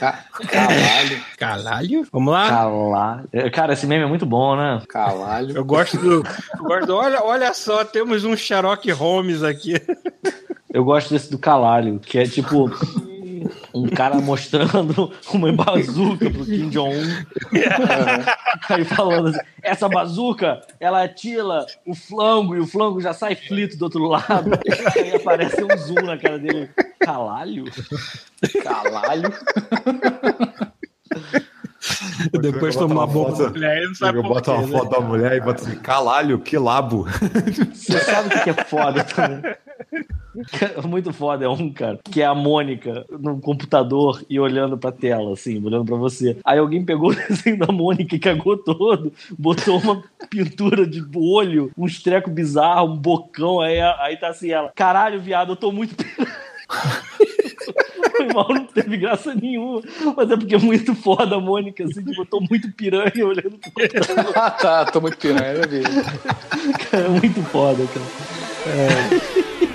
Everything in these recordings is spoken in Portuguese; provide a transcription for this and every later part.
Ca Calalho. Caralho. Vamos lá? Calar. Cara, esse meme é muito bom, né? Calalho. Eu gosto do. eu gosto do- olha, olha só, temos um Sherlock Holmes aqui. Eu gosto desse do Calalho, que é tipo um cara mostrando uma bazuca pro Kim Jong-un. Aí falando assim, essa bazuca, ela atila o flango e o flango já sai flito do outro lado. Aí aparece um zoom na cara dele. Calalho? Calalho. Depois tomar uma bomba foto- da mulher, ele não sabe Eu boto uma né? foto da mulher e boto assim, calalho, que labo. Você sabe o que que é foda também? Muito foda, é um cara, que é a Mônica no computador e olhando pra tela, assim, olhando pra você. Aí alguém pegou o desenho da Mônica e cagou todo, botou uma pintura de olho, um estreco bizarro, um bocão, aí, aí tá assim ela, caralho, viado, eu tô muito piranha." Foi mal, não teve graça nenhuma. Mas é porque é muito foda a Mônica, assim, tipo, eu tô muito piranha olhando pro. Ah, tá. Tô muito piranha, é mesmo. Cara, é muito foda, cara.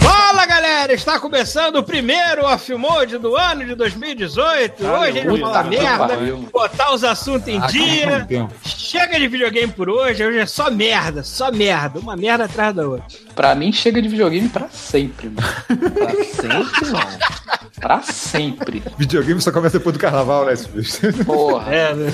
Fala galera, está começando o primeiro Off Mode do ano de 2018. Hoje a gente vai puta falar que merda, pariu. botar os assuntos em dia. tempo. Chega de videogame por hoje, hoje é só merda, só merda, uma merda atrás da outra. Pra mim, chega de videogame pra sempre, mano. Pra sempre não. Pra sempre. Videogame só começa depois do carnaval, né, esse bicho? Porra. É, né?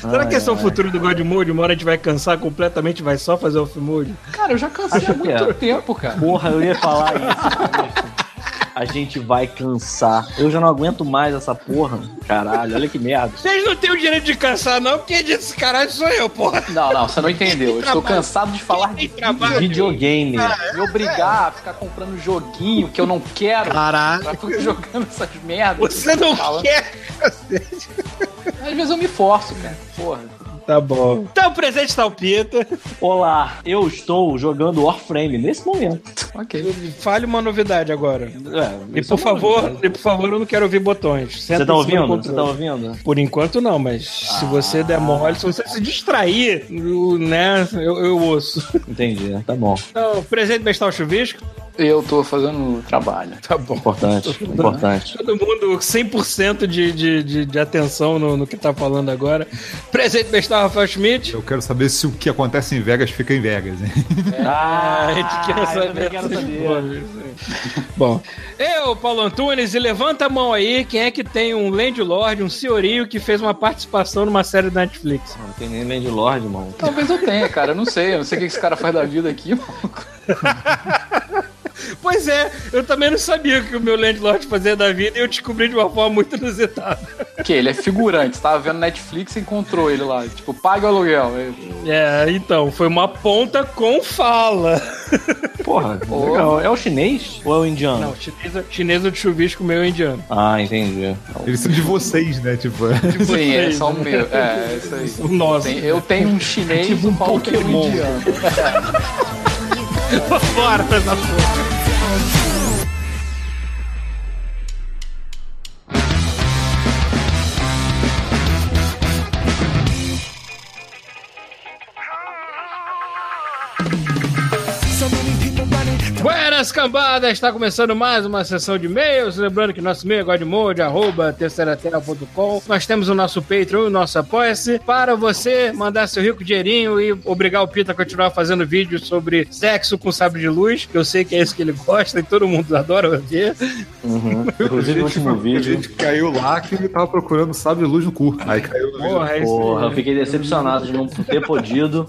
Será que esse é o futuro do God Mode? Uma hora a gente vai cansar completamente, vai só fazer Off Mode? Cara, eu já cansei Acho há muito é. tempo, cara. Porra, eu ia falar isso. A gente vai cansar. Eu já não aguento mais essa porra. Caralho, olha que merda. Vocês não têm o direito de cansar, não, porque desse caralho sou eu, porra. Não, não, você não entendeu. Eu estou cansado de falar de trabalho. Videogame. me obrigar a ficar comprando joguinho que eu não quero. Caralho. Pra ficar jogando essas merdas. Você não Falando. quer, Às vezes eu me forço, cara. Porra. Tá bom. Então, presente tá o Pita. Olá, eu estou jogando Warframe nesse momento. Ok. Fale uma novidade agora. É, E é por uma favor, novidade. e por favor, eu não quero ouvir botões. Senta Você tá ouvindo? Você tá ouvindo? Por enquanto não, mas se você der mole, se você se distrair, eu- né, eu, eu ouço. Entendi, tá bom. Então, presente bestal chuvisco. Eu tô fazendo trabalho. Tá bom. Importante, importante. Todo mundo 100% de, de, de, de atenção no, no que tá falando agora. Presente bestal Rafael Schmidt. Eu quero saber se o que acontece em Vegas fica em Vegas, hein? Ah, a gente quer eu saber. também quero saber. coisas. Bom, eu, Paulo Antunes, e levanta a mão aí quem é que tem um Landlord, um senhorio que fez uma participação numa série da Netflix. Não tem nem Landlord, mano. Talvez eu tenha, cara. Eu não sei. Eu não sei o que esse cara faz da vida aqui. Pois é, eu também não sabia o que o meu Landlord fazia da vida e eu descobri de uma forma muito inusitada. Que ele é figurante. Você tava vendo Netflix e encontrou ele lá. Tipo, paga o aluguel. É, então, foi uma ponta com fala. Porra, legal. É o chinês ou é o indiano? Não, chinesa, chinesa de chuvisco meu é indiano. Ah, entendi. Eles são de vocês, né? Tipo, Sim, é vocês, só o meu. É, é isso aí. Nossa, Tem- eu tenho um chinês, um tem um Pokémon. indiano. bora pra essa porra. Buenas cambadas, está começando mais uma sessão de e-mails. Lembrando que nosso e-mail é godmode, arroba. Nós temos o nosso Patreon e o nosso Apoia-se para você mandar seu rico dinheirinho e obrigar o Pita a continuar fazendo vídeos sobre sexo com sabre de luz, que eu sei que é isso que ele gosta e todo mundo adora ver. Uhum. Inclusive, o último a vídeo. gente caiu lá que ele tava procurando sabe luz no cu. Aí caiu no vídeo. Porra, é Porra, eu fiquei decepcionado de não ter podido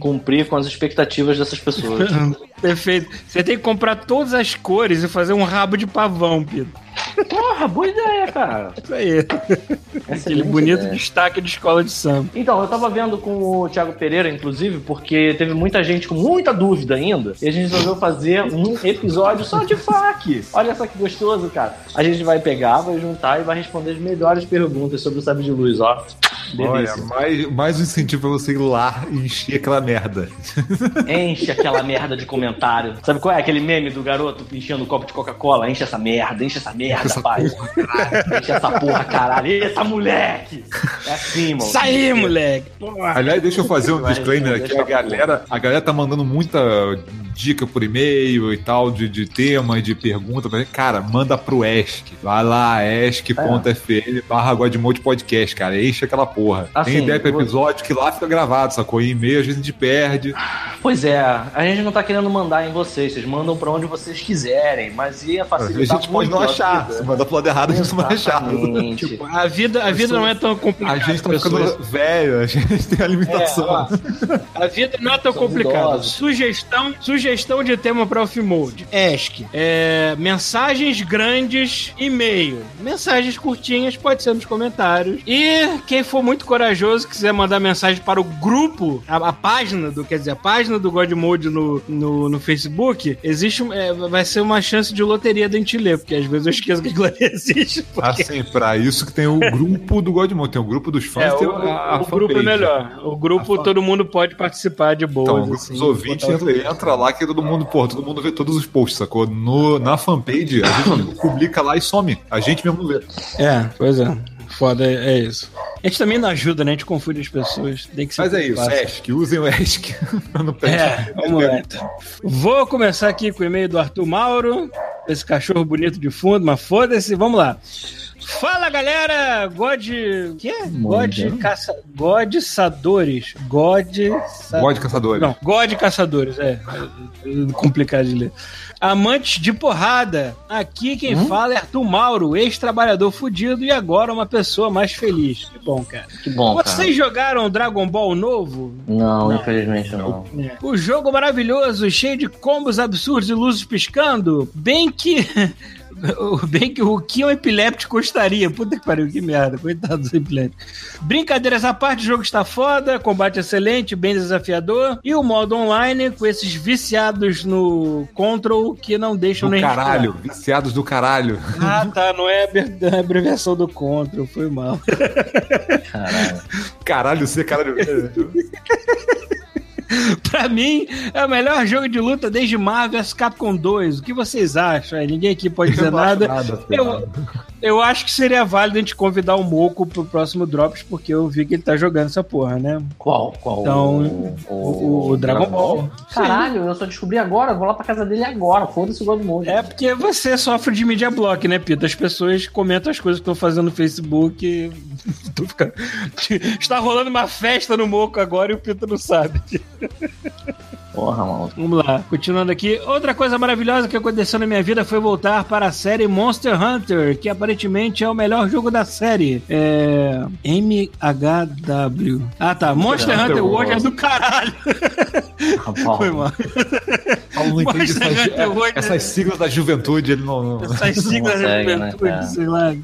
cumprir com as expectativas dessas pessoas. Perfeito. Você tem que comprar todas as cores e fazer um rabo de pavão, Pita. Porra, boa ideia, cara. Isso aí. Aquele Excelente bonito ideia. destaque de escola de samba. Então, eu tava vendo com o Thiago Pereira, inclusive, porque teve muita gente com muita dúvida ainda, e a gente resolveu fazer um episódio só de FAQ. Olha só que gostoso, cara. A gente vai pegar, vai juntar e vai responder as melhores perguntas sobre o Sabe de Luz, ó. Olha, mais, mais um incentivo pra você ir lá e encher aquela merda. Enche aquela merda de comentário. Sabe qual é aquele meme do garoto enchendo o copo de Coca-Cola? Enche essa merda, enche essa merda, essa pai. Enche essa porra, caralho. Eita, moleque! É assim, mano. Isso aí, moleque. Porra. Aliás, deixa eu fazer um disclaimer aqui. A galera, a galera tá mandando muita dica por e-mail e tal, de, de tema e de pergunta. Cara, manda pro ESC. Vai lá, esc.fm barra Godmode Podcast, cara. Enche aquela porra. Assim, Tem ideia pro eu vou- episódio que lá fica gravado, sacou? Em e-mail às vezes a gente perde. Pois é, a gente não tá querendo mandar em vocês, vocês mandam pra onde vocês quiserem, mas ia A facilitar gente pode não a achar. vida. Se mandar pro lado errado, a gente não vai achar. Tipo, a vida, a vida não é tão A complicada. gente tá pessoas. ficando velho, a gente tem a limitação. É, a vida não é tão Somos complicada. idosos. Sugestão, sugestão de tema para Off-Mode. ESC. É, mensagens grandes, e-mail. Mensagens curtinhas, pode ser nos comentários. E quem for muito corajoso, quiser mandar mensagem para o grupo, a, a página do, quer dizer, a página do God Mode no, no, no Facebook, existe, um- é, vai ser uma chance de loteria da gente ler, porque às vezes eu esqueço que aquilo ali existe. porque- Assim, pra isso que tem o grupo do Godmode, tem o grupo dos fãs, É, tem o, a, a o grupo é melhor. O grupo todo mundo pode participar de boa. Então, o grupo assim, dos ouvintes entra lá que todo mundo, pô, todo mundo vê todos os posts, sacou? No, na fanpage, a gente publica lá e some. A gente mesmo vê. É, pois é. Foda é, é isso. A gente também não ajuda, né? A gente confunde as pessoas. Tem que ser Mas é isso. ESC, usem o ESC. É, vamos lá. então. Vou começar aqui com o e-mail do Arthur Mauro. Esse cachorro bonito de fundo, mas foda-se. Vamos lá. Fala galera! God. que é? God caça. Godçadores. God. Sa... God Caçadores. Não, God Caçadores, é. É complicado de ler. Amantes de porrada. Aqui quem Hum? fala é Arthur Mauro, ex-trabalhador fudido e agora uma pessoa mais feliz. Que bom, cara. Que bom, cara. Vocês jogaram Dragon Ball novo? Não, infelizmente não. O jogo maravilhoso, cheio de combos absurdos e luzes piscando. Bem que. Bem que o que um epiléptico custaria. Puta que pariu, que merda. Coitado dos epilépticos. Brincadeiras à parte, o jogo está foda, combate excelente, bem desafiador. E o modo online com esses viciados no Control que não deixam Do nem caralho, viciados do caralho. respirar. Ah, tá. Não é a abreviação do Control. Foi mal. Caralho. Caralho, você, caralho. pra mim, é o melhor jogo de luta desde Marvel vs Capcom 2. O que vocês acham? Ninguém aqui pode dizer nada. nada, Eu, eu acho que seria válido a gente convidar o Moco pro próximo Drops, porque eu vi que ele tá jogando essa porra, né? Qual? Qual? Então, O, o Dragon Ball. Caralho, eu só descobri agora, vou lá pra casa dele agora. Foda-se o Godmode. É porque você sofre de media block, né, Pita? As pessoas comentam as coisas que estão fazendo no Facebook. e tu fica- Está rolando uma festa no Moco agora e o Pita não sabe. Porra, mano. Vamos lá, continuando aqui. Outra coisa maravilhosa que aconteceu na minha vida foi voltar para a série Monster Hunter, que aparentemente é o melhor jogo da série. É. MHW. Ah, tá. Monster Hunter Hunter World é do caralho. Foi mal. Paulo não entende essas, é- essas siglas da juventude, ele não. não... Essas siglas da consegue, né, juventude, cara? sei lá.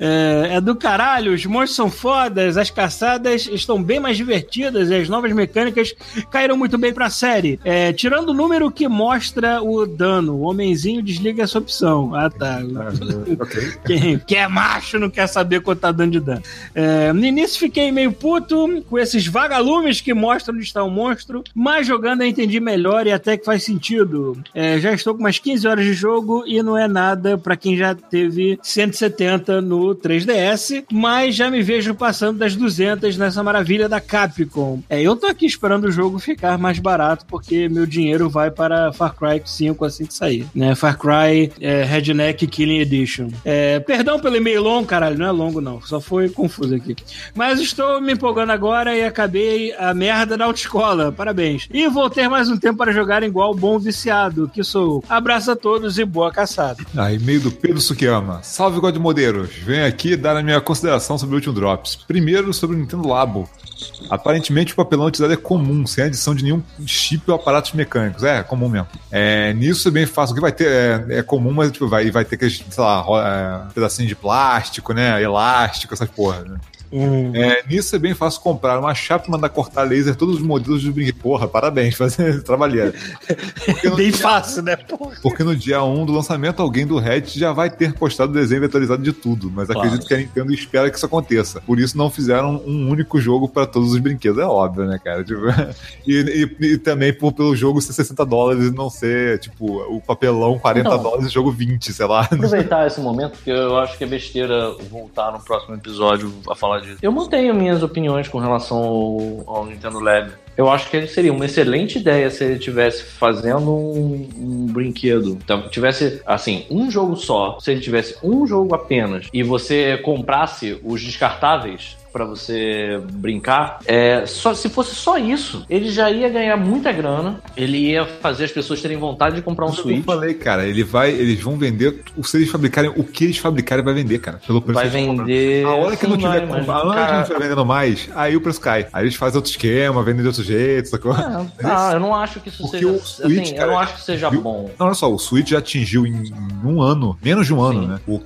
É, é do caralho, os monstros são fodas, as caçadas estão bem mais divertidas e as novas mecânicas caíram muito bem pra série. É, tirando o número que mostra o dano, o homenzinho desliga essa opção. Ah, tá. ok. Quem, quem é macho não quer saber quanto tá dando de dano. É, no início fiquei meio puto com esses vagalumes que mostram onde está o monstro, mas jogando eu entendi melhor e até que faz sentido. É, já estou com umas 15 horas de jogo e não é nada pra quem já teve 170 no 3DS, mas já me vejo passando das 200 nessa maravilha da Capcom. É, eu tô aqui esperando o jogo ficar mais barato porque meu dinheiro vai para Far Cry 5 assim que sair, né? Far Cry é, Redneck Killing Edition. É, perdão pelo e-mail longo, caralho, não é longo não, só foi confuso aqui. Mas estou me empolgando agora e acabei a merda da autoescola, parabéns. E vou ter mais um tempo para jogar igual bom viciado, que sou. Abraço a todos e boa caçada. Ah, e-mail do Pedro Sukiyama. Salve, God Modeiros. Venho aqui dar a minha consideração sobre o último Drops. Primeiro, sobre o Nintendo Labo. Aparentemente, o papelão utilizado é comum, sem adição de nenhum chip ou aparatos mecânicos. É, comum mesmo. É, nisso é bem fácil. O que vai ter é, é comum, mas tipo, vai, vai ter que, sei lá, é, pedacinho de plástico, né? Elástico, essas porra. Né? É, nisso é bem fácil comprar uma chapa e mandar cortar laser todos os modelos de brinquedo. Porra, parabéns, fazer no, Bem dia, fácil, né? Pô. porque no dia 1 do lançamento, alguém do Reddit já vai ter postado o desenho atualizado de tudo. Mas Claro. acredito que a Nintendo espera que isso aconteça. Por isso não fizeram um único jogo para todos os brinquedos. É óbvio, né, cara? Tipo, e, e- e também por, pelo jogo ser 60 dólares e não ser, tipo, o papelão 40 Não. dólares e o jogo 20, sei lá. aproveitar esse momento, porque eu acho que é besteira voltar no próximo episódio a falar Eu mantenho minhas opiniões com relação ao, ao Nintendo Lab. Eu acho que seria uma excelente ideia se ele estivesse fazendo um, um brinquedo. Então, tivesse, assim, um jogo só. Se ele tivesse um jogo apenas e você comprasse os descartáveis pra você brincar, é, só, se fosse só isso, ele já ia ganhar muita grana, ele ia fazer as pessoas terem vontade de comprar um Eu Switch. falei, cara, ele vai, eles vão vender. Se eles fabricarem o que eles fabricarem, vai vender, cara. Pelo preço Vai vender. A hora que Sim, não tiver, vai, mas, a hora que não cara, estiver vendendo mais, aí o preço cai. Aí eles fazem outro esquema, vendem de outro jeito, sacou? Ah, ah, eu não acho que isso Porque seja. o Switch, assim, cara, eu não acho que seja viu? bom. Não, olha só, o Switch já atingiu em, em um ano, menos de um ano, Sim. né? O,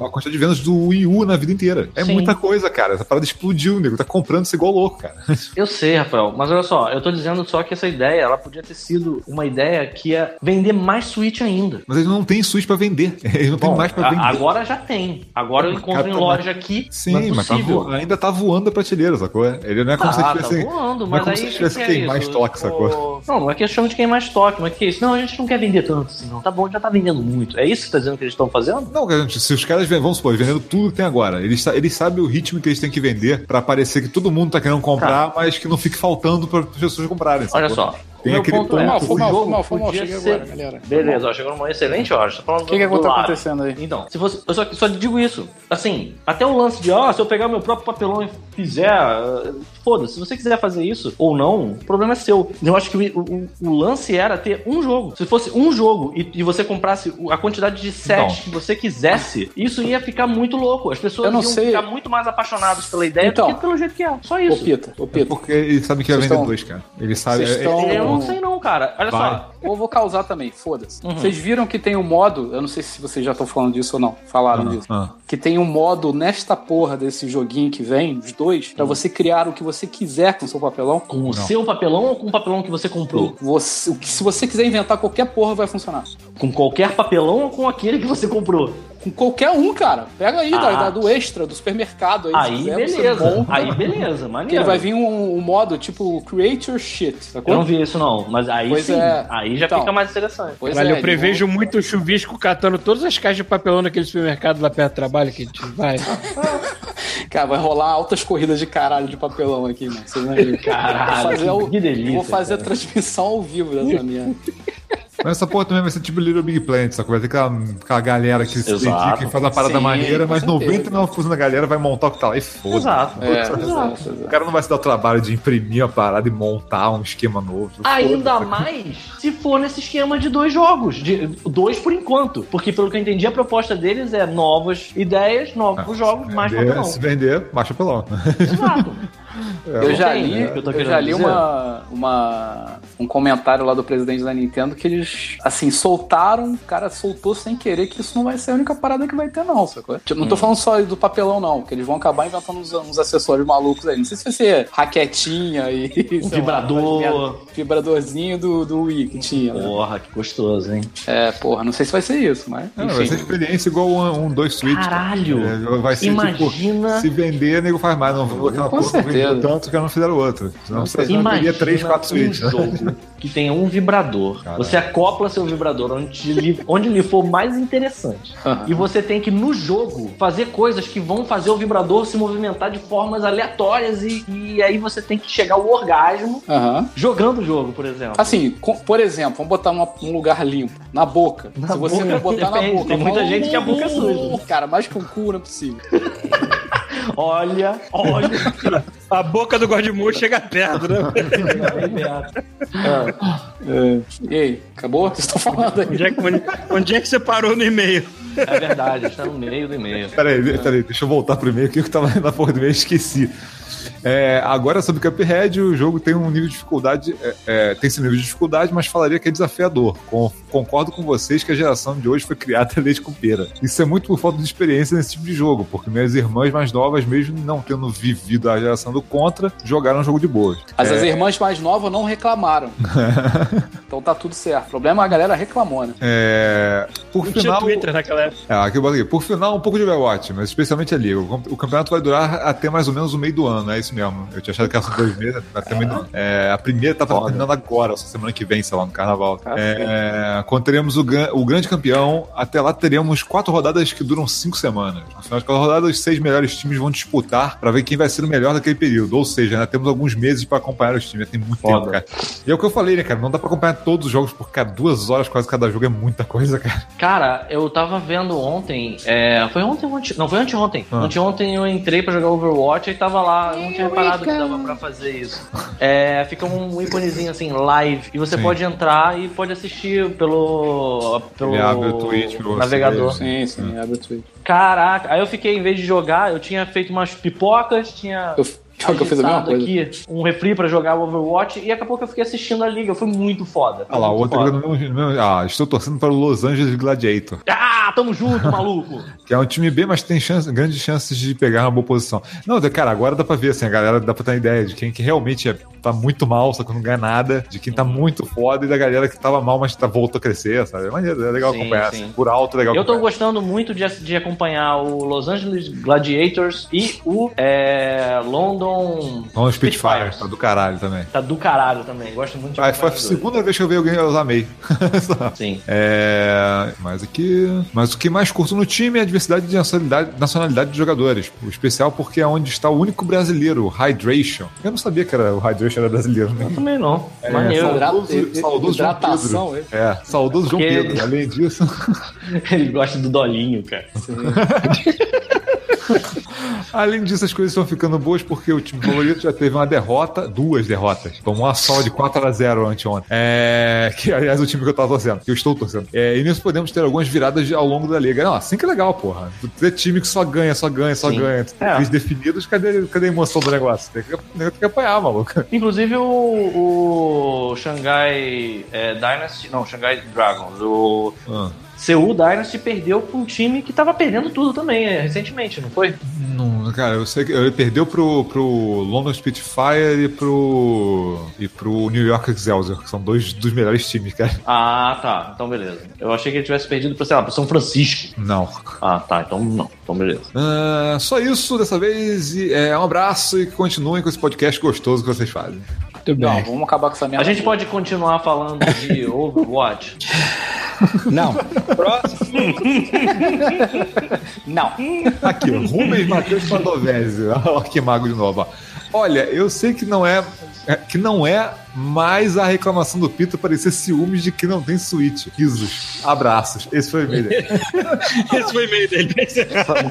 o- a quantidade de vendas do Wii U na vida inteira. É Sim. muita coisa, cara. Essa parada explodiu, o nego tá comprando isso igual louco, cara. Eu sei, Rafael, mas olha só, eu tô dizendo só que essa ideia, ela podia ter sido uma ideia que ia vender mais Switch ainda. Mas eles não têm Switch pra vender. Eles não têm Bom, mais pra a- vender. agora já tem. Agora eu Mas, encontro em tá- loja aqui. Sim, é mas tá vo- ainda tá voando a prateleira, sacou? Ele não é como se Ah, eles tá tivessem. voando, não é mas como aí se tivesse que é queimar isso? estoque, sacou? Não, não é questão de queimar estoque, mas que isso? Não, a gente não quer vender tanto assim, não. Tá bom, já tá vendendo muito. É isso que tá dizendo que eles estão fazendo? Não, gente, se os caras, vamos supor, vendendo tudo que tem agora, eles, eles sabem o ritmo que eles têm que vender pra parecer que todo mundo tá querendo comprar, mas que não fique faltando para as pessoas comprarem. Olha só. Tem o meu aquele ponto é, Mal, o foi mal, foi mal, foi mal. Cheguei ser- agora, galera. Beleza, ó, chegou numa excelente hora. O que, que do tá lado. acontecendo aí? Então, se você, eu só, só digo isso. Assim, até o lance de, ó, se eu pegar meu próprio papelão e fizer, ah, foda-se. Se você quiser fazer isso ou não, o problema é seu. Eu acho que o, o- o lance era ter um jogo. Se fosse um jogo e, e você comprasse o- a quantidade de sets Então. que você quisesse, isso ia ficar muito louco. As pessoas iam sei. ficar muito mais apaixonadas pela ideia Então. do que pelo jeito que é. Só Ô, isso. Pita, ô, É Pita. porque eles sabem que vai Vocês vender dois, cara. Eles sabem. Vocês é- estão- é- Eu não sei não, cara. Olha Vai. só. Ou vou causar também, foda-se. Uhum. Vocês viram que tem um modo, eu não sei se vocês já estão falando disso ou não, falaram disso. ah. Que tem um modo nesta porra desse joguinho que vem, os dois, Uhum. pra você criar o que você quiser com o seu papelão. Com o seu papelão ou com o papelão que você comprou? Você, se você quiser inventar qualquer porra, vai funcionar. Com qualquer papelão ou com aquele que você comprou? Com qualquer um, cara. Pega aí, da- Ah. da- do extra, do supermercado. Aí, Aí quiser, beleza. monta. Aí beleza, maneiro. ele vai vir um, um modo tipo Create Your Shit, Eu sacou? não vi isso não, mas aí Pois sim, é. aí já Então. fica mais interessante. Pois Olha, é, eu prevejo muito o chuvisco catando todas as caixas de papelão naquele supermercado lá perto do trabalho que a gente vai. Cara, vai rolar altas corridas de caralho de papelão aqui, mano. Você vai ver. Caralho, Vou fazer o- que delícia, Vou fazer cara. a transmissão ao vivo dessa minha. Mas essa porra também vai ser tipo Little Big Planet, só que vai ter aquela, aquela galera que se dedica e faz uma parada Sim, maneira, mas certeza. 99% da galera vai montar o que tá lá e foda. Exato. É, Exato. exato, O cara não vai se dar o trabalho de imprimir a parada e montar um esquema novo. Ainda mais se for nesse esquema de dois jogos. De, dois por enquanto. Porque, pelo que eu entendi, a proposta deles é novas ideias, novos jogos, mais Vender, papelão. se vender, baixa pelão. Exato. Eu já Tem, li, né, eu eu já li dizer. uma, uma, um comentário lá do presidente da Nintendo que eles, assim, soltaram, o cara soltou sem querer que isso não vai ser a única parada que vai ter, não, sacou? Tipo, não tô falando só do papelão, não, que eles vão acabar inventando uns, uns acessórios malucos aí. Não sei se vai ser raquetinha e. Um lá, vibrador. merda- vibradorzinho do, do Wii que tinha. né? Porra, que gostoso, hein? É, porra, não sei se vai ser isso, mas. Não, vai ser experiência igual um, um dois Switch. cara. Caralho! É, vai ser Imagina- tipo, se vender, nego faz mais. Não, vou aquela Com porra vendeu certeza. tanto que não fizeram outro. Senão você não teria Imagina 3, 4 um né? jogo que tenha um vibrador. Caralho. Você acopla seu vibrador onde lhe, onde lhe for mais interessante. Aham. E você tem que, no jogo, fazer coisas que vão fazer o vibrador se movimentar de formas aleatórias e, e aí você tem que chegar ao orgasmo Aham. jogando o jogo, por exemplo. Assim, com- por exemplo, vamos botar numa- num lugar limpo, na boca. Na Se você boca, não botar depende, na boca, tem muita gente que a boca é suja. Cara, mais com o cu não é possível. Olha, olha. A boca do Godmode chega perto, né? E aí, acabou? O que vocês estão falando aí? Onde é, que, onde, onde é que você parou no e-mail? é verdade, está no meio do e-mail. Peraí, peraí, deixa eu voltar pro e-mail que eu tava na porra do e-mail e esqueci. É, agora sobre Cuphead, o jogo tem um nível de dificuldade, é, é, tem esse nível de dificuldade, mas falaria que é desafiador. Com- concordo com vocês que a geração de hoje foi criada leite com pera. Isso é muito por falta de experiência nesse tipo de jogo, porque minhas irmãs mais novas, mesmo não tendo vivido a geração do Contra, jogaram um jogo de boas. Mas É, as irmãs mais novas não reclamaram. então tá tudo certo. O problema é a galera reclamou, né? é, por Não tinha final, Twitter naquela época. É, aqui eu botei. Por final, um pouco de Overwatch, mas especialmente ali. O, o campeonato vai durar até mais ou menos o meio do ano, é isso mesmo. Eu tinha achado que era só dois meses, até o meio do ano. É, a primeira tá terminando agora, essa semana que vem, sei lá, no carnaval. É, quando teremos o, o grande campeão, até lá teremos quatro rodadas que duram cinco semanas. No final de cada rodada, os seis melhores times vão disputar pra ver quem vai ser o melhor daquele período. Ou seja, né, temos alguns meses pra acompanhar os times, já tem muito Foda. tempo, cara. E é o que eu falei, né, cara? Não dá pra acompanhar todos os jogos, porque cara, duas horas quase cada jogo é muita coisa, cara. Cara, eu tava vendo ontem. é, foi ontem ou ante- Não, foi anteontem. Ah. Anteontem eu entrei pra jogar Overwatch e tava lá. Não tinha reparado que dava pra fazer isso. É, fica um íconezinho assim, live. E você Sim. pode entrar e pode assistir pelo. pelo Ele abre o Twitch pra você navegador. Sim, sim, abre o Twitch. Caraca, aí eu fiquei, em vez de jogar, eu tinha feito umas pipocas, tinha. Eu, pior que eu fiz a mesma coisa. aqui um refri pra jogar Overwatch e daqui a pouco eu fiquei assistindo a liga. Foi muito foda. Ah lá, o outro Ah, estou torcendo para o Los Angeles Gladiator. Ah, tamo junto, maluco! Que é um time bem, mas tem chance, grandes chances de pegar uma boa posição. Não, cara, agora dá pra ver, assim, a galera dá pra ter uma ideia de quem que realmente é, tá muito mal, só que não ganha nada, de quem tá muito foda e da galera que tava mal, mas tá, voltou a crescer, sabe? É maneiro, é legal Sim, acompanhar, sim. assim. Por alto é legal Eu tô acompanhar. gostando muito de, de acompanhar o Los Angeles Gladiators e o é, London o Spitfire, Spitfires. tá do caralho também. Tá do caralho também. Gosto muito de Ah, foi a segunda vez que eu vi alguém, eu amei. Sim. É. Mas aqui. Mas o que mais curto no time é a diversidade de nacionalidade, nacionalidade de jogadores. O especial porque é onde está o único brasileiro, o Hydration. Eu não sabia que era, o Hydration era brasileiro, né? Também não. É, Maneiro. saudoso, saudoso João hidratação, Pedro. É, saudoso João Porque- Pedro. Além disso, Ele gosta do dolinho, cara. além disso, as coisas estão ficando boas porque o time favorito já teve uma derrota, duas derrotas. Tomou uma só de 4 a 0 anteontem. É, que aliás o time que eu tava torcendo, que eu estou torcendo. É, e nisso podemos ter algumas viradas ao longo da liga. Não, assim que é legal, porra. Ter time que só ganha, só ganha, só Sim. ganha. É. Os definidos, cadê, cadê a emoção do negócio? Tem que, tem que apanhar, maluco. Inclusive o, o Shanghai é, Dynasty, não, Shanghai Dragons, o Ah. Seoul Dynasty perdeu pra um time que tava perdendo tudo também, é, recentemente, não foi? Não, cara, eu sei que ele perdeu pro, pro London Spitfire e pro. e pro New York Excelsior, que são dois dos melhores times, cara. Ah, tá. Então beleza. Eu achei que ele tivesse perdido pra, sei lá, pra São Francisco. Não. Ah, tá. Então não. Então beleza. Ah, só isso dessa vez. E, é, um abraço e continuem com esse podcast gostoso que vocês fazem. Muito Não, bem. vamos acabar com essa merda. A gente pode continuar falando de Overwatch? Não. Próximo. Não. Aqui, Rubens Matheus Padovese. Olha que mago de novo. ó. Olha, eu sei que não é, é- que não é mais a reclamação do Pito parecer ciúmes de que não tem Switch. Risos. Abraços. Esse foi o e-mail dele. Esse foi o e-mail dele.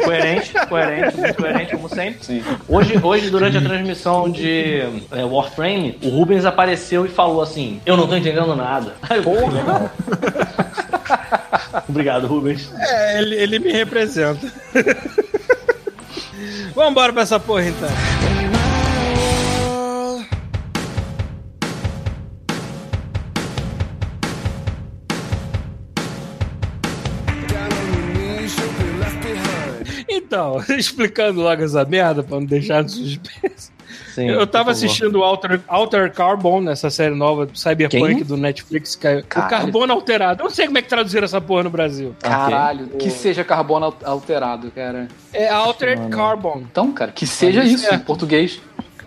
coerente, coerente, muito coerente, como sempre. Sim. Hoje, hoje, durante a transmissão de é, Warframe, o Rubens apareceu e falou assim: Eu não tô entendendo nada. Porra! Obrigado, Rubens. É, ele, ele me representa. Vambora pra essa porra então. Então, explicando logo essa merda pra não deixar no suspense. Sim, eu tava assistindo o Alter, Alter Carbon, nessa série nova do Cyberpunk Quem? do Netflix. Que é o. Carbono Alterado. Eu não sei como é que traduziram essa porra no Brasil. Caralho, que seja carbono al- alterado, cara. É Altered Carbon. Então, cara, que seja Mas isso é. em português.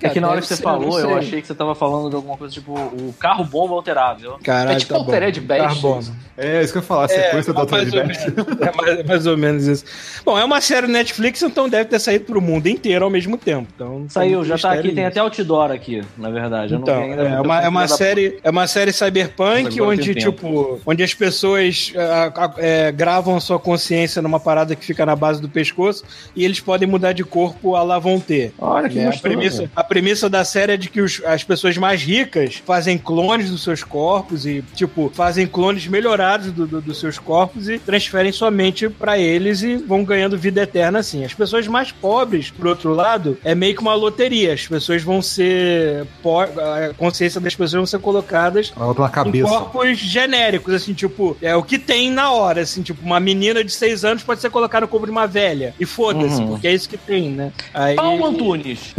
É que na hora que você ser, falou, eu achei que você tava falando de alguma coisa tipo o carro bomba alterável. Caralho, É tipo tá bom. Altered Beast. Carbono. É, isso que eu ia falar. A sequência da mais, ou Altered Beast. menos, é mais, mais ou menos isso. Bom, é uma série Netflix, então deve ter saído pro mundo inteiro ao mesmo tempo. Então, Saiu, já tá aqui, mistério tem até outdoor aqui, na verdade. Eu Então, é porque uma, é uma da- série, é uma série cyberpunk onde tipo, onde as pessoas ah, é, gravam a sua consciência numa parada que fica na base do pescoço e eles podem mudar de corpo a lá vão ter. Olha que É, a, premissa, a premissa da série é de que os- as pessoas mais ricas fazem clones dos seus corpos e, tipo, fazem clones melhorados do- do- dos seus corpos e transferem sua mente pra eles e vão ganhando vida eterna assim. As pessoas mais pobres, por outro lado, é meio que uma loteria. As pessoas vão ser. po- A consciência das pessoas vão ser colocadas em cabeça. corpos genéricos, assim, tipo, é o que tem na hora, assim, tipo, uma menina de 6 anos pode ser colocada no corpo de uma velha. E foda-se, Uhum. porque é isso que tem, né? Aí... Paulo Antunes,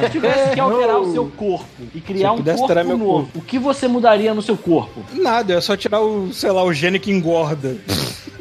você tivesse que alterar o seu corpo e criar um corpo novo, o que você mudaria no seu corpo? Nada, é só tirar o, sei lá, o gene que engorda.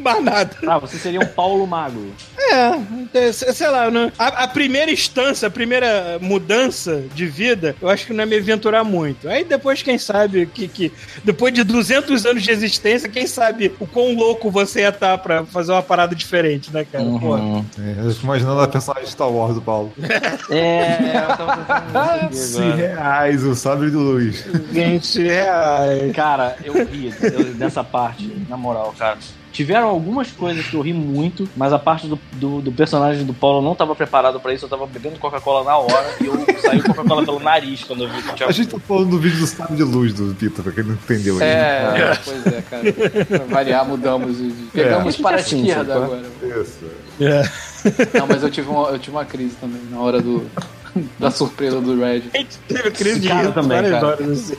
Mais nada. Ah, você seria um Paulo Magro. É, é, sei lá, não- a, a primeira instância, a primeira mudança de vida, eu acho que não é me aventurar muito. Aí depois, quem sabe, que, que depois de 200 anos de existência, quem sabe o quão louco você ia estar pra fazer uma parada diferente, né, cara? Pô. É, eu fico imaginando a personagem de Star Wars do Paulo. É, eu tava 100 agora. reais, o sabre de luz. 20 reais. Cara, eu ri eu- dessa parte, na moral, cara. Tiveram algumas coisas que eu ri muito, mas a parte do, do, do personagem do Paulo não tava preparado pra isso. Eu tava bebendo Coca-Cola na hora e eu saí Coca-Cola pelo nariz quando eu vi que tinha. A gente tá falando do vídeo do sabre de luz do Peter, pra quem não entendeu aí. É, pois é, cara. Pra variar, mudamos. e Pegamos É. para a esquerda sacou? agora. Isso. Não, mas eu tive, uma, eu tive uma crise também na hora do, da surpresa do Red. A gente teve crise de Cara também, várias cara. horas assim.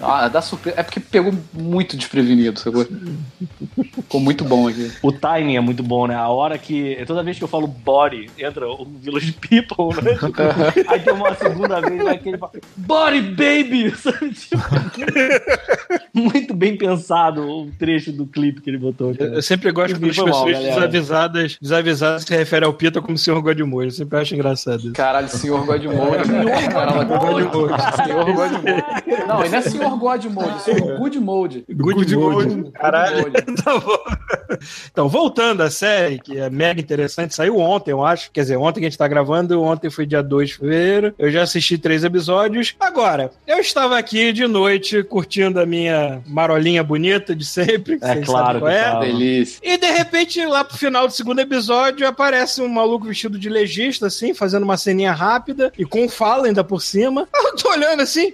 Ah, da surpresa. É porque pegou muito desprevenido, sacou? Ficou muito bom aqui. O timing é muito bom, né? A hora que. Toda vez que eu falo body, entra o Village People, né? Tipo, aí tem uma segunda vez lá que ele fala Body Baby! Sabe? Tipo, muito bem pensado o trecho do clipe que ele botou. cara. Eu sempre gosto quando as mal, pessoas galera. desavisadas, desavisadas se referem ao Pita como Senhor Godmode. Eu sempre acho engraçado isso. Caralho, senhor Godmode. Caralho, Godmode. Senhor Godmode. Não, ele não é senhor Godmode, é senhor Good Mode. Good Mode. Caralho. Good Mode. Tá bom. Então, voltando à série, que é mega interessante, saiu ontem, eu acho. Quer dizer, ontem que a gente tá gravando, ontem foi dia 2 de fevereiro. Eu já assisti três episódios. Agora, eu estava aqui de noite curtindo a minha marolinha bonita de sempre. É claro que é. tá. Delícia. E de repente, lá pro final do segundo episódio, aparece um maluco vestido de legista, assim, fazendo uma ceninha rápida e com fala ainda por cima. Eu tô olhando assim.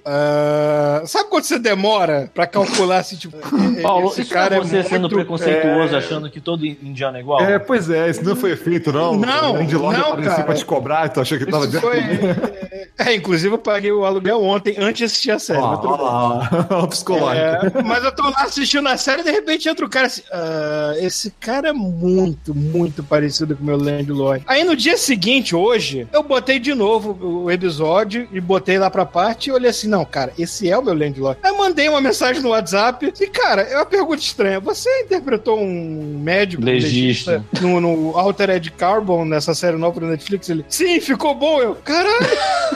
Sabe quando você demora pra calcular assim, tipo. Paulo, esse cara é você é sendo muito- preconceituoso, é, achando que todo indiano é igual? É, pois é, isso não foi feito, não. Não, O de loja não, apareceu cara. pra te cobrar, tu achou que tava Isso foi. É, inclusive eu paguei o aluguel ontem antes de assistir a série. mas bem. Olha lá, o psicológico. É, mas eu tô lá assistindo a série e de repente entra o cara assim. "Ah, esse cara é muito, muito parecido com o meu Landlord. Aí no dia seguinte, hoje, eu botei de novo o episódio e botei lá pra parte e olhei assim: não, cara, esse é o meu Landlord. Aí eu mandei uma mensagem no WhatsApp e, cara, é uma pergunta estranha. Você interpretou um médico Legista. no, no Altered Carbon nessa série nova da Netflix? Ele, sim, ficou bom. Eu, caralho,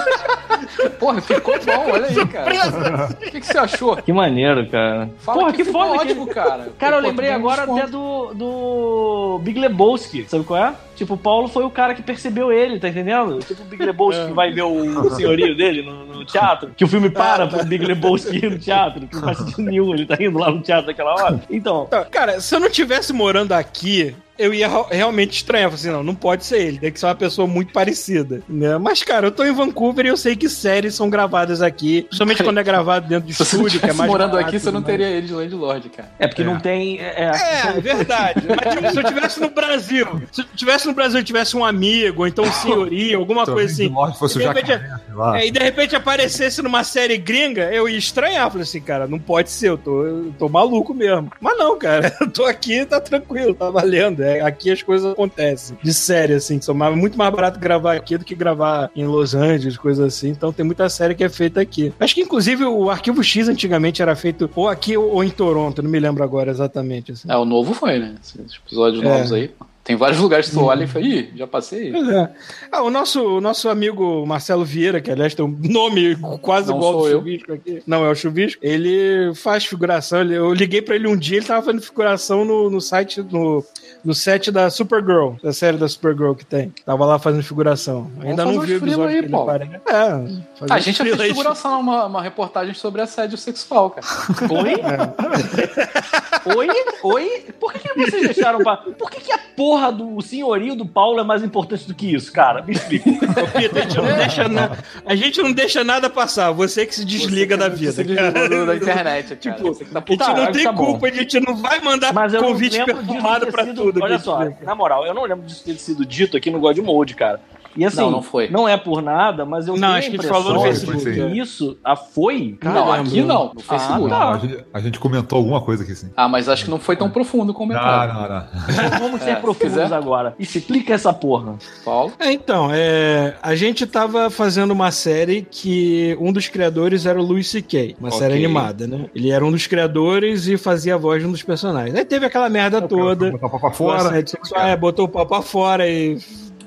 Porra, ficou bom, olha aí, cara. O que, que você achou? Que maneiro, cara. Fala Porra, que, que foda ótimo, que- cara. Cara, eu lembrei agora até do, do Big Lebowski. Sabe qual é? Tipo, o Paulo foi o cara que percebeu ele, tá entendendo? Tipo o Big Lebowski que vai ver o senhorio dele no, no teatro. Que o filme para pro Big Lebowski ir no teatro. Que não faz sentido nenhum. Ele tá indo lá no teatro naquela hora. Então, Então, cara, se eu não tivesse morando aqui, eu ia realmente estranhar. Falei assim, não, não pode ser ele, tem que ser uma pessoa muito parecida, né? Mas, cara, eu tô em Vancouver e eu sei que séries são gravadas aqui, principalmente quando é gravado dentro de Se você não estúdio, que é estivesse mais morando barato aqui, você não tudo mais. teria ele de Landlord, cara. é porque não tem. É, É, é verdade. Mas tipo, se eu tivesse no Brasil, se eu tivesse no Brasil e tivesse um amigo, ou então um senhorio, alguma Se coisa assim. morte fosse o De repente, jacaré. É, e de repente aparecesse numa série gringa, eu ia estranhar. Falei assim, cara, não pode ser, eu tô, eu tô maluco mesmo. Mas não, cara, eu tô aqui, tá tranquilo, tá valendo. É, aqui as coisas acontecem. De série, assim, que são mais- muito mais barato gravar aqui do que gravar em Los Angeles, coisas assim. Então tem muita série que é feita aqui. Acho que, inclusive, o Arquivo X antigamente era feito ou aqui ou em Toronto, não me lembro agora exatamente. Assim. É, o novo foi, né? Esses episódios É. novos aí. Tem vários lugares que tu olha e fala, ih, já passei. Pois é. Ah, o nosso, o nosso amigo Marcelo Vieira, que aliás tem um nome quase Não igual ao. Chuvisco aqui. Não, é o Chuvisco. Ele faz figuração. eu liguei pra ele um dia, ele tava fazendo figuração no, no site, no, no set da Supergirl, da série da Supergirl que tem. Tava lá fazendo figuração. Ainda não vi o episódio aí, que ele Paulo. aparece. É, fazer A gente já fez figuração, uma, uma reportagem sobre assédio sexual, cara. Oi? Oi? Oi? Por que, que vocês deixaram pra. Por que, que a porra do senhorio do Paulo é mais importante do que isso, cara? Me explica. A gente, não deixa na- a gente não deixa nada passar. Você que se desliga da vida. Da internet, cara. Tipo, Você que tá A gente Tá, não tá tem bom. culpa, a gente não vai mandar Mas convite perfumado pra sido- tudo. Olha só, na moral, eu não lembro disso ter sido dito aqui no God Mode, cara. E assim, Não, não foi. não é por nada, mas eu Não, tenho acho que a gente impressão falou no Facebook, que é. Isso, ah, foi? Não, Caramba. aqui não, no Facebook. tá. Não, a, gente, a gente comentou alguma coisa aqui, sim. Ah, mas acho que não foi tão profundo o Não, comentário. não, não. Vamos ser É, se profundos quiser. agora. Explica essa porra. Paulo? É, então, é, a gente tava fazendo uma série que um dos criadores era o Louis C.K., uma Ok. série animada, né? Ele era um dos criadores e fazia a voz de um dos personagens. Aí teve aquela merda toda. Botar o pau pra fora. é, botou o pau pra fora e.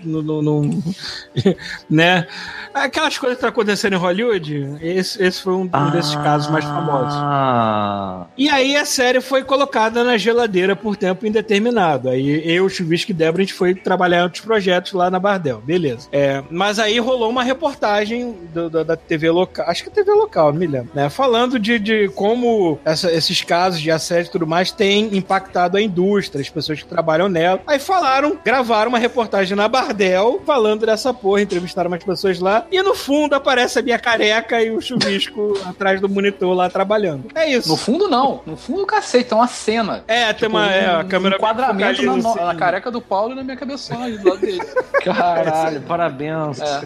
No, no- no- né? Aquelas coisas que estão acontecendo em Hollywood, esse, esse foi um, um desses casos mais famosos. Ah, E aí a série foi colocada na geladeira por tempo indeterminado. Aí eu, o Chuvisco e Débora, a gente foi trabalhar em outros projetos lá na Bardel, beleza. É, mas aí rolou uma reportagem do- do- da TV local, acho que é TV local, não me lembro, né? Falando de, de como essa- esses casos de assédio e tudo mais têm impactado a indústria, as pessoas que trabalham nela. Aí falaram, gravaram uma reportagem na Bardel falando dessa porra, entrevistaram umas pessoas lá, e no fundo aparece a minha careca e o chuvisco atrás do monitor lá trabalhando. É isso. No fundo, não. No fundo, cacete, é uma cena. É, tem uma é, a câmera um enquadramento na, no- na assim. careca do Paulo e na minha cabeçona do lado dele. caralho, parabéns. É,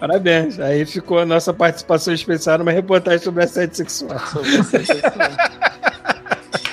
Parabéns. Aí ficou a nossa participação especial numa reportagem sobre assédio sexual. sobre você, é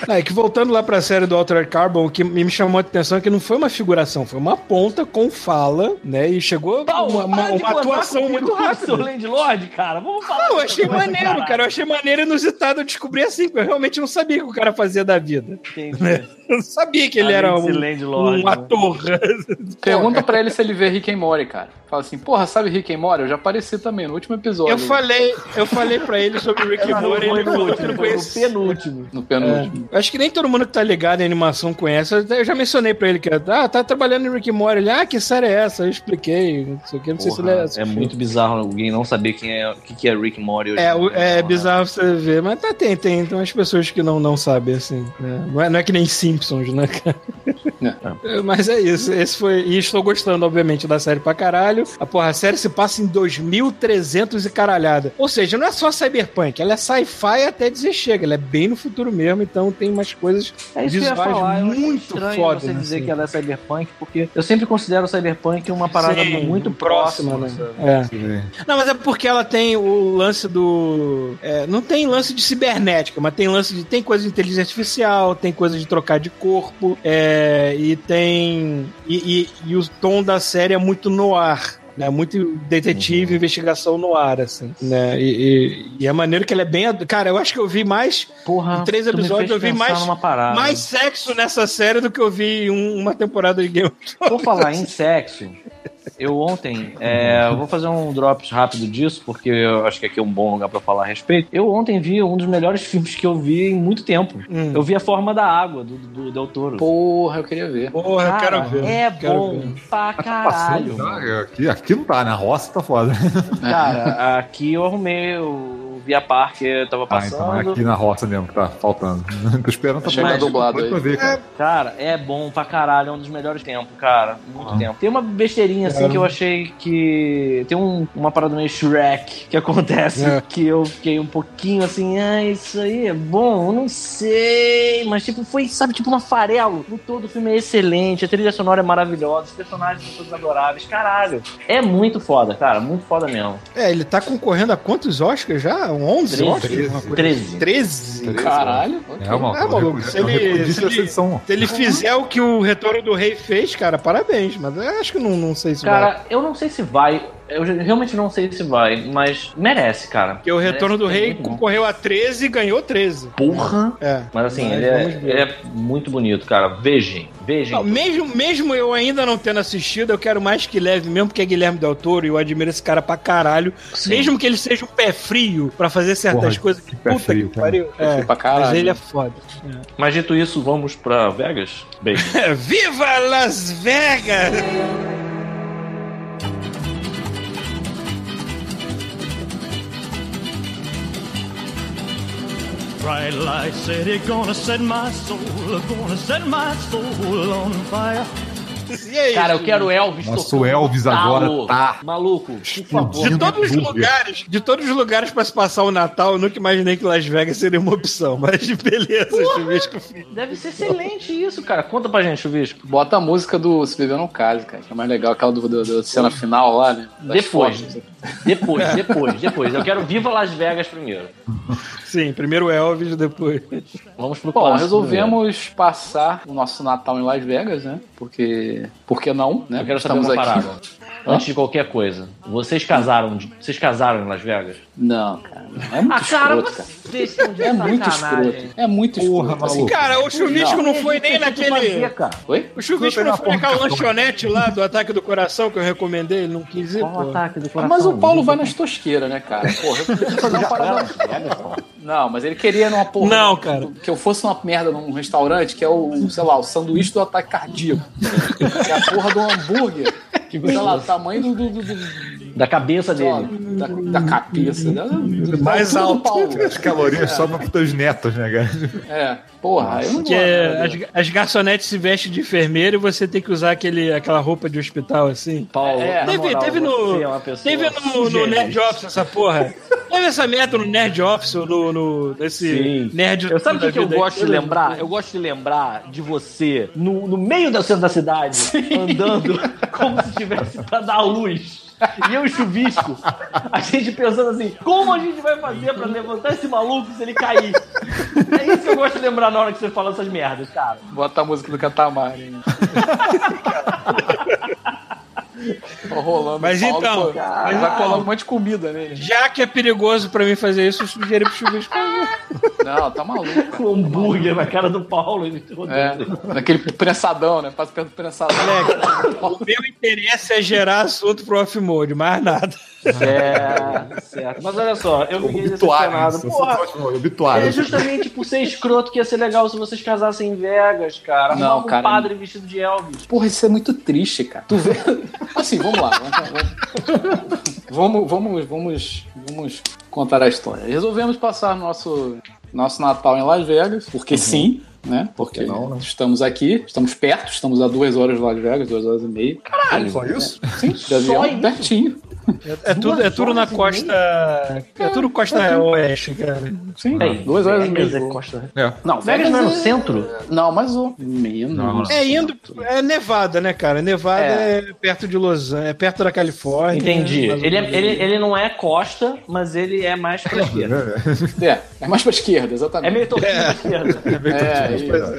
mesmo. É que voltando lá pra série do Altered Carbon, o que me chamou a atenção é que não foi uma figuração, foi uma ponta com fala, né? E chegou uma, uma- uma contar atuação muito rápida. Landlord, cara. Vamos falar. Não, eu achei coisa, maneiro, cara. Eu achei maneiro inusitado eu descobri assim, porque eu realmente não sabia o que o cara fazia da vida. Entendi. Eu não sabia que ele Além era um, um né? ator. Pergunta pra ele se ele vê Rick and Morty, cara. Fala assim, porra, sabe Rick and Morty? Eu já apareci também no último episódio. Eu falei, eu falei pra ele sobre o Rick and Morty, ele falou que último, não no penúltimo. No penúltimo. Eu acho que nem todo mundo que tá ligado em animação conhece. Eu já mencionei pra ele que ah, tá trabalhando em Rick and Morty. Ele, ah, que série é essa? Eu expliquei. Não sei o que, não sei se ele Porra, é assistiu. muito bizarro alguém não saber quem é, o que, que é Rick and Morty hoje. É, o- é Porra. bizarro você ver, mas tá, tem, tem. Então as pessoas que não, não sabem, assim. né? Não, é, não é que nem Simpsons, né, cara? É, Mas é isso. Esse foi. E estou gostando, obviamente, da série pra caralho. A porra, a série se passa em 2300 e caralhada. Ou seja, não é só cyberpunk, ela é sci-fi até dizer chega. Ela é bem no futuro mesmo, então tem umas coisas É isso que eu ia visuais falar. Muito estranho fodas. você dizer assim. que ela é cyberpunk, porque eu sempre considero cyberpunk uma parada Sim, muito próxima. né? sabe? É. Não, mas é porque ela tem o lance do. é, não tem lance de cibernética, mas tem lance de. Tem coisa de inteligência artificial, tem coisa de trocar de corpo, é, e tem. E, e- e o tom da série é muito no ar. Né, muito detetive, investigação no ar, assim, né? E, e, e a maneira que ela é bem. ad- Cara, eu acho que eu vi mais, Porra, Em três episódios eu vi mais- mais sexo nessa série do que eu vi em um- uma temporada de Game of Thrones. Por falar em sexo, eu ontem, é, eu vou fazer um drops rápido disso, porque eu acho que aqui é um bom lugar pra falar a respeito. Eu ontem vi um dos melhores filmes que eu vi em muito tempo. Hum. Eu vi A Forma da Água, do, do Del Toro. Porra, eu queria ver. Porra, eu Cara, quero ver. É quero bom ver. pra caralho. Passando, tá? aqui, aqui não tá, né? A roça tá foda. Cara, aqui eu arrumei o Via Parque, eu tava Ah, então é passando. aqui na roça mesmo que tá faltando. Tô esperando tá Chega mais, dublado aí. pra ver, cara. Cara, é bom pra caralho, é um dos melhores tempos, cara. Muito tempo. Tem uma besteirinha assim Quero. que eu achei que. Tem um- uma parada meio Shrek que acontece É. que eu fiquei um pouquinho assim, ah, isso aí é bom, eu não sei. Mas tipo, foi, sabe, tipo um farelo. No todo o filme é excelente, a trilha sonora é maravilhosa, os personagens são todos adoráveis. Caralho, é muito foda, cara, muito foda mesmo. É, ele tá concorrendo a quantos Oscars já? Um 11 Treze. Oscars? Uma coisa- 13. 13? Caralho. ok. É, mano. É, maluco, se ele- se ele-. Se ele fizer o que o Retorno do Rei fez, cara, parabéns. Mas eu acho que não, não sei se vai. Cara, eu não sei se vai. Eu realmente não sei se vai, mas merece, cara. Porque o Retorno do Merece, é Rei bom. concorreu a 13 e ganhou 13. Porra! É. Mas assim, Mas ele, é, ele é muito bonito, cara. Vejam, vejam. Não, mesmo, mesmo eu ainda não tendo assistido, eu quero mais que leve, mesmo porque é Guilherme Del Toro e eu admiro esse cara pra caralho. Sim. Mesmo que ele seja um pé frio pra fazer certas Porra, coisas que puta frio, que pariu. É, pra caralho. mas ele é foda. Mas dito isso, vamos pra Vegas? Beijo. É. Viva Las Vegas! Bright light city gonna set my soul, gonna set my soul on fire. E aí? Cara, eu quero Elvis Nossa, o Elvis talo. agora tá Maluco, por favor. De todos os lugares, de todos os lugares pra se passar o Natal, eu nunca imaginei que Las Vegas seria uma opção. Mas beleza, chuvisco filho. Deve ser excelente isso, cara. Conta pra gente, Chuvisco. Bota a música do Se Beber Não Case, cara, que é mais legal, aquela do, do, do cena final lá, né? Das Depois. fotos. Depois, depois, depois. Eu quero Viva Las Vegas primeiro. Sim, primeiro Elvis, depois. Vamos pro Bom, clássico resolvemos passar o nosso Natal em Las Vegas, né? Porque. Por que não, né? Eu quero saber uma parada. Antes de qualquer coisa. Vocês casaram, vocês casaram em Las Vegas? Não, cara. É muito Ah, cara, escroto, cara. de É muito escroto. É muito Porra, escroto. Assim. Cara, o chuvisco não, foi nem naquele. Fazia, cara. Oi? O chuvisco não foi naquela lanchonete lá do Ataque do Coração que eu recomendei, ele não quis ir, Qual ataque do coração? Mas o Paulo vai nas tosqueiras, né, cara? Porra, eu queria fazer uma parada. Não, mas ele queria numa porra. Não, cara. Que eu fosse uma merda num restaurante que é o, sei lá, o sanduíche do ataque cardíaco. É a porra do hambúrguer. Que, sei lá, tamanho do, do- do- Da cabeça dele. da, da cabeça. Da, Mais da altura alto. Paulo. As calorias sobram pros teus netos, né, cara? É, porra, eu não Que gosto, é, né? as, as garçonetes se vestem de enfermeiro e você tem que usar aquele, aquela roupa de hospital assim. Paulo, É, Teve, moral, teve no, é uma pessoa teve no, no. Nerd Office essa porra. Teve essa merda no Nerd Office, no, no, nesse Sim. Nerd Eu sabe o que, eu gosto de lembrar? Eu gosto de lembrar de você no, no meio do centro da cidade, andando como se estivesse pra dar luz. E eu e o chuvisco, a gente pensando assim, como a gente vai fazer pra levantar esse maluco se ele cair? É isso que eu gosto de lembrar na hora que você fala essas merdas, cara. Bota a música do Catamari. hein? Tá rolando. Mas Paulo, então, pô, vai então. colar um monte de comida nele. Já que é perigoso pra mim fazer isso, eu sugeri pro chuvisco. Não, tá maluco. cara. Com um hambúrguer na cara do Paulo. Ele É, naquele prensadão, né? Passa perto do prensadão. O meu interesse é gerar assunto pro off-mode, mais nada. É, certo. Mas olha só, eu fiquei Obituário. decepcionado. Porra, obituário. É justamente por ser escroto que ia ser legal se vocês casassem em Vegas, cara. Não, um cara. padre vestido de Elvis. Porra, isso é muito triste, cara. Tu vê. Assim, vamos lá. Vamos, vamos, vamos, vamos contar a história. Resolvemos passar nosso, nosso Natal em Las Vegas, porque sim. Né? Porque não, né? estamos aqui, estamos perto, estamos a duas horas de Las Vegas, duas horas e meia. Caralho. Só isso? Sim, de avião, isso? pertinho. É, é tudo, é tudo na costa. É tudo costa oeste, cara. Sim, Peraí, duas horas e meia. é Costa- É. Não, Vegas não é no centro? Não, mas o. Menos. Não, É indo. É Nevada, né, cara? Nevada é, perto de Los Angeles, é perto da Califórnia. Entendi. ou Ele, é- ele, ele não é costa, mas ele é mais pra esquerda. É, é mais pra esquerda, É exatamente. meio torcido pra esquerda. É,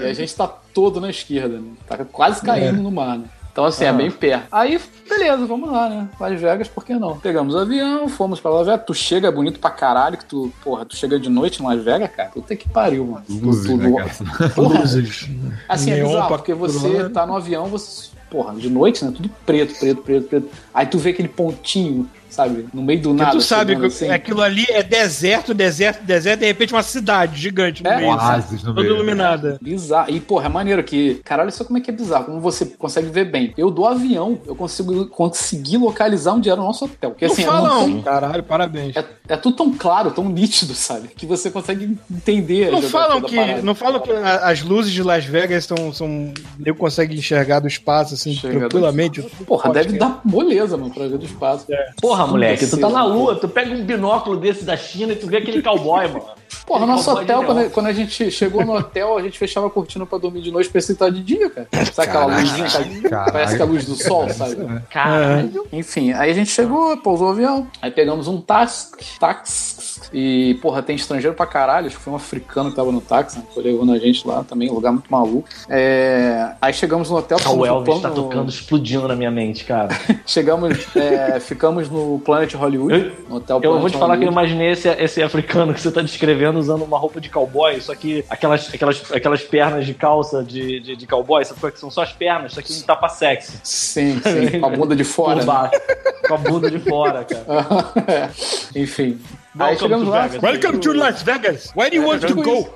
e, e a gente tá todo na esquerda, né? Tá quase caindo no mar, né? Então, assim, é bem perto. Aí, beleza, vamos lá, né? Las Vegas, por que não? Pegamos o avião, fomos pra Las Vegas. Tu chega é bonito pra caralho, que tu, porra, tu chega de noite em Las Vegas, cara. Puta que pariu, mano. Luzes, tu, né? Porra, Luzes. assim, é Neon bizarro, pra porque você tá no avião, você. Porra, de noite, né? Tudo preto, preto, preto, preto. Aí tu vê aquele pontinho, sabe? No meio do nada. tu sabe que assim. aquilo ali é deserto, deserto, deserto, de repente uma cidade gigante no É, meio. Oásis no Toda meio. iluminada. Bizarro. E, porra, é maneiro que. Caralho, isso como é que é bizarro. Como você consegue ver bem. Eu do avião, eu consigo consegui localizar onde era o nosso hotel. Porque Não assim, fala não tem- Caralho, parabéns. é, é tudo tão claro, tão nítido, sabe? Que você consegue entender. Não falam que, parada. não falam que as luzes de Las Vegas são, são eu consegue enxergar do espaço assim Enxergar do tranquilamente. Porra, Pode deve ser. dar moleza, mano, pra ver do espaço. Porra, moleque, tu tá na lua, tu pega um binóculo desse da China e tu vê aquele cowboy, mano. Porra, Aquele nosso hotel, quando, quando a gente chegou no hotel, a gente fechava a cortina pra dormir de noite pra esse de dia, cara. Sabe aquela luzinha? que- caraca. Parece que é a luz do sol, sabe? Caralho. Enfim, aí a gente chegou, pousou o avião, aí pegamos um táxi, táxi, e, porra, tem estrangeiro pra caralho, acho que foi um africano que tava no táxi, né, foi levando a gente lá também, um lugar muito maluco. É, aí chegamos no hotel, Ah, o no Elvis tá tocando, explodindo na minha mente, cara. Chegamos, é, ficamos no Planet Hollywood, no hotel Eu Planet vou te falar que eu Hollywood. imaginei esse, esse africano que você tá descrevendo usando uma roupa de cowboy, só que aquelas, aquelas, aquelas pernas de calça de, de, de cowboy, sabe qual é que são só as pernas, só que um tapa sexy. Sim, sim, com a bunda de fora. Por né? Com a bunda de fora, cara. É, Enfim. Aí Welcome chegamos to lá. Vegas. Welcome to Las Vegas. Where do you want to go?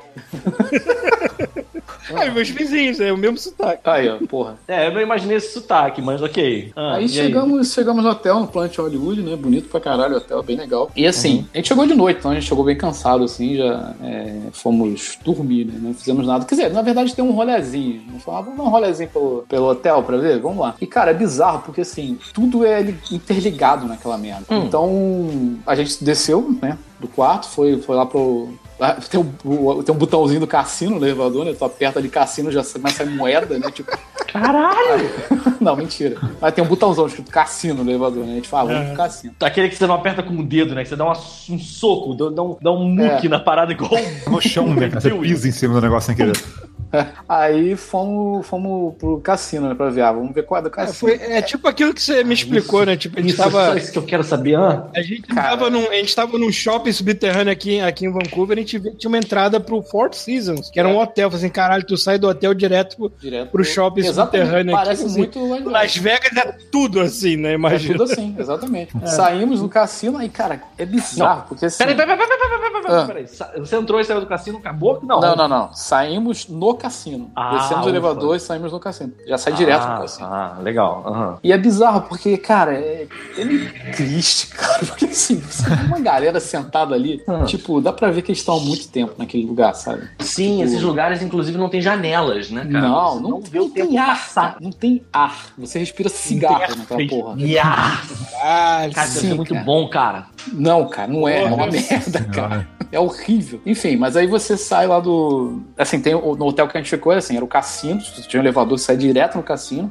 É, meus vizinhos, é o mesmo sotaque. Aí, ó, porra. É, eu não imaginei esse sotaque, mas ok. Ah, aí chegamos, chegamos no hotel, no Planet Hollywood, né? Bonito pra caralho o hotel, bem legal. E assim, a gente chegou de noite, então a gente chegou bem cansado, assim, já é, fomos dormir, né? Não fizemos nada. Quer dizer, na verdade tem um rolezinho. A gente falou, ah, vamos dar um rolezinho pelo, pelo hotel pra ver? Vamos lá. E, cara, é bizarro, porque assim, tudo é interligado naquela merda. Então, a gente desceu, né? Do quarto, foi, foi lá pro. Ah, Tem um, tem um botãozinho do cassino no elevador, né? Tu aperta ali cassino, já começa a sair moeda, né? Tipo, Caralho! não, mentira. Mas tem um botãozão escrito cassino no elevador, né? A gente fala, vamos pro cassino. Aquele que você não aperta com o dedo, né? Que você dá uma- um soco, dá, um, dá um muque É. na parada igual. No chão, né? Você pisa em cima do negócio sem querer. Aí fomos, fomos pro cassino, né? Pra ver, ah, vamos ver qual é do É, cassino. foi, é tipo aquilo que você me explicou, né? Tipo, a gente Isso, é tava. só isso que eu quero saber. Ah, A gente, Cara. tava num, a gente tava num shopping subterrâneo aqui, aqui em Vancouver, a gente viu que tinha uma entrada pro Four Seasons, que era um hotel. Falei assim, caralho, tu sai do hotel direto pro, Direto pro shopping Exatamente, subterrâneo aqui. Parece assim. muito Las Vegas. Las Vegas é tudo assim, né? É Imagina. tudo assim, exatamente. Saímos do cassino, aí, cara, é bizarro, porque assim. Peraí, peraí, peraí, peraí, peraí, peraí, Ah. Você entrou e saiu do cassino, acabou? Não. Não, não, não. Saímos no cassino. Ah, Descemos o elevador e saímos no cassino. Já sai direto ah, no cassino. Ah, legal. aham. E é bizarro, porque, cara, é, é meio triste, cara. Porque assim, você vê uma galera sentada ali, Hum. tipo, dá pra ver que eles estão há muito tempo naquele lugar, sabe? Sim, esses lugares, inclusive, não tem janelas, né, cara? não, Você não, vê o não tempo tem ar, passar. Não tem ar. Você respira cigarro naquela porra. Yeah. Ah, Cara, deve Sim, ser muito cara. bom, cara. Não, cara, não é. É uma merda, cara. É horrível. Enfim, mas aí você sai lá do. Assim, tem o- no hotel que a gente ficou, assim, era o cassino. Você tinha um elevador, você sai direto no cassino.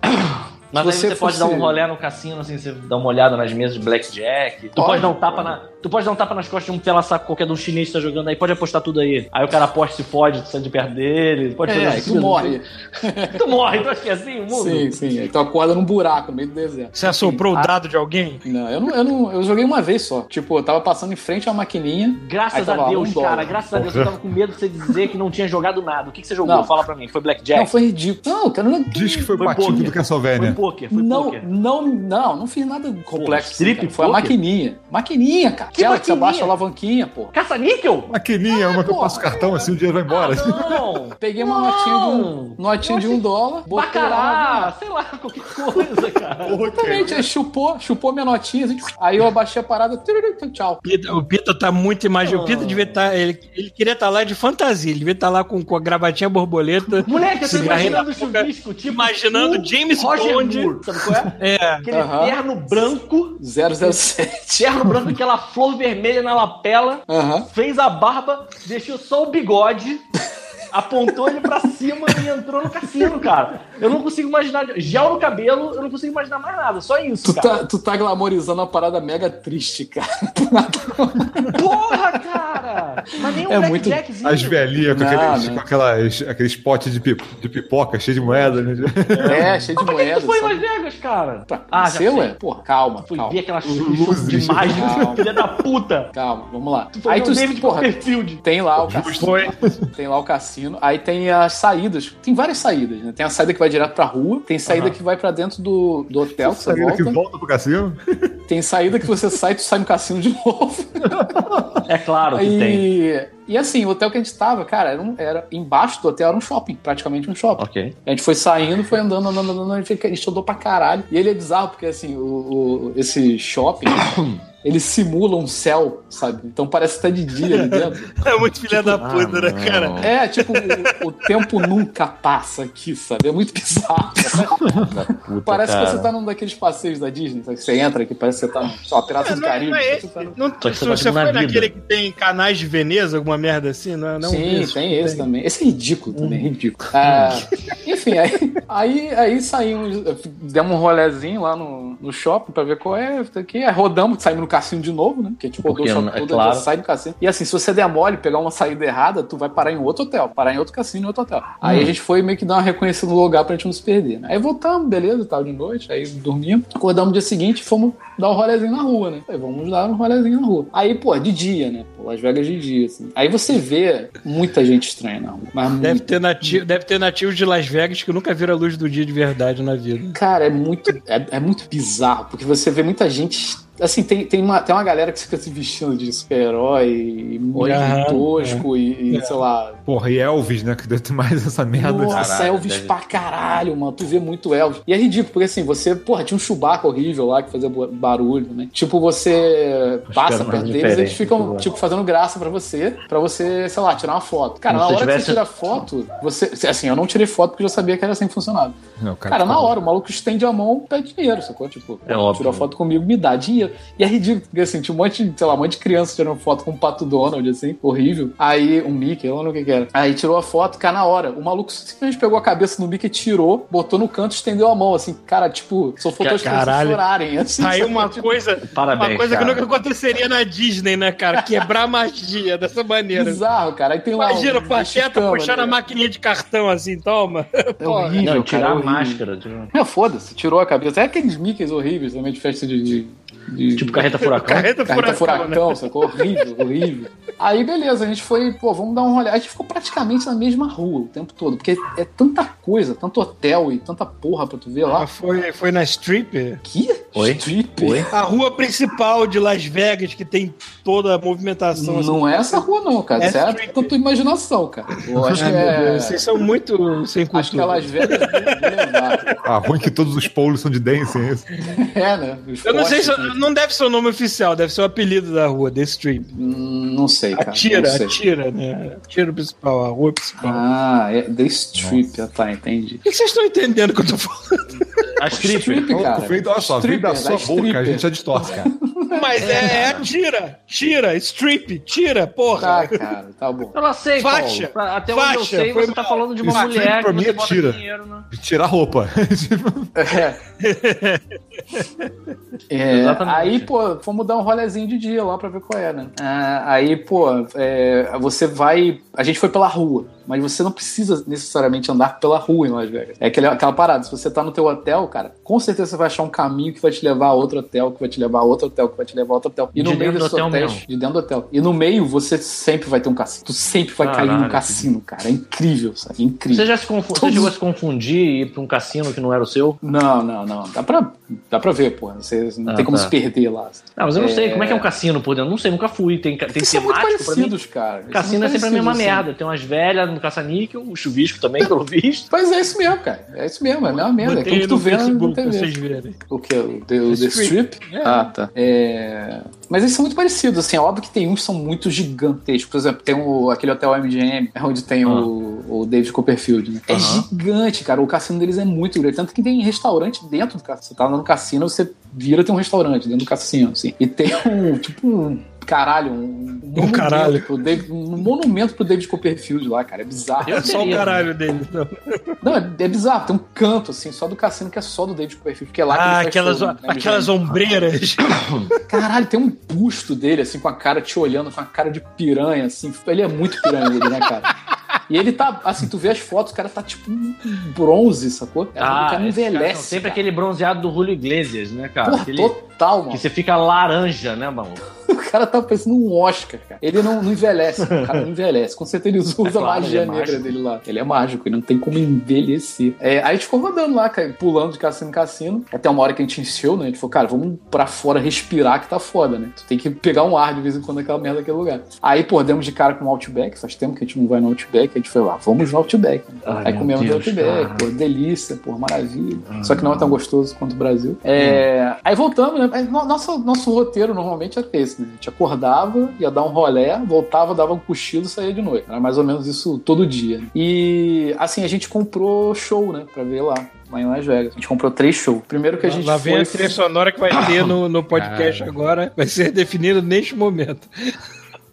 Mas Se aí você você pode dar um rolé no cassino, assim, você dá uma olhada nas mesas de blackjack. Tu pode, Pode, dar um tapa pode. na. Tu pode dar um tapa nas costas de um pela saco qualquer de um chinês que tá jogando aí, pode apostar tudo aí. Aí o cara aposta se fode, tu sai de perto dele, pode fazer É, aí isso. tu morre. Tu morre, tu acha que é assim o mundo? Sim, sim. Aí tu acorda num buraco no meio do deserto. Você assoprou Ah. o dado de alguém? Não, eu não, eu não. Eu joguei uma vez só. Tipo, eu tava passando em frente a uma maquininha. Graças a Deus, um dólar. cara, graças a Deus, eu tava com medo de você dizer que não tinha jogado nada. O que, que você jogou? Não. Fala pra mim. Foi Blackjack? Não, foi ridículo. Não, cara, não. Diz que foi, Foi batido poker. do Foi Castlevania. poker, foi Não, poker. não, não, não fiz nada complexo. assim, strip cara. Foi a maquininha. Maquininha, cara. Que Aquela que você maquininha? abaixa a alavanquinha, pô. Caça-níquel? Maquininha, uma que eu passo cartão assim, o dinheiro vai embora. Não! Peguei uma Não. notinha de um, notinha de um dólar. Bacará! Sei lá, qualquer coisa, cara. Exatamente, aí chupou, chupou minha notinha, assim, aí eu abaixei a parada, tchau. Pita- o Pita tá muito imaginando. O Pita devia estar. ele, ele queria estar lá de fantasia. Ele devia estar lá com, com a gravatinha borboleta. Moleque, eu tô imaginando o chuvisco, tipo. imaginando o James Roger Bond. Moore, sabe qual é? É. Aquele Aham. terno branco, 007. terno branco, aquela flor vermelha na lapela, Aham. fez a barba, deixou só o bigode, apontou ele pra cima e entrou no cassino, cara. Eu não consigo imaginar. Gel no cabelo, eu não consigo imaginar mais nada, só isso, Tu cara. tá, tu tá glamorizando uma parada mega triste, cara. Porra, cara! Mas nem um É muito-. As velhinhas com, aqueles, não. com aquelas, aqueles potes de, pi- de pipoca cheio de moeda. Né? É, cheio de Mas que moedas. tu foi em? Las Vegas, cara? Pra Ah, já sei. ué? Porra, calma, Fui calma. ver aquela Luzes. de mágica, filha da puta. Calma, vamos lá. Tu foi Aí tu, o David porra, Copperfield. tem lá o cassino. Foi. Tem lá o cassino. Aí tem as saídas. Tem várias saídas, né? Tem a saída que vai direto pra rua, tem saída Aham. que vai pra dentro do, do hotel, que você Saída volta. que volta pro cassino. Tem saída que você sai e tu sai no cassino de novo. É claro que tem. E, assim, o hotel que a gente tava, cara, era, um- era embaixo do hotel era um shopping, praticamente um shopping. Ok. A gente foi saindo, foi andando, andando, andando, a gente, fica- a gente andou pra caralho. E ele é bizarro, porque assim, o, o- esse shopping, ele simula um céu, sabe? Então parece que tá de dia ali dentro. É muito filha da puta, né, cara? É, tipo, o, o tempo nunca passa aqui, sabe? É muito bizarro. parece que você tá num daqueles passeios da Disney, sabe? Que você entra aqui, parece que você tá sei lá, Piratas É, do não, Caribe. não é você esse. tá no- Não, Só que você tá você tipo na foi vida. naquele que tem canais de Veneza, alguma merda assim, não é? Não Sim, esse. tem esse também. Esse é ridículo também, ridículo. Ah, enfim, aí, aí, aí saímos, demos um rolezinho lá no, no shopping pra ver qual é. Aqui, aí rodamos, saímos no cassino de novo, né? Porque tipo, rodou o shopping é todo, claro. sai do cassino. E assim, se você der mole, pegar uma saída errada, tu vai parar em outro hotel, parar em outro cassino, em outro hotel. Aí a gente foi meio que dar uma reconhecida no lugar pra gente não se perder, né? Aí voltamos, beleza, tal, de noite, aí dormimos. Acordamos no dia seguinte e fomos dar um rolezinho na rua, né? Aí vamos dar um rolezinho na rua. Aí, pô, de dia, né? Pô, Las Vegas de dia, assim. Aí você vê muita gente estranha na rua. Mas Deve muito. ter, nativo, deve ter nativos de Las Vegas que nunca viram a luz do dia de verdade na vida. Cara, é muito, é, é muito bizarro, porque você vê muita gente Assim, tem, tem, uma, tem uma galera que fica se vestindo de super-herói e muito Aham, tosco e, e, sei lá. Porra, e Elvis, né? Que deve ter mais essa merda. Nossa, Caralho, Elvis deve- pra caralho, mano. Tu vê muito Elvis. E é ridículo, porque assim, você, porra, tinha um Chewbacca horrível lá que fazia barulho, né? Tipo, você passa caras mais perto deles, eles ficam, tipo, fazendo graça pra você, pra você, sei lá, tirar uma foto. Cara, Como na hora que tivesse- você tira foto, você. Assim, eu não tirei foto porque eu já sabia que era assim que funcionava. Não, Cara, na hora, o maluco estende a mão, pede dinheiro, sacou? Tipo, É óbvio. tirou foto comigo, me dá dinheiro. E é ridículo, porque assim, tinha um monte, de, sei lá, um monte de criança tirando foto com um pato Donald, assim, horrível. Aí, um Mickey, eu não lembro o que que era. Aí tirou a foto, cara, na hora, o maluco simplesmente pegou a cabeça do Mickey, tirou, botou no canto, estendeu a mão, assim, cara, tipo, só faltou as crianças chorarem, assim. Aí uma Tipo, coisa, Parabéns, uma coisa que cara. nunca aconteceria na Disney, né, cara? Quebrar magia dessa maneira. Bizarro, cara. Aí tem lá. Imagina um o Pateta puxando a né? maquininha de cartão assim, toma. É horrível, Não, cara, tirar a horrível. máscara. Não, foda-se, tirou a cabeça. É aqueles Mickeys horríveis também de festa de. de, de- Tipo carreta furacão. Carreta, Carreta furacão, furacão, né? sacou? Horrível, horrível. Aí, beleza, a gente foi, pô, vamos dar um rolê. A gente ficou praticamente na mesma rua o tempo todo, porque é tanta coisa, tanto hotel e tanta porra pra tu ver lá. Ah, Foi, foi na Strip? Que? Oi? Strip? Oi? A rua principal de Las Vegas, que tem toda a movimentação. assim. Não é essa rua, não, cara. É Isso é a tua imaginação, cara. Eu acho que é. Vocês são muito sem cultura. Acho que é Las Vegas Boulevard. Ah, ruim que todos os polos são de dance, é isso? É, né? Os Eu não sei se não deve ser o nome oficial, deve ser o apelido da rua, The Strip. Hum, Não sei, cara. Atira, sei. atira, né? Atira principal, a rua principal. Ah, é The Strip. Ah, tá, entendi. O que vocês estão entendendo que eu tô falando? A stripper. Strip, cara. Feito, olha só, da Stripper, sua da boca, a stripper. gente já distorce, cara. Mas é, é tira, tira, strip, tira, porra. Tá, cara, tá bom. Eu não sei, Faixa. Paulo. Pra- Até onde eu Faixa, sei, você tá mal. falando de uma Isso mulher pra que mim é bota tira. dinheiro, né? Tirar a roupa. É. É, Exatamente. aí, pô, fomos dar um rolezinho de dia lá pra ver qual é, né? Ah, aí, pô, é, você vai. A gente foi pela rua, mas você não precisa necessariamente andar pela rua em Las Vegas. É aquele, aquela parada. Se você tá no teu hotel, cara, com certeza você vai achar um caminho que vai te levar a outro hotel, que vai te levar a outro hotel, que vai te levar a outro hotel. E De no meio dentro do desses hotel hotéis, mesmo. de dentro do hotel. E no meio você sempre vai ter um cassino. Tu sempre vai cair Caralho, num cassino, cara. É incrível, sabe? É incrível. Você já se confu- você Todos- chegou a se confundir e ir pra um cassino que não era o seu? Não, não, não. Dá pra, dá pra ver, porra. Você não Ah, tem como tá. se perder lá. Não, mas eu não É. sei. Como é que é um cassino por dentro? Não sei, nunca fui. Tem, tem Eles são muito temático pra mim. parecidos, cara. Cassino é sempre a muito mesma assim. merda. Tem umas velhas no caça-níquel, o chuvisco também, pelo visto. Pois é isso mesmo, cara. É isso mesmo, é a mesma merda. É aquilo que tu vê na TV. vocês verem. O que? O The, o The Strip? É. Ah, tá. É... Mas eles são muito parecidos, assim. É óbvio que tem uns que são muito gigantescos. Por exemplo, tem o, aquele hotel MGM, é onde tem o, o David Copperfield, né? É Aham. gigante, cara. O cassino deles é muito grande. Tanto que tem restaurante dentro do cassino. Você tá no cassino, você vira tem um restaurante dentro do cassino, assim. E tem um, tipo, um caralho, um, monumento caralho. Pro David, um monumento pro David Copperfield lá, cara. É bizarro. Eu É só o caralho dele. Então. Não, é, é bizarro. Tem um canto, assim, só do cassino que é só do David Copperfield, porque é lá que Ah, ele faz aquelas, show, né, aquelas ombreiras. Caralho, tem um busto dele, assim, com a cara te olhando, com a cara de piranha, assim. Ele é muito piranha, ele, né, cara? E ele tá, assim, tu vê as fotos, o cara tá tipo um bronze, sacou? É, o cara não esses caras envelhece. são sempre cara. aquele bronzeado do Julio Iglesias, né, cara? Porra, Aquele- total, mano. Que você fica laranja, né, mano? O cara tá parecendo um Oscar, cara. Ele não, não envelhece, o cara não envelhece. Com certeza ele usa É claro, a magia é negra mágico. dele lá. Ele é mágico, ele não tem como envelhecer. É, aí a gente ficou rodando lá, cara, pulando de cassino em cassino. Até uma hora que a gente encheu, né? A gente falou, cara, vamos pra fora respirar que tá foda, né? Tu tem que pegar um ar de vez em quando naquela merda daquele lugar. Aí, pô, demos de cara com o Outback. Faz tempo que a gente não vai no Outback. A gente foi lá, vamos no Outback. Ai, aí comemos no Deus, Outback, cara. pô, delícia, pô, maravilha. Só que não é tão gostoso quanto o Brasil. É, Aí voltamos, né? Nosso, nosso roteiro normalmente era esse, né? A gente acordava, ia dar um rolé, voltava, dava um cochilo e saía de noite. Era mais ou menos isso todo dia. E assim, a gente comprou show, né? Pra ver lá. Lá em Las Vegas. A gente comprou três shows. Primeiro que a gente Lá vem foi. a trilha sonora que vai ter no, no podcast agora. Vai ser definido neste momento.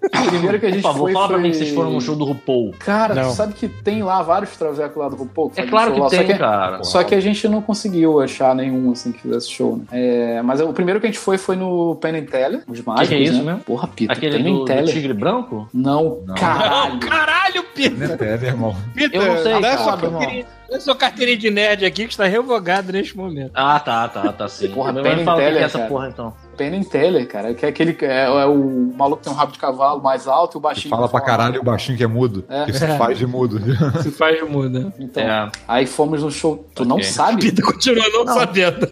Primeiro que a Por gente favor, foi. fala pra foi- mim que vocês foram no show do RuPaul. Cara, Não. tu sabe que tem lá vários travecos lá do RuPaul? É claro que lá, tem, só que, cara. Só que a gente não conseguiu achar nenhum assim que fizesse show, né? É, mas o primeiro que a gente foi foi no Penn and Teller, os mágicos, que é isso né? mesmo? Porra, Pita, Aquele Penn do, do Teller. tigre branco? Não, Não. caralho. Não, caralho, Peter! Né, Tele, irmão? Peter, Eu não sei, dá cara, irmão. carteirinha, dá sua carteirinha de nerd aqui que está revogada neste momento. Ah, tá, tá, tá sim. Porra, Penn and que que Teller, é essa cara. porra, então. Penn and Teller, cara, que é aquele é, é o maluco que tem um rabo de cavalo mais alto e o baixinho. Fala que pra fala caralho o baixinho que é mudo. É. Que se faz de mudo. Se faz muda. Então, É. aí fomos no show. Tu não Ok. sabe? Peter continua não, Não. sabendo.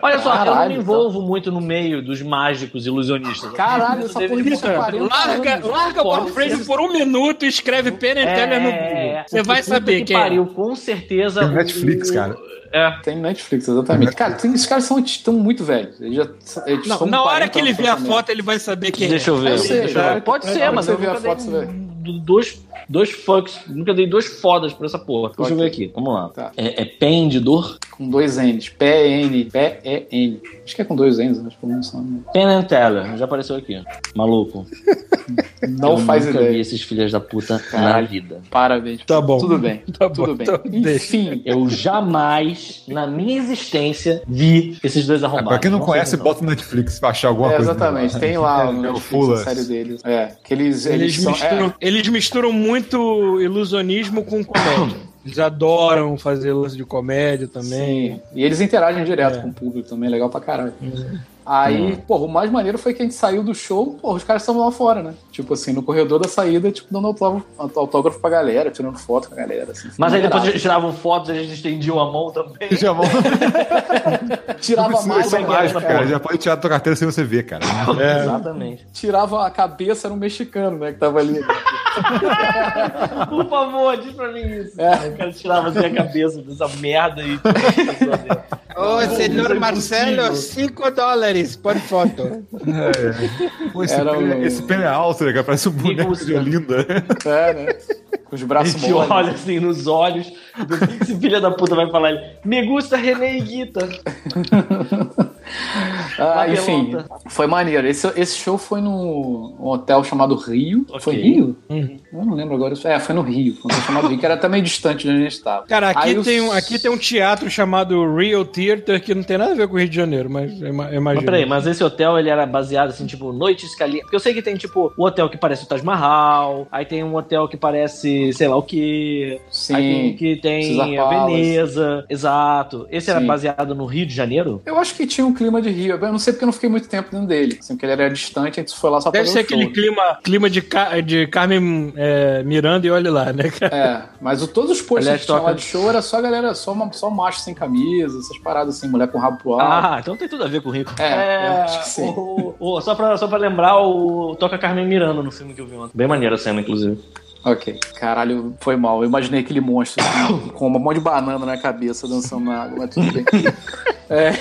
Olha só, eu não Caralho, me envolvo muito no meio dos mágicos ilusionistas. Caralho, essa porra de Cara, pariu. larga caramba. larga o por um minuto e escreve Penn and Teller no Google. Você vai saber que quem é. pariu, com certeza. Tem o- Netflix, cara. É. Tem Netflix, exatamente. Cara, tem, esses caras são, estão muito velhos. Eles já, eles Não, na hora 40 que ele vê a foto, ele vai saber quem Deixa é. eu ver. Eu sei, deixa eu ver. Pode ser, mas eu vê a foto, você dei dois, dois fucks, nunca dei dois fodas pra essa porra. Deixa eu ver aqui, vamos lá. Tá. É, é pen de dor? Com dois N's. P-N, P-E-N. Acho que é com dois N's, mas como não são. Pen and Teller, já apareceu aqui. Maluco. Não eu faz nunca ideia. vi esses filhos da puta na Caralho. vida. Parabéns. Tá bom. Tudo bem. Tá bom, Tudo bem. então. Enfim. Eu jamais, na minha existência, vi esses dois É, arrombados. pra quem não sei conhece, bota no Netflix pra achar alguma É, coisa. exatamente. Tem lá É, no o Netflix a série deles. É. Que eles, eles, Eles são. misturam, é, eles misturam muito ilusionismo com comédia. Eles adoram fazer lance de comédia também. Sim. E eles interagem direto É. com o público também, é legal pra caralho. Aí, porra, o mais maneiro foi que a gente saiu do show, porra, os caras estavam lá fora, né? Tipo assim, no corredor da saída, tipo, dando autógrafo, autógrafo pra galera, tirando foto com a galera. Assim, Mas aí depois eles tiravam fotos, eles estendiam a mão também. Já vão. tirava Isso mais, é cara, mágico, cara. Já pode tirar da tua carteira sem você ver, cara. Exatamente. tirava a cabeça, era um mexicano, né, que tava ali. Por favor, diz pra mim isso. É. O cara tirava assim a cabeça dessa merda e. Ô, senhor é Marcelo, impossível. 5 dólares por foto. Pô, esse, Era um- esse pene é alto, né, cara? Parece um boneco de Olinda. É, né? Com os braços moles. olha assim nos olhos. Do que que esse filho da puta vai falar? Ele, Me gusta René e Guita. Ah, enfim, foi maneiro. Esse, esse show foi num hotel chamado Rio. Ok. Foi Rio? Uhum. Eu não lembro agora. É, foi no Rio. Foi um hotel chamado Rio, que era até meio distante de onde a gente estava. Cara, aqui Aí tem, um, aqui tem um teatro chamado Real Theater que não tem nada a ver com o Rio de Janeiro, mas eu peraí, mas esse hotel ele era baseado assim, tipo, noites calientes. Porque eu sei que tem, tipo, o hotel que parece o Taj Mahal, aí tem um hotel que parece sei lá o quê. Sim. Aí tem que tem a Palace. Veneza. Exato. Esse era Sim. baseado no Rio de Janeiro? Eu acho que tinha um clima de Rio. Eu não sei porque eu não fiquei muito tempo dentro dele. Assim, porque ele era distante, a gente foi lá só pra Deve ver ser aquele show. clima, clima de, de Carmen é, Miranda e olhe lá, né, cara? É, mas o, todos os posts Aliás, que tinha lá de show era só galera, só, uma, só macho sem camisa, essas paradas assim, mulher com rabo pro alto. Ah, então tem tudo a ver com o Rio. É, eu acho que sim. o- o- só, pra, só pra lembrar, o Toca Carmen Miranda no filme que eu vi ontem. Bem maneira a cena, inclusive. Ok. Caralho, foi mal. Eu imaginei aquele monstro assim, com um monte de banana na cabeça dançando na água, mas tudo bem. É,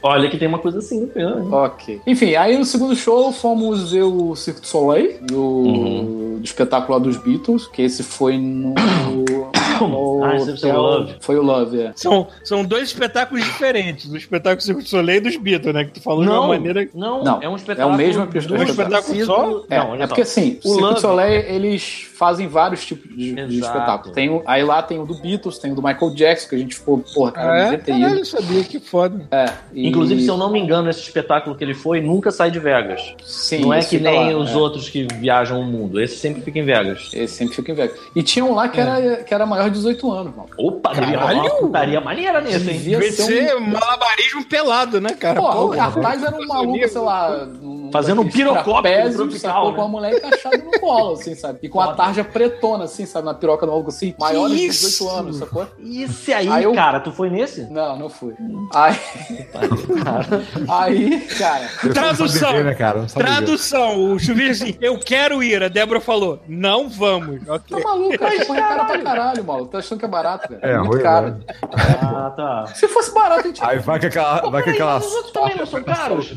Olha que tem uma coisa assim no filme. ok. Enfim, aí no segundo show fomos ver o Cirque du Soleil, do, Uhum. do espetáculo lá dos Beatles, que esse foi no. Ah, o Love. Foi o Love, é. São, são dois espetáculos diferentes. O espetáculo Circo du Soleil e dos Beatles, né? Que tu falou de uma maneira... não, Não, é um é espetáculo. o mesmo espetáculo. espetáculo só? É, Não, olha é só. porque assim, O o Cirque Love- du Soleil, eles fazem vários tipos de, de espetáculo. Tem o- aí lá tem o do Beatles, tem o do Michael Jackson, que a gente ficou, porra, cara, é? devia ter ido. Caralho, sabia, que foda. É, e- Inclusive, se eu não me engano, esse espetáculo que ele foi nunca sai de Vegas. Sim, não é que nem lá, os é. outros que viajam o mundo. Esse sempre fica em Vegas. Esse sempre fica em Vegas. E tinha um lá que, era, que era maior de 18 anos, mano. Opa, uma putaria maneira nesse, hein? Devia ser um- malabarismo pelado, né, cara? Porra, o Porra, cartaz era um maluco, sei lá. um Fazendo um trapézios, tropical, né? Com a mulher encaixada no colo, assim, sabe? E com a Foda. Tarja pretona, assim, sabe? Na piroca do maluco, assim, maior de isso? 18 anos, sacou? Esse aí, Aí eu- cara, tu foi nesse? Não, não fui. Aí, aí cara, Tradução. Beber, né, cara? Beber. Tradução, o chuvisco assim, eu quero ir. A Débora falou, não vamos. tá Ok. maluco, cara, põe cara pra caralho, maluco. Tá achando que é barato, velho. É, muito ruim, caro. né? Ah, tá. Se fosse barato, a gente Aí vai com aquela. Vai com aquela. Os outros também não são caros.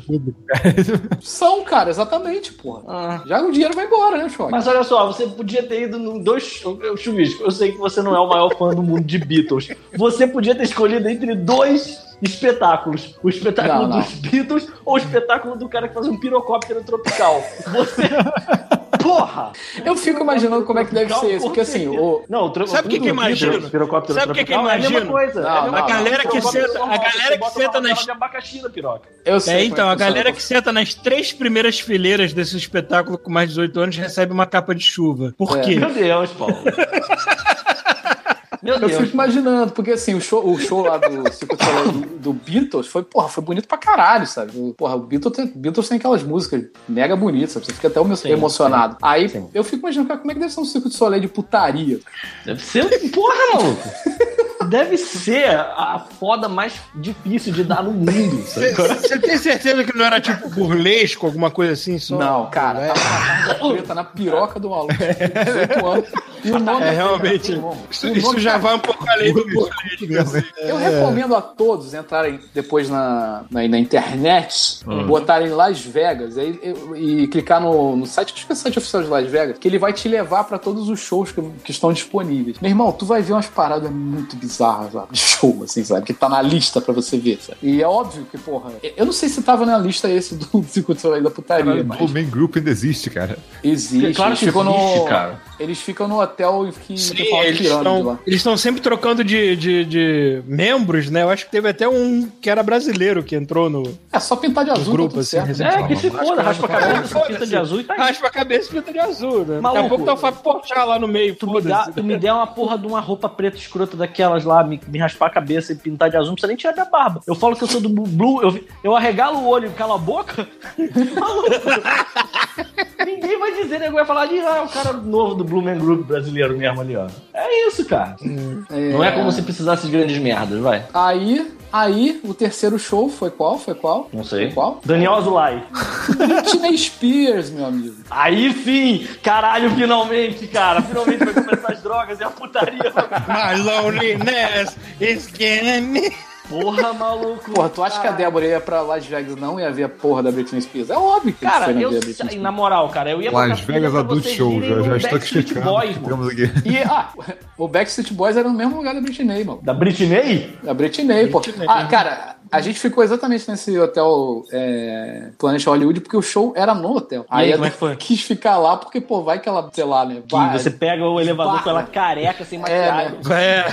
são, cara, exatamente, porra. Ah. Já o dinheiro vai embora, né, Choque? Mas olha só, você podia ter ido em dois. Eu, Chuvisco, eu sei que você não é o maior fã do mundo de Beatles. Você podia ter escolhido entre dois espetáculos: o espetáculo Não, não. dos Beatles ou o espetáculo do cara que faz um pirocóptero tropical. Você. Porra! Eu fico imaginando como é que deve ser esse, porque assim, o. Não, o Sabe o que que pirocóptero Sabe o que tropical, É a mesma coisa. Não, é a não, galera que senta- a galera que senta nas- rodela de abacaxi na piroca. Eu sei É, então, a galera que senta nas três primeiras fileiras desse espetáculo com mais de 18 anos recebe uma capa de chuva. Por É. quê? Meu Deus, Paulo. Meu Eu Deus. fico imaginando, porque assim, o show, o show lá do Soleil do, do Beatles foi, porra, foi bonito pra caralho, sabe? Porra, o Beatles tem, Beatles tem aquelas músicas mega bonitas, sabe? Você fica até Sim, emocionado. Aí sim. eu fico imaginando, cara, como é que deve ser um Circo du Soleil de putaria? Deve ser. Porra, maluco. deve ser a foda mais difícil de dar no mundo. sabe? Você tem certeza que não era tipo burlesco, alguma coisa assim? Só... Não, cara, É, tarja preta na piroca do maluco, 18 anos. E o nome é realmente. O Isso, nome- isso já vai um pouco além do burlesco. assim. Eu recomendo a todos entrarem depois na, na, na internet, botarem Las Vegas aí, e, e clicar no, no site, acho que é o site oficial de Las Vegas, que ele vai te levar pra todos os shows que, que estão disponíveis. Meu irmão, tu vai ver umas paradas muito bizarras lá de show, assim, sabe? Que tá na lista pra você ver, sabe? E é óbvio que, porra, eu não sei se tava na lista esse do Circuito da Putaria, Caralho, mas o main group ainda existe, cara. existe. Claro eles que ficam existe, no, cara. Eles ficam no hotel que Sim, de eles estão eles estão sempre trocando de, de, de membros, né? Eu acho que teve até um que era brasileiro que entrou no É só pintar de azul, grupo, tá tudo assim, certo. É, que se foda, raspa a cabeça, pinta de azul e tá aí. Raspa a cabeça e pinta de azul, né? Daqui a Maluco. pouco tá o Fábio Porchat lá no meio, Tu me, dá, tu me der uma porra de uma roupa preta escrota daquelas lá, me, me raspar a cabeça e pintar de azul, não precisa nem tirar minha barba. Eu falo que eu sou do Blue, eu, eu arregalo o olho e calo a boca. Maluco. Ninguém vai dizer, nego vai falar de ah, o cara novo do Blue Man Group brasileiro mesmo ali, ó. É isso, cara. Não é como se precisasse de grandes merdas, vai. Aí, aí, o terceiro show foi qual? Foi qual? Não sei. Foi qual? Daniel Azulay. Britney Spears, meu amigo. Aí sim, caralho, finalmente, cara. Finalmente vai começar as drogas e a putaria. My loneliness is getting me. Porra, maluco. Porra, tu acha que a Débora ia pra Las Vegas não ia ver a porra da Britney Spears? É óbvio que Cara, não eu, ver a Britney Spears. na moral, cara, eu ia Las Vegas Adult vocês Show, já, já estou explicando. Boys, mano. Aqui. E, ah, o Backstreet Boys era no mesmo lugar da Britney, mano. Da Britney? Da Britney, pô. Ah, cara, a gente ficou exatamente nesse hotel é, Planet Hollywood porque o show era no hotel. aí, a como é que foi? quis ficar lá porque, pô, vai que ela, sei lá, né? Vai, você pega o elevador Barra. com ela careca, sem É, maquiagem, É.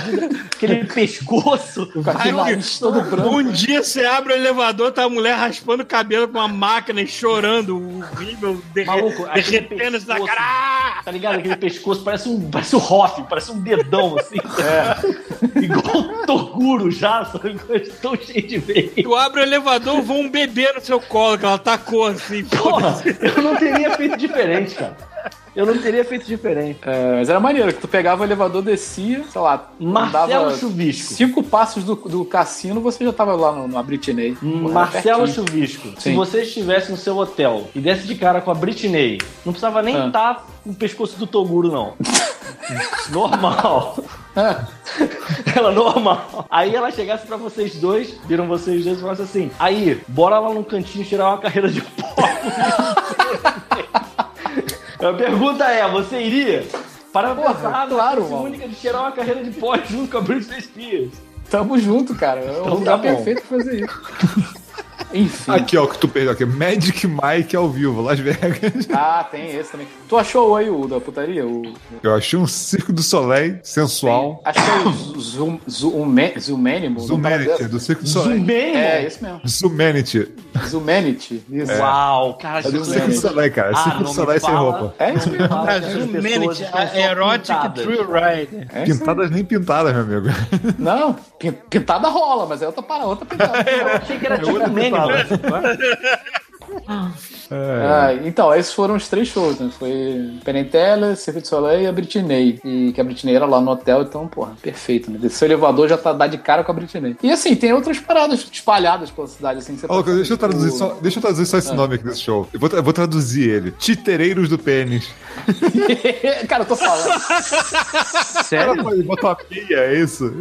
aquele pescoço. com aquele Vai, nariz todo branco. Um dia você abre o elevador, tá a mulher raspando o cabelo com uma máquina e chorando, horrível, derre Maluco, aquele derretendo-se na pescoço. cara. Tá ligado? Aquele pescoço parece um, parece um Hoff, parece um dedão, assim. É. Igual o Toguro já, só que tão cheio de Tu abre o elevador, voa um bebê no seu colo, que ela tacou assim. Porra, eu não teria feito diferente, cara. Eu não teria feito diferente. É, mas era maneiro, que tu pegava o elevador, descia, sei lá, Marcelo Chuvisco. cinco passos do, do cassino, você já tava lá no, na Britney. Marcelo pertinho. Chuvisco, se Sim. você estivesse no seu hotel e desse de cara com a Britney, não precisava nem Ah. estar no pescoço do Toguro, não. normal. Ah, Ela normal. Aí ela chegasse pra vocês dois, viram vocês dois e falasse assim: aí, bora lá no cantinho tirar uma carreira de pó. a pergunta é: você iria? Para Porra, claro, a única de tirar uma carreira de pó junto com a Britney Spears. tamo junto, cara. É o Então lugar tá bom. perfeito pra fazer isso. Enfim. Aqui, ó, o que tu perdeu aqui. Magic Mike ao vivo, Las Vegas. Ah, tem esse também. Tu achou aí o da putaria? O... Eu achei um Circo do Soleil sensual. Acho que é o Zoom, Zoom, Zoomanimo. Zumanity, do Circo do Soleil. Zumeno? É, esse mesmo. Zumanity. Zoomanity. Isso. Uau, cara, É do isso Circo do Soleil, cara. Ah, Circo do Soleil sem roupa. É isso mesmo. Só Erotic pintadas. True Ride. É isso Pintadas nem pintadas, meu amigo. Não, pin- pintada rola, mas é outra para outra pintada. Eu achei que era tipo outra meme, pitada. Ah, então, esses foram os três shows, né? Foi Penentella, Cirque du Soleil e a Britney. E que a Britney era lá no hotel, então, porra, perfeito, né? O elevador já tá dá de cara com a Britney. E assim, tem outras paradas espalhadas pela cidade, assim. que você Lucas, pode deixa eu traduzir tipo- só, deixa eu traduzir só esse nome aqui desse show. Eu vou, eu vou traduzir ele. Titereiros do pênis. cara, eu tô falando. Cara, Sério? pô, ele botou uma pia, é isso?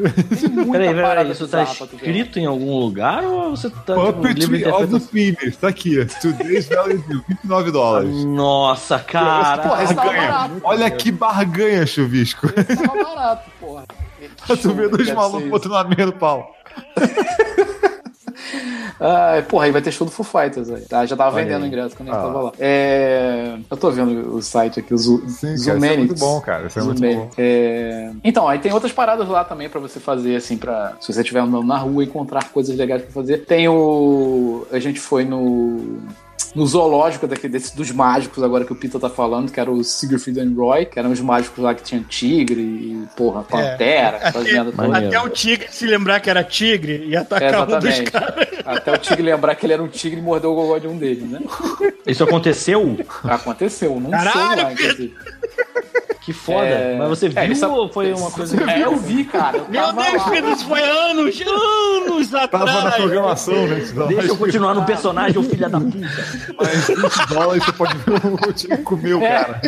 Peraí, peraí, isso tá escrito em algum lugar ou você tá tipo, Puppetry livre of the? Penis. Tá aqui. Today's value de 29 dólares. Nossa, cara. Esse tava Barganha. barato. Olha que barganha, chuvisco. Esse tava barato, porra. tu vê dois malucos botando a meia no pau. Ah, porra, aí vai ter show do Foo Fighters aí. Tá, já tava Olha vendendo aí. ingresso quando a Ah. gente tava lá. É... Eu tô vendo o site aqui, o Zu... Sim, cara, isso é muito bom, cara. Isso é muito bom. É... Então, aí tem outras paradas lá também pra você fazer, assim, pra. Se você estiver andando na rua encontrar coisas legais pra fazer. Tem o. A gente foi no. No zoológico daqui, desse, dos mágicos, agora que o Pita tá falando, que era o Siegfried and Roy, que eram os mágicos lá que tinham tigre e, porra, pantera, essas merdas todas. Maneiro. Até o tigre se lembrar que era tigre e É, atacar um dos exatamente. caras. Até o tigre lembrar que ele era um tigre e mordeu o gogó de um deles, né? Isso aconteceu? Aconteceu, num Caralho, show lá, inclusive. Que foda. É. Mas você viu É, isso- ou foi uma coisa... É, eu vi, cara. Eu Meu Deus, lá. Pedro, isso foi anos, anos Tava na atrás. programação, né? Deixa eu continuar no personagem, ô filha da puta. mais 20 dólares, você pode ver o time comer o cara.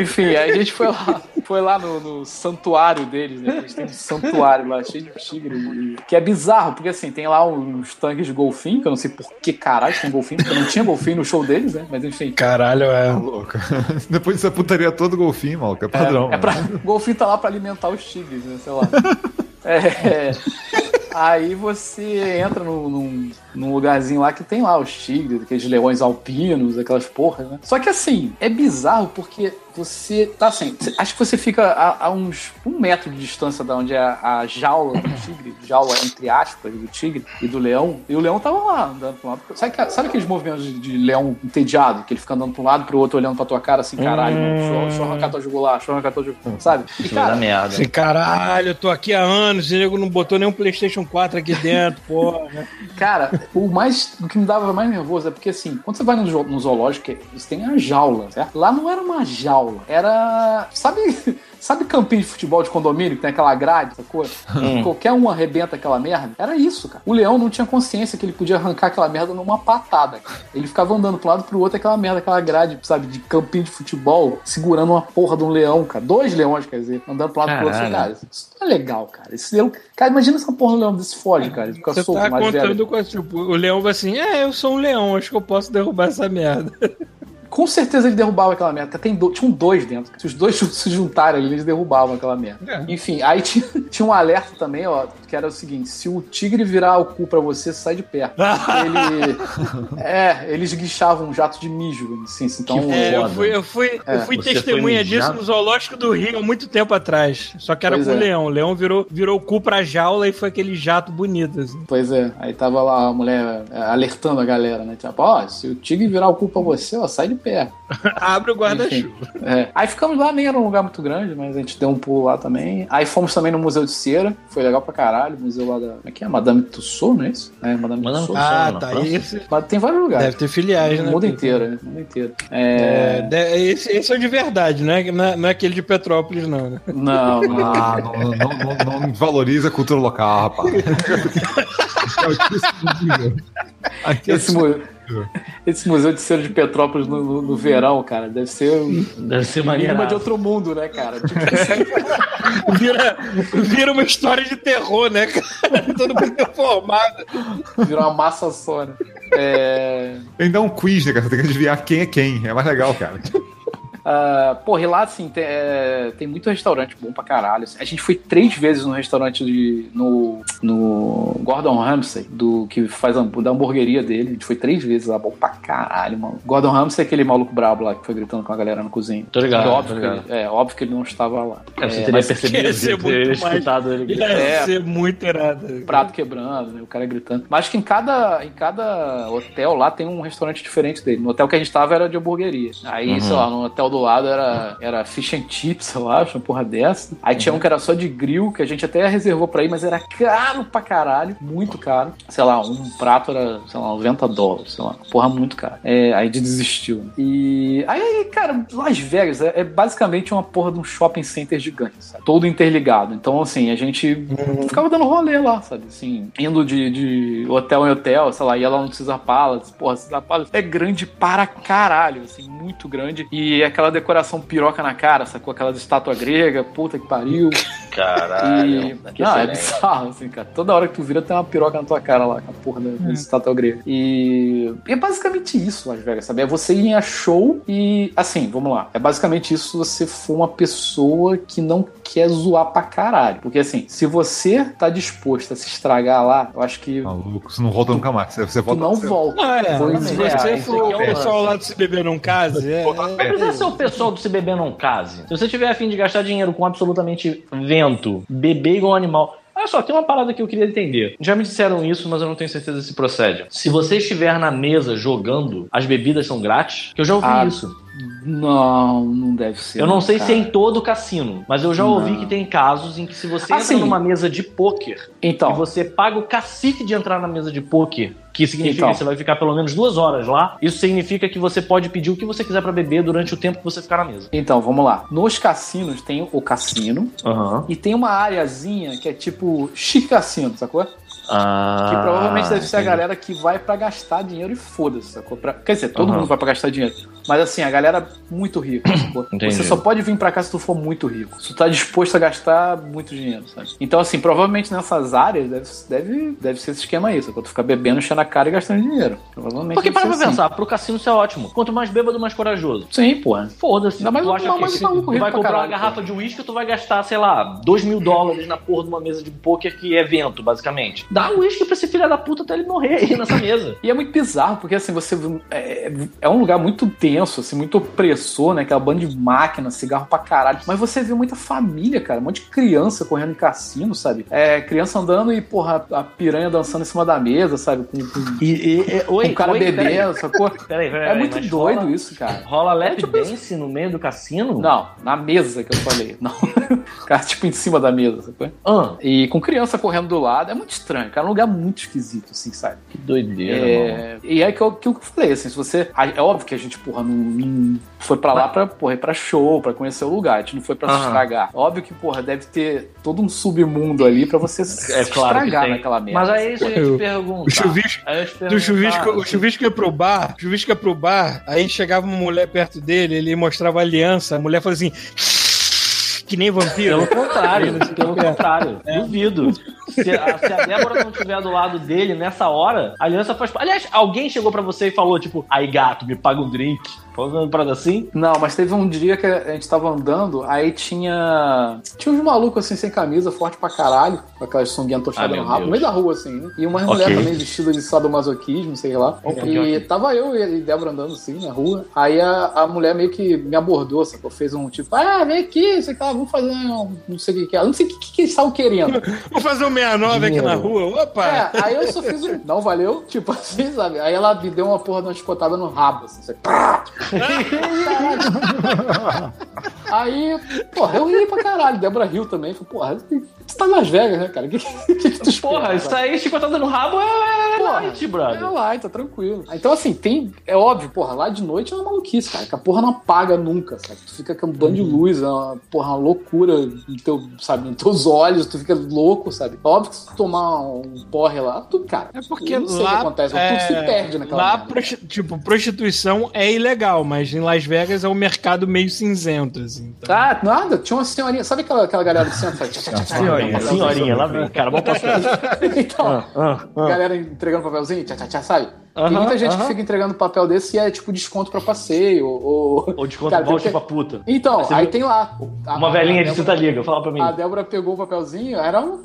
Enfim, aí a gente foi lá, foi lá no, no santuário deles, né? Eles têm um santuário lá cheio de tigre. Que é bizarro, porque assim, tem lá uns tanques de golfinho, que eu não sei por que caralho tem golfinho, porque não tinha golfinho no show deles, né? Mas enfim. Caralho, é. Louco. Depois dessa putaria toda, golfinho, maluco. É padrão. É pra, o golfinho tá lá pra alimentar os tigres, né? Sei lá. É, aí você entra num, num, num lugarzinho lá que tem lá os tigres, aqueles leões alpinos, aquelas porras, né? Só que assim, é bizarro porque você tá assim, acho que você fica a, a uns um metro de distância da onde é a, a jaula do tigre, jaula entre aspas, do tigre e do leão, e o leão tava lá andando pra um lado. Sabe, que- sabe aqueles movimentos de, de leão entediado, que ele fica andando pra um lado pro outro olhando pra tua cara assim, caralho, mano, deixa, deixa eu arrancar tua jugular, deixa eu arrancar tua jugular, sabe? E, cara, merda. Assim, caralho, eu tô aqui há anos e o nego não botou nenhum PlayStation 4 aqui dentro, porra. Cara, o mais o que me dava mais nervoso é porque assim, quando você vai no, no zoológico, eles têm a jaula, certo? Lá não era uma jaula, era. Sabe. Sabe campinho de futebol de condomínio que tem aquela grade, sacou? Qualquer um arrebenta aquela merda. Era isso, cara. O leão não tinha consciência que ele podia arrancar aquela merda numa patada. cara. Ele ficava andando pro lado e pro outro aquela merda, aquela grade, sabe, de campinho de futebol, segurando uma porra de um leão, cara. Dois leões, quer dizer, andando pro lado e pro outro. Caralho. Cara, isso não é legal, cara. Esse leão. Cara, imagina essa porra do leão desse foge, cara. Ele fica Você solto tá mais velho. contando com tipo, o leão vai assim, é, eu sou um leão, acho que eu posso derrubar essa merda. Com certeza ele derrubava aquela merda. Tem do... Tinham dois dentro. Se os dois se juntarem ali, eles derrubavam aquela merda. É. Enfim, aí tinha, tinha um alerta também, ó, que era o seguinte: se o tigre virar o cu pra você, sai de perto. ele. É, eles guichavam um jato de mijo, assim, então. Que É, eu fui, eu fui, eu fui testemunha foi disso no Zoológico do Rio há muito tempo atrás. Só que era Pois com o é. leão. O leão virou, virou o cu pra jaula e foi aquele jato bonito, assim. Pois é, aí tava lá a mulher é, alertando a galera, né? Tipo, ó, se o tigre virar o cu pra você, ó, sai de perto. Abre o guarda-chuva. É. Aí ficamos lá, nem era um lugar muito grande, mas a gente deu um pulo lá também. Aí fomos também no Museu de Cera, foi legal pra caralho. Museu lá da. Como é que é? Madame Tussauds, não é isso? É, Madame, Madame Tussauds. Ah, tá. Esse Mas tem vários lugares. deve ter filiais, né? o mundo inteiro, né? O mundo inteiro. É, É... de- esse, esse é o de verdade, né? Não é, não é aquele de Petrópolis, não, né? Não, não. Ah, não, não, não, não valoriza a cultura local, rapaz. É. Aqui é Esse, mu- esse museu de cera de Petrópolis no, no- no verão, cara, deve ser Deve ser maneiro. de outro mundo, né, cara? Tipo assim, Vira, vira uma história de terror, né, cara? Todo mundo reformado. virar uma massa só, né? É... Tem que dar um quiz, né, cara? Você tem que adivinhar quem é quem. É mais legal, cara. Ah, porra, e lá, assim, tem, é, tem muito restaurante bom pra caralho. A gente foi três vezes no restaurante de, no, no Gordon Ramsay, do, que faz a, da hamburgueria dele. A gente foi três vezes lá, bom pra caralho, mano. Gordon Ramsay é aquele maluco brabo lá que foi gritando com a galera na cozinha. Tô ligado, É óbvio, tô que, ligado. ele- é óbvio que ele não estava lá. Cara, você É, teria percebido, ser muito mais- escutado ele. Ia É. ser muito irado. prato quebrando, né, o cara gritando. Mas acho que em cada, em cada hotel lá tem um restaurante diferente dele. No hotel que a gente tava era de hamburgueria. Aí, sei lá, no hotel do lado era, era fish and chips, eu acho, uma porra dessa. Aí tinha um que era só de grill, que a gente até reservou pra ir, mas era caro pra caralho, muito caro. Sei lá, um prato era, sei lá, 90 dólares, sei lá, porra muito caro. É, aí gente desistiu. E aí, cara, Las Vegas é, é basicamente uma porra de um shopping center gigante, sabe? Todo interligado. Então, assim, a gente ficava dando rolê lá, sabe? Assim, indo de, de hotel em hotel, sei lá, ia lá no Caesar Palace. Porra, Caesar Palace é grande para caralho, assim, muito grande. E aquela decoração piroca na cara, sacou? Aquelas estátua grega, puta que pariu. Caralho. E... que Não, é bizarro, assim, cara. Toda hora que tu vira tem uma piroca na tua cara lá, com a porra da, da estátua grega. E... e é basicamente isso, Las Vegas, sabe? É você ir a show e, assim, vamos lá. É basicamente isso se você for uma pessoa que não quer zoar pra caralho. Porque, assim, se você tá disposto a se estragar lá, eu acho que Maluco, você não volta nunca mais. Você, você tu volta. não volta. Não, é, Pois se é, você aí for o pessoal lá do Se Beber Não Case, é, Mas esse é o pessoal do Se Beber Não Case. Se você tiver afim de gastar dinheiro com absolutamente vento, beber igual um animal. Olha só, tem uma parada que eu queria entender. Já me disseram isso, mas eu não tenho certeza se procede. Se você estiver na mesa jogando, as bebidas são grátis? Que eu já ouvi Ah, isso. Não, não deve ser. Eu não sei cara. se é em todo cassino, mas eu já ouvi Não. que tem casos em que se você Ah, entra numa mesa de pôquer e Então, você paga o cacife de entrar na mesa de pôquer, que significa Então. que você vai ficar pelo menos duas horas lá, isso significa que você pode pedir o que você quiser pra beber durante o tempo que você ficar na mesa. então, vamos lá. Nos cassinos tem o cassino Aham. e tem uma areazinha que é tipo chique cassino, sacou? Ah, Que provavelmente deve ser a galera que vai pra gastar dinheiro e foda-se, sacou? Pra- Quer dizer, todo Aham. mundo vai pra gastar dinheiro. Mas assim, a galera muito rica, sacou? Entendi. Você só pode vir pra cá se tu for muito rico. Se tu tá disposto a gastar muito dinheiro, sabe? Então, assim, provavelmente nessas áreas deve, deve, deve ser esse esquema aí, sacou? Tu ficar bebendo, enchendo a cara e gastando dinheiro. Provavelmente Porque para pra assim. pensar, pro cassino isso é ótimo. Quanto mais bêbado, mais corajoso. Sim, porra. Foda-se. Ainda mais tu acha mais que maluco tu vai pra comprar caralho, uma garrafa de uísque tu vai gastar, sei lá, 2 mil dólares na porra de uma mesa de pôquer que é evento, basicamente. Dá um uísque pra esse filho da puta até ele morrer aí nessa mesa. E é muito bizarro, porque assim, você. É, é um lugar muito tenso, assim, muito opressor, né? Aquela banda de máquina, cigarro pra caralho. Mas você vê muita família, cara. Um monte de criança correndo em cassino, sabe? É, criança andando e, porra, a piranha dançando em cima da mesa, sabe? Com, com, E, e, e- oi, com o cara oi, bebendo, sacou? Peraí, peraí, É muito doido rola, isso, cara. Rola lap tipo dance no meio do cassino? Não, na mesa que eu falei. Não. cara, tipo, em cima da mesa, sacou? Ah, E com criança correndo do lado. É muito estranho, cara. É um lugar muito esquisito, assim, sabe? que doideira, mano. É, e é que eu, que eu falei, assim, se você. É óbvio que a gente, porra, não, não foi pra lá pra, porra, ir pra show, pra conhecer o lugar. A gente não foi pra se Aham. estragar. Óbvio que, porra, deve ter todo um submundo ali pra você se É claro que estragar naquela merda. Mas aí isso eu te perguntar. O chuvisco, do perguntar, chuvisco, o assim, chuvisco ia pro bar, o chuvisco ia pro bar, aí chegava uma mulher perto dele, ele mostrava a aliança, a mulher falou assim. Que nem vampiro. Pelo contrário, pelo que é. contrário. Duvido. Se a, se a Débora não estiver do lado dele nessa hora, a aliança faz. Aliás, alguém chegou pra você e falou, tipo, aí gato, me paga um drink. Uma parada assim? Não, mas teve um dia que a gente tava andando, aí tinha. Tinha uns malucos assim sem camisa, forte pra caralho, com aquelas sunguinhas Ah, tochadas meu no rabo, no meio da rua, assim, né? E umas Ok. mulheres também vestidas de sadomasoquismo, sei lá. E ok. tava eu e Débora andando assim na rua. Aí a, a mulher meio que me abordou, sacou? Fez um tipo, ah, vem aqui, sei lá, vamos fazer um. Não sei o que que é. Não sei o que, que, que eles estavam querendo. Vou fazer um 69 aqui na rua. Opa! É, aí eu só fiz um. Não valeu? Tipo assim, sabe? Aí ela me deu uma porra de uma chicotada no rabo, assim, sabe? Pá! Aí, porra, eu ri pra caralho. Débora riu também. Falei, porra, você tá em Las Vegas, né, cara? Que, que, que tu espera, Porra, isso aí, chicotada no rabo é Porra, light, É brother. lá, tá tranquilo. Então, assim, tem. É óbvio, porra, lá de noite é uma maluquice, cara. Que a porra não apaga nunca, sabe? Tu fica com um bando de luz, é uma, porra, uma loucura no teu, sabe, nos teus olhos, tu fica louco, sabe? Óbvio que se tu tomar um porre lá, tu, cara. É porque não sei o que lá, acontece, mas tudo se perde naquela Lá, prosti- tipo, prostituição é ilegal, mas em Las Vegas é um mercado meio cinzento, assim. Então... Ah, nada, tinha uma senhorinha. Sabe aquela, aquela galera do centro? Senhorinha, senhorinha, lá vem, cara, vamos passar. então, Ah, ah. galera entregando papelzinho, tchá, tchá, tchá, sabe? Tem Aham, muita gente aham. que fica entregando papel desse e é tipo desconto pra passeio. Ou... Ou desconto Cara, voucher tem- pra puta. Então, Você aí viu? tem lá. a- Uma velhinha de cita liga, fala pra mim. A Débora pegou o papelzinho, era um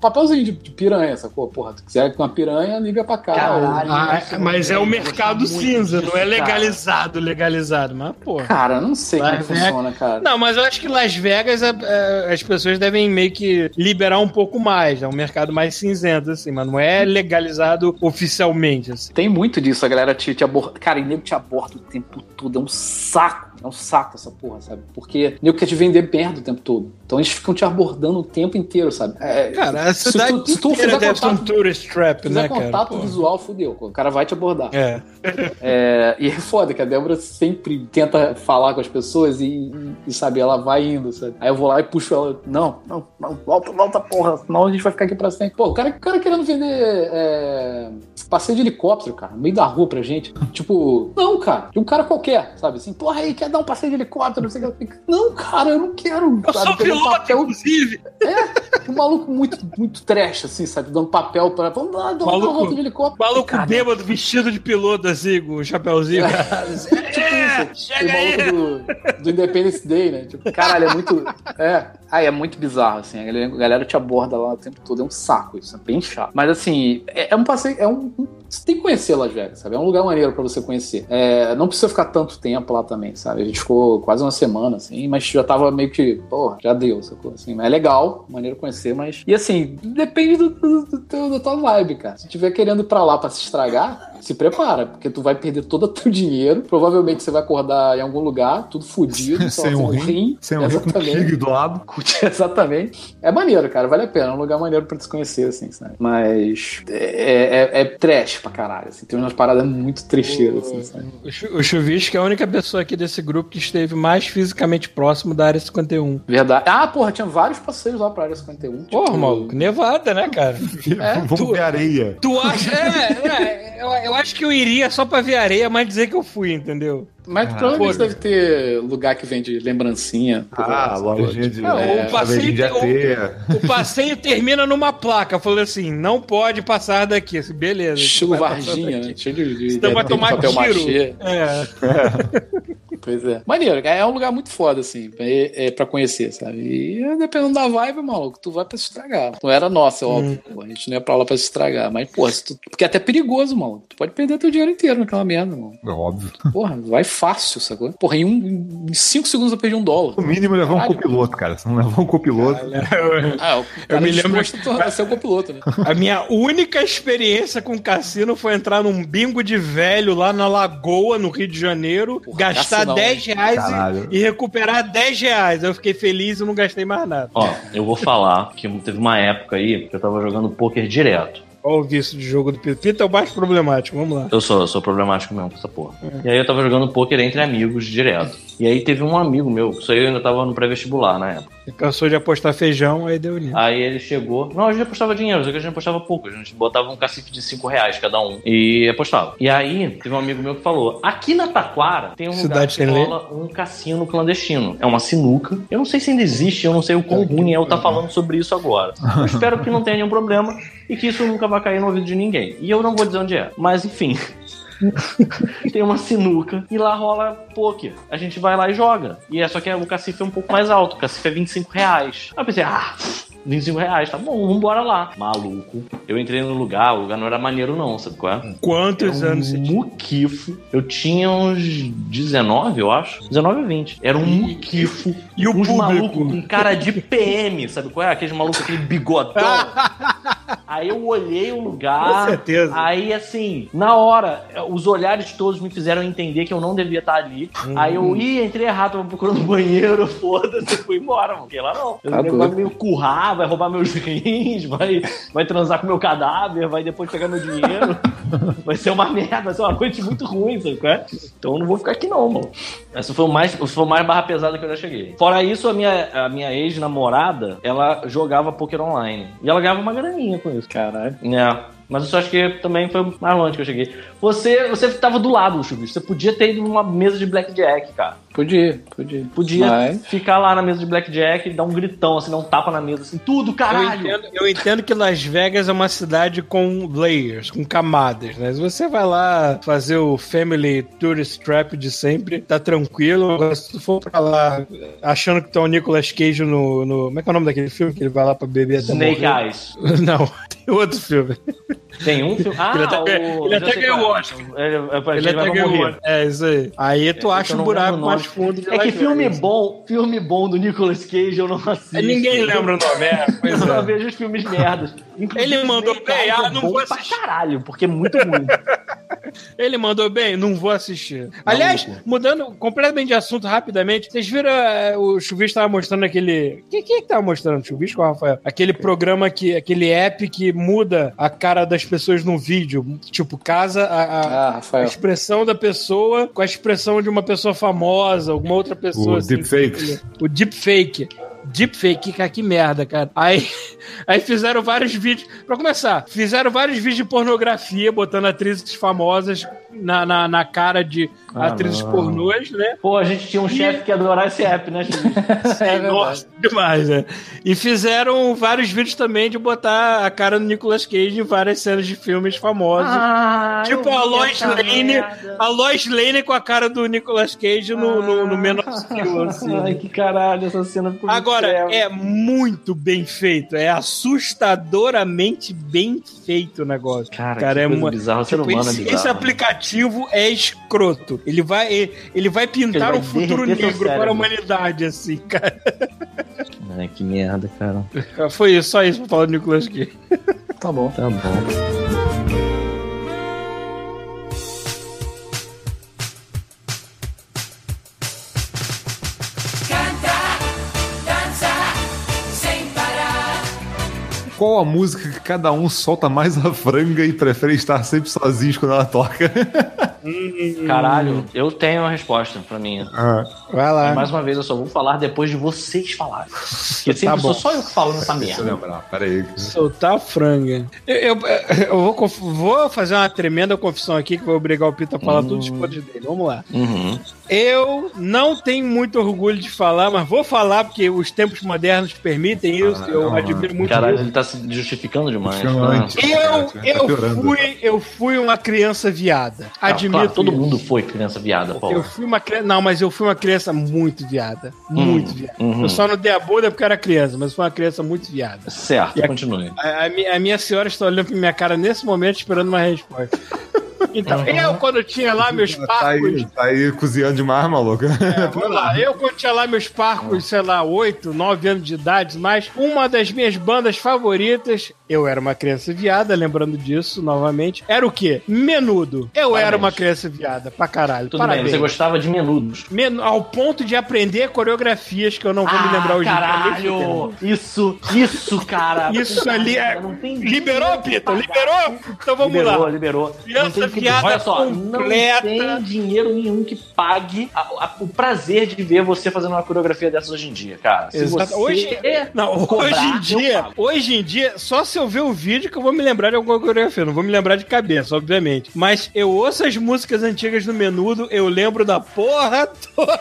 papelzinho de, de piranha, sacou? Porra, tu quiser com uma piranha, liga pra cá. Caralho. Ah, é mas é o mercado cinza, não é legalizado, legalizado, mas porra. Cara, não sei como é que Las Vegas- funciona, cara. Não, mas eu acho que Las Vegas é- é, as pessoas devem meio que liberar um pouco mais, é um mercado mais cinzento, assim, mas não é legalizado oficialmente, assim. Tem muito disso, a galera te, te aborda. Cara, e nego te aborda o tempo todo. É um saco. É um saco essa porra, sabe? Porque nego quer te vender merda o tempo todo. Então eles ficam te abordando o tempo inteiro, sabe? É, Cara, a se cidade tu, se tu fizer ser um contato, tourist trap, fizer né, cara? contato Pô. visual, fudeu. O cara vai te abordar. É. É, e é foda que a Débora sempre tenta falar com as pessoas e, e, sabe, ela vai indo, sabe? Aí eu vou lá e puxo ela. Não, não, não, volta, volta, porra, senão a gente vai ficar aqui pra sempre. Pô, o cara, o cara querendo vender é, passeio de helicóptero, cara, no meio da rua pra gente. Tipo, não, cara, de um cara qualquer, sabe? Assim, porra, aí quer dar um passeio de helicóptero, não sei o que. Não, cara, eu não quero. Eu sabe? sou Pegar um piloto, papel- inclusive! um maluco muito, muito trash, assim, sabe? Dando papel pra. Vamos lá, dá uma Maluco- volta de helicóptero. Maluco Cara, bêbado vestido de piloto, assim, com o chapéuzinho. Tipo isso. o maluco do, do Independence Day, né? Tipo, caralho, é muito. É. Ah, é muito bizarro, assim. A galera, a galera te aborda lá o tempo todo. É um saco isso. É bem chato. Mas assim, é, é um passeio. É um, um Você tem que conhecer Las Vegas, sabe? É um lugar maneiro pra você conhecer. É, não precisa ficar tanto tempo lá também, sabe? A gente ficou quase uma semana, assim, mas já tava meio que, porra, já deu, sacou? Assim, é legal, maneiro conhecer, mas. E assim, depende do, do, do teu- da tua vibe, cara. Se tiver querendo ir pra lá pra se estragar, se prepara, porque tu vai perder todo o teu dinheiro. Provavelmente você vai acordar em algum lugar, tudo fudido, só sem um sem rim, sem um rim Exatamente. tigre do lado. Exatamente. É maneiro, cara. Vale a pena. É um lugar maneiro pra desconhecer, assim, sabe? Mas é, é, é trash pra caralho, assim. Tem umas paradas muito trecheiras, assim, sabe? O, Chu- o Chuvisco é a única pessoa aqui desse grupo que esteve mais fisicamente próximo da área 51. Verdade. Ah, porra, tinha vários passeios lá pra área 51. tipo- Porra, maluco, nevada, né, cara? Vamos tu- ver areia. Tu acha. É, é, eu, eu acho que eu iria só pra ver areia, mas dizer que eu fui, entendeu? Mas provavelmente deve ter lugar que vende lembrancinha. Ah, lojinha de, Não, é, o passeio de. O termina numa placa, falando assim: não pode passar daqui. Assim, beleza. Estilo vai passar Varginha, daqui. né? Cheio de, de, Senão vai tomar tiro. machê. É. Pois é. Maneiro, cara. É um lugar muito foda, assim, é, é pra conhecer, sabe? E é, dependendo da vibe, maluco, tu vai pra se estragar. Não era nossa, óbvio. pô, A gente não ia pra lá pra se estragar. Mas, pô, tu- porque é até perigoso, maluco. Tu pode perder teu dinheiro inteiro naquela merda, mano. É óbvio. Porra, vai fácil, sacou? Porra, em, um, em cinco segundos eu perdi um dólar. No mínimo levar um copiloto, cara. Se não levar um copiloto. Ah, o cara me lembro- disposto a ser o copiloto, né? A minha única experiência com cassino foi entrar num bingo de velho lá na Lagoa, no Rio de Janeiro, Porra, gastar. 10 reais e, e recuperar 10 reais. Eu fiquei feliz e não gastei mais nada. Ó, eu vou falar que teve uma época aí que eu tava jogando poker direto. Olha o vício de jogo do Pito. Pito é o mais problemático, vamos lá. Eu sou, eu sou problemático mesmo com essa porra. E aí eu tava jogando poker entre amigos direto. E aí teve um amigo meu, isso aí eu ainda tava no pré-vestibular na época. Cansou de apostar feijão, aí deu nisso. Aí ele chegou. Não, a gente apostava dinheiro, só que a gente apostava pouco. A gente botava um cacife de 5 reais cada um e apostava. E aí teve um amigo meu que falou: aqui na Taquara tem um lugar Cidade que sem lei. rola um cassino clandestino. É uma sinuca. Eu não sei se ainda existe, eu não sei o quão ruim é eu estar falando sobre isso agora. Eu espero que não tenha nenhum problema e que isso nunca vai cair no ouvido de ninguém. E eu não vou dizer onde é. Mas enfim. tem uma sinuca e lá rola poker. A gente vai lá e joga. E é só que o cacife é um pouco mais alto. O cacife é 25 reais. Aí eu pensei, ah, 25 reais, tá bom, vambora lá. Maluco. Eu entrei no lugar, o lugar não era maneiro, não, sabe qual é? Quantos Era anos um muquifo. Eu tinha uns 19, eu acho. 19 ou 20. Era um muquifo. E o uns público? malucos com cara de PM, sabe qual é? Aqueles malucos, aquele bigodão. Aí eu olhei o lugar. Com certeza. Aí, assim, na hora, os olhares todos me fizeram entender que eu não devia estar ali. Hum. Aí eu ia, entrei errado, tava procurando banheiro, foda-se, fui embora, mano. Porque lá não. Tá vai me currar, vai roubar meus rins, vai, vai transar com meu cadáver, vai depois pegar meu dinheiro. vai ser uma merda, vai ser uma noite muito ruim, sabe qual é? Então eu não vou ficar aqui não, mano. Essa foi o mais, foi o mais barra pesada que eu já cheguei. Fora isso, a minha, a minha ex-namorada, ela jogava poker online. E ela ganhava uma graninha com isso. Caralho. É. Mas eu só acho que também foi mais longe que eu cheguei. Você, você tava do lado, Chuvis. Você podia ter ido numa mesa de blackjack, cara. Podia, podia. Podia Mas- ficar lá na mesa de blackjack e dar um gritão, assim, dar um tapa na mesa, assim, tudo, Eu caralho! entendo, eu entendo que Las Vegas é uma cidade com layers, com camadas, né? Se você vai lá fazer o Family Tourist Trap de sempre, tá tranquilo. Agora, se tu for pra lá achando que tá o Nicolas Cage no, no- Como é que é o nome daquele filme que ele vai lá pra beber até Snake morrer? Eyes. Não, outro filme. Tem um filme. Ah, Ele até o... ele até ganhou o é. Oscar. Ele, é, é, Ele ele vai até pra morrer. ganhou. É, isso aí. Aí tu É, acha um buraco mais fundo É que filme bom, filme bom do Nicolas Cage eu não assisto. Ninguém lembra o nome, é, Eu só é. vejo os filmes merdas. Inclusive, Ele mandou bem, Eyes ah, é não vou pra assistir. caralho, porque é muito ruim. Ele mandou bem? Não vou assistir. Aliás, mudando completamente de assunto rapidamente, vocês viram é, o Chuvisco tava mostrando aquele. Quem, quem que tava mostrando? Chuvisco ou Rafael? Aquele programa que. aquele app que muda a cara das pessoas no vídeo. Tipo, casa a, a- Ah, a expressão da pessoa com a expressão de uma pessoa famosa, alguma outra pessoa. O assim. deepfake. O deepfake. Deepfake, cara, que merda, cara. Aí, aí fizeram vários vídeos. Pra começar, fizeram vários vídeos de pornografia, botando atrizes famosas na, na, na cara de Ah, atrizes não. pornôs, né? Pô, a gente tinha um chefe que ia adorar esse app, né, Chico? É. Nossa, demais, né? E fizeram vários vídeos também de botar a cara do Nicolas Cage em várias cenas de filmes famosos. Ah, tipo a Lois Lane, merda. a Lois Lane com a cara do Nicolas Cage no, no, no menor estilo, assim. Ai, que caralho, essa cena ficou muito Agora, é muito bem feito. É assustadoramente bem feito o negócio. Cara, Cara, que é coisa uma- bizarra. O ser Tipo, humano esse, é bizarro. esse aplicativo é escroto. Ele vai, ele, vai pintar Ele vai um futuro negro para a humanidade, assim, cara. Ai, que merda, cara. Foi isso, só isso pra falar do Nicolas Cage. Tá bom. Tá bom. Qual a música que cada um solta mais a franga e prefere estar sempre sozinhos quando ela toca? Caralho, eu tenho a resposta pra mim. Vai lá. Mais uma vez, eu só vou falar depois de vocês falarem. Porque sempre Tá bom. sou só eu que falo nessa Deixa eu merda. lembrar, peraí. Soltar a franga. Eu, eu- eu vou, vou fazer uma tremenda confissão aqui que vai obrigar o Pita a falar Hum. todos os podres dele. Vamos lá. Uhum. Eu não tenho muito orgulho de falar, mas vou falar porque os tempos modernos permitem isso. Ah, eu não, admiro muito Caralho, isso. ele tá se justificando demais. Chocante. Eu, Tá eu, piorando. fui, eu fui uma criança viada. Ah, Admito. Claro, todo isso. mundo foi criança viada, Eu Paulo. fui uma criança. Não, mas eu fui uma criança muito viada. Muito viada. uhum. Eu só não dei a boda porque eu era criança, mas fui uma criança muito viada. Certo, E continue. A, a a minha senhora está olhando pra minha cara nesse momento esperando uma resposta. Então, eu, quando tinha lá meus Tá parcos. aí, tá aí cozinhando demais, maluco. É, vamos lá. Eu, quando tinha lá meus parcos, sei lá, 8, 9 anos de idade, mas uma das minhas bandas favoritas, eu era uma criança viada, lembrando disso novamente, era o quê? Menudo. Eu Parabéns. era uma criança viada, pra caralho. Tudo Parabéns. bem, você gostava de menudos. Men- Ao ponto de aprender coreografias que eu não vou me lembrar hoje Ah, caralho! Isso, isso, cara! Isso ali é. Liberou, Pita? Liberou? Então vamos liberou, lá. liberou. Criança não viada Olha só, completa. não tem dinheiro nenhum que pague a- a- o prazer de ver você fazendo uma coreografia dessas hoje em dia, cara. Se Exato. você Hoje, não, cobrar, hoje em dia, hoje em dia, só se eu ver o vídeo que eu vou me lembrar de alguma coreografia. Não vou me lembrar de cabeça, obviamente. Mas eu ouço as músicas antigas do menudo, eu lembro da porra toda.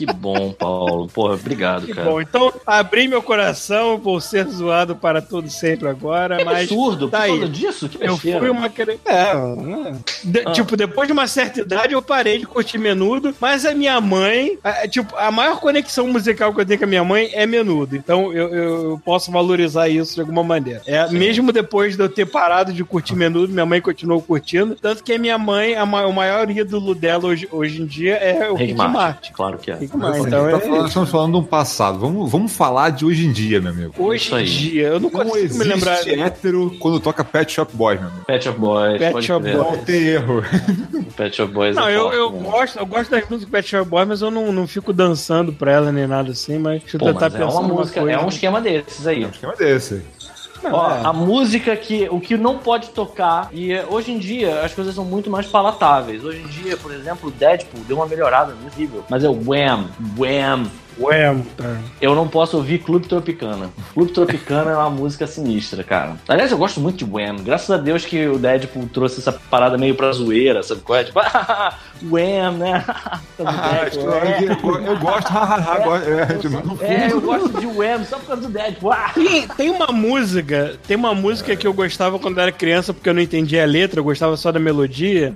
Que bom, Paulo. Porra, obrigado, Que cara. bom. Então, abri meu coração, vou ser zoado para todo sempre agora, Que mas. absurdo, tá por aí. causa disso? Que Eu fui uma É, né? De- Ah. Tipo, depois de uma certa idade eu parei de curtir menudo, mas a minha mãe, a- tipo, a maior conexão musical que eu tenho com a minha mãe é menudo. Então eu, eu posso valorizar isso de alguma maneira. É, mesmo depois de eu ter parado de curtir menudo, minha mãe continuou curtindo. Tanto que a minha mãe, a o maior ídolo dela hoje, hoje em dia é o Rick Rick Martin, Martin. claro que é. Martin. Assim, Então tá é. falando- nós estamos falando de um passado. Vamos, vamos falar de hoje em dia, meu amigo. Hoje em dia, eu não Não consigo me lembrar. hétero quando toca Pet Shop Boys, meu amigo. Pet Shop Boys, Pet Shop. Boys. Não tem erro. Pet Shop Boys Não, é eu, forte, eu né? gosto, eu gosto das músicas Pet Shop Boys, mas eu não, não fico dançando pra ela nem nada assim, mas deixa eu Pô, tentar mas é pensar uma numa música, coisa. é um esquema desses aí. É um esquema desse. Não, Ó, é. a música que o que não pode tocar e eh, hoje em dia as coisas são muito mais palatáveis. Hoje em dia, por exemplo, o Deadpool deu uma melhorada no nível, mas é o Wham, Wham. Ué, tá. Eu não posso ouvir Clube Tropicana. Clube Tropicana é uma música sinistra, cara. Aliás, eu gosto muito de Wham. Graças a Deus que o Deadpool trouxe essa parada meio pra zoeira, sabe qual é? Tipo, Wham, né? Ah, Deadpool, eu, é. eu- eu gosto. É, eu gosto de Wham só por causa do Deadpool. Ah! Tem, tem uma música, tem uma música que eu gostava quando eu era criança, porque eu não entendia a letra, eu gostava só da melodia.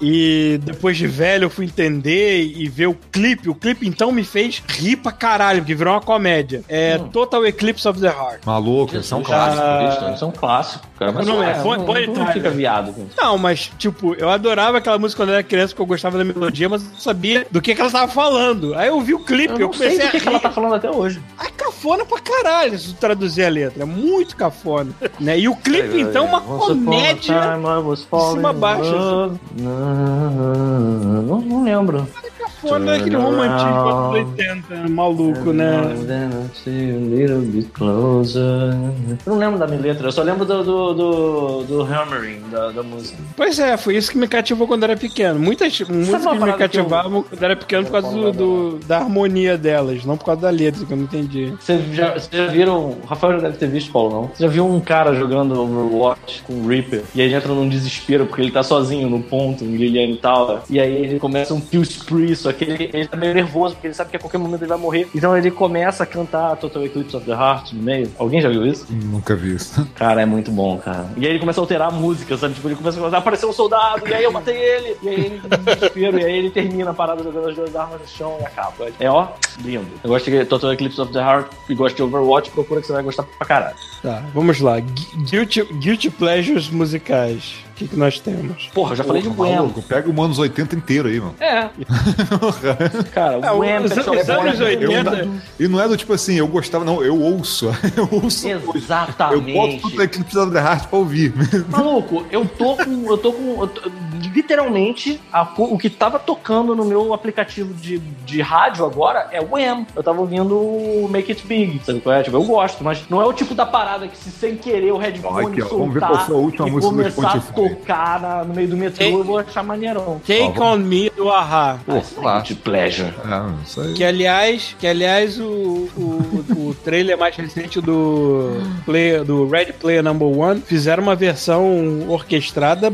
E depois de velho eu fui entender e ver o clipe. O clipe então me fez rir pra caralho, porque virou uma comédia. É Total Eclipse of the Heart. Maluco, isso é um clássico. clássico, isso é um clássico, cara. Mas Não é, ué, põe- não, fica viado. Não, mas, tipo, eu adorava aquela música quando eu era criança, porque eu gostava da melodia, mas eu não sabia do que, que ela tava falando. Aí eu vi o clipe, Eu eu, não sei comecei do que, que ela tá falando até hoje. É cafona pra caralho se traduzir a letra. É muito cafona. né? E o clipe, então, é uma comédia. de cima a baixo, assim. Não, não lembro. Cafona daquele romantismo dos anos 80, maluco, né? Eu não lembro da minha letra, eu só lembro do, do, do, do hammering da, da música. Pois é, foi isso que me cativou quando era pequeno. Muitas músicas me que eu- cativavam quando era pequeno por causa do, da harmonia delas, não por causa da letra, que eu não entendi. Vocês já, já viram. O Rafael já deve ter visto, Paulo, não? Você já viu um cara jogando Overwatch com o Reaper e aí ele entra num desespero porque ele tá sozinho no ponto, em Liliane Tower. E aí ele começa um kill spree, só só que ele, ele tá meio nervoso, porque ele sabe que a qualquer momento ele vai morrer. Então ele começa a cantar Total Eclipse of the Heart no meio. Alguém já viu isso? Nunca vi isso. Cara, é muito bom, cara. E aí ele começa a alterar a música, sabe? Tipo, ele começa a aparecer um soldado, e aí eu matei ele, e aí ele desespero, e aí ele termina a parada jogando as duas armas no chão e acaba. É ó, lindo. Eu gosto de Total Eclipse of the Heart e gosto de Overwatch, procura que você vai gostar pra caralho. Tá, vamos lá. Gu- Guilty, guilty Pleasures musicais. O que, que nós temos? Porra, eu já falei de Porra, Wham. maluco, Pega o anos 80 inteiro aí, mano. É. Cara, É, Wham, os- os anos Boys, 80. E não é do tipo assim, eu gostava, não, eu ouço. Eu ouço. Eu boto Exatamente. tudo aquilo que precisa da Heart pra ouvir. Maluco, eu tô com. Eu tô com. eu tô- literalmente, a o que tava tocando no meu aplicativo de, de rádio agora é o Wham. Eu tava ouvindo o Make It Big. Sabe qual é? Tipo, eu gosto, mas não é o tipo da parada que se sem querer o headphone Aqui, ó, soltar vamos ver qual foi a última e música começar a tocar na- no meio do metrô, Ei. eu vou achar maneirão. Take On Me do Ahá. Ah, de pleasure. É, isso aí. Que aliás, que aliás o, o, o trailer mais recente do Play, do Red Player Number One fizeram uma versão orquestrada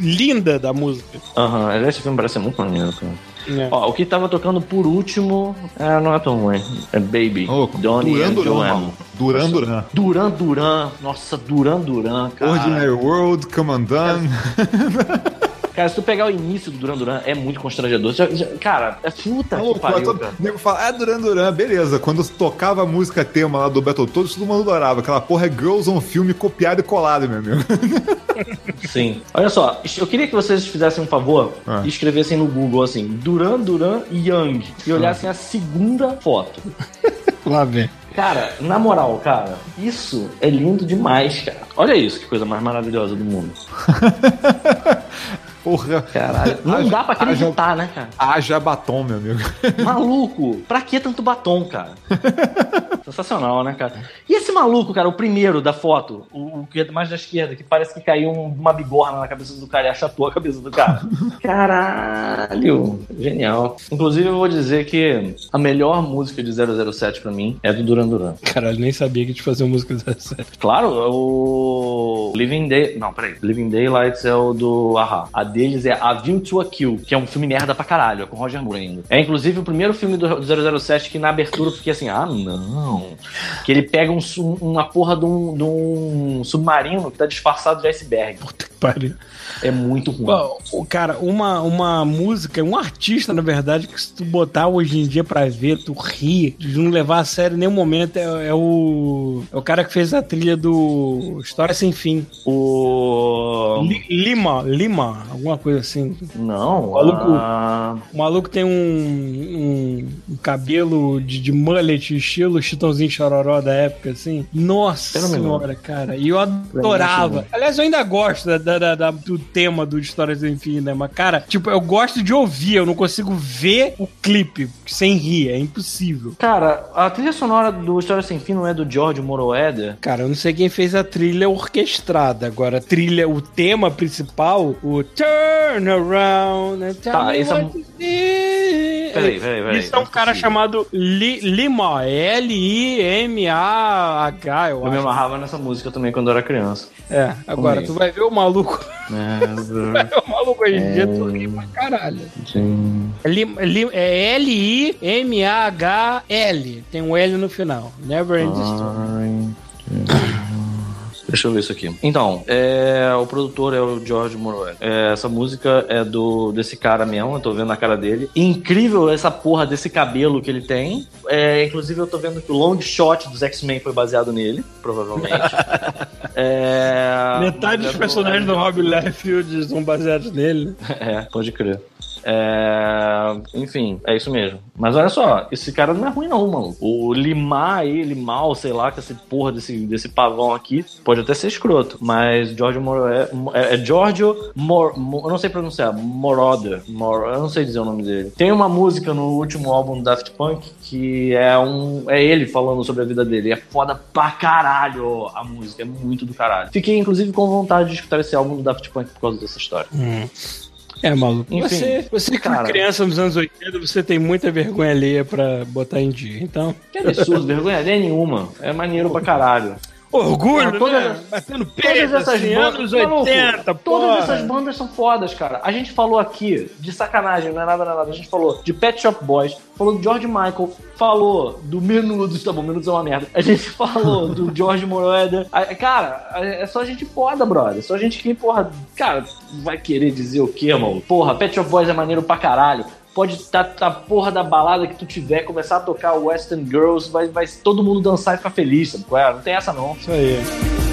linda da música. Aham, esse filme parece muito maneiro, cara. né? Ó, o que tava tocando por último é, não é tão ruim. É Baby. Ô, Donnie Duran Duran. Duran Duran. Duran Duran. Nossa, Duran Duran, cara. Ordinary World, Come Undone. Cara, se tu pegar o início do Duran Duran, é muito constrangedor. Já- já- cara, é puta que Maluco, pariu, todo nego fala, ah, Duran Duran, beleza. Quando tocava a música tema lá do Battletoads, todo mundo adorava. Aquela porra é Girls on Filme copiado e colado, meu amigo. Sim. Olha só, eu queria que vocês fizessem um favor Ah. e escrevessem no Google assim, Duran Duran Young. E olhassem a segunda foto. Lá vem. Cara, na moral, cara, isso é lindo demais, cara. Olha isso, que coisa mais maravilhosa do mundo. Porra. Caralho. Não Haja- dá pra acreditar, né, cara? Haja batom, meu amigo. Maluco, pra que tanto batom, cara? Sensacional, né, cara? E esse maluco, cara, o primeiro da foto, o, o que é mais da esquerda, que parece que caiu um- uma bigorna na cabeça do cara e achatou a cabeça do cara. Caralho, genial. Inclusive, eu vou dizer que a melhor música de 007 pra mim é do Duran Duran. Caralho, nem sabia que a gente fazia música dessa. Claro, o Living Day. Não, peraí. Living Daylights é o do Ahá. A deles é A View to a Kill, que é um filme merda pra caralho, com Roger Moore ainda. É inclusive o primeiro filme do do 007 que na abertura eu fiquei assim, ah, não. Que ele pega um, uma porra de um, de um submarino que tá disfarçado de iceberg. Puta que pariu. É muito ruim. Bom, o cara, uma, uma música, um artista, na verdade, que se tu botar hoje em dia pra ver, tu ri, de não levar a sério em nenhum momento, é, é o. É o cara que fez a trilha do História Sem Fim. O. Li- Lima, Lima, alguma coisa assim. Não, Maluco. ah, O maluco tem um, um, um cabelo de, de mullet, estilo Chitãozinho Chororó da época, assim. Nossa senhora, cara. E eu adorava. Aliás, eu ainda gosto da, da- da- da- do tema do Histórias do Enfim, né? Mas, cara, tipo, eu gosto de ouvir, eu não consigo ver o clipe sem rir, é impossível. Cara, a trilha sonora do História Sem Fim não é do George Moroeder? Cara, eu não sei quem fez a trilha orquestrada. Agora, a trilha, o tema principal, o Turn Around and Tell Tá, me essa- what. Peraí, peraí, peraí. Isso é um cara chamado Li- Lima, L-I-M-A-H, eu Eu me amarrava nessa música também quando eu era criança. É, agora Comigo. tu vai ver o maluco. É, Vai ver o maluco hoje em dia, tu ri pra caralho. sim. É É L-I-M-A-H-L. Tem um L no final. Never End Story. Deixa eu ver isso aqui. Então, é, o produtor é o George Moroder. É, essa música é do desse cara mesmo, eu tô vendo a cara dele. Incrível essa porra desse cabelo que ele tem. É, inclusive, eu tô vendo que o long shot dos X-Men foi baseado nele, provavelmente. É, Metade dos personagens do Rob Liefeld são baseados nele. É, pode crer. É, enfim, é isso mesmo. Mas olha só, esse cara não é ruim não, mano. O limar ele mal, sei lá, com essa porra desse, desse pavão aqui, pode até ser escroto. Mas George Moro é, é, é Giorgio Mor, Mo- eu não sei pronunciar, Moroder. Mor, eu não sei dizer o nome dele. Tem uma música no último álbum do Daft Punk que é um é ele falando sobre a vida dele. É foda pra caralho a música, é muito do caralho. Fiquei inclusive com vontade de escutar esse álbum do Daft Punk por causa dessa história. É, maluco. Enfim, você, você cara. criança nos anos 80, você tem muita vergonha alheia pra botar em dia. Então, Que absurdo, vergonha alheia nenhuma. É maneiro pra caralho. Orgulho, Todas- né? Batendo Todas essas assim, bandas, anos maluco, 80, Todas essas bandas são fodas, cara. A gente falou aqui, de sacanagem, não é nada, não é nada. A gente falou de Pet Shop Boys, falou do George Michael, falou do Menudos, tá bom, Menudos é uma merda. A gente falou do George Moroder. Cara, é só gente foda, brother. Só gente que, porra, cara, vai querer dizer o quê, mano? Porra, Pet Shop Boys é maneiro pra caralho. Pode estar tá, tá porra da balada que tu tiver, começar a tocar Western Girls, vai, vai todo mundo dançar e ficar feliz, sabe? é? Não tem essa não. Isso aí.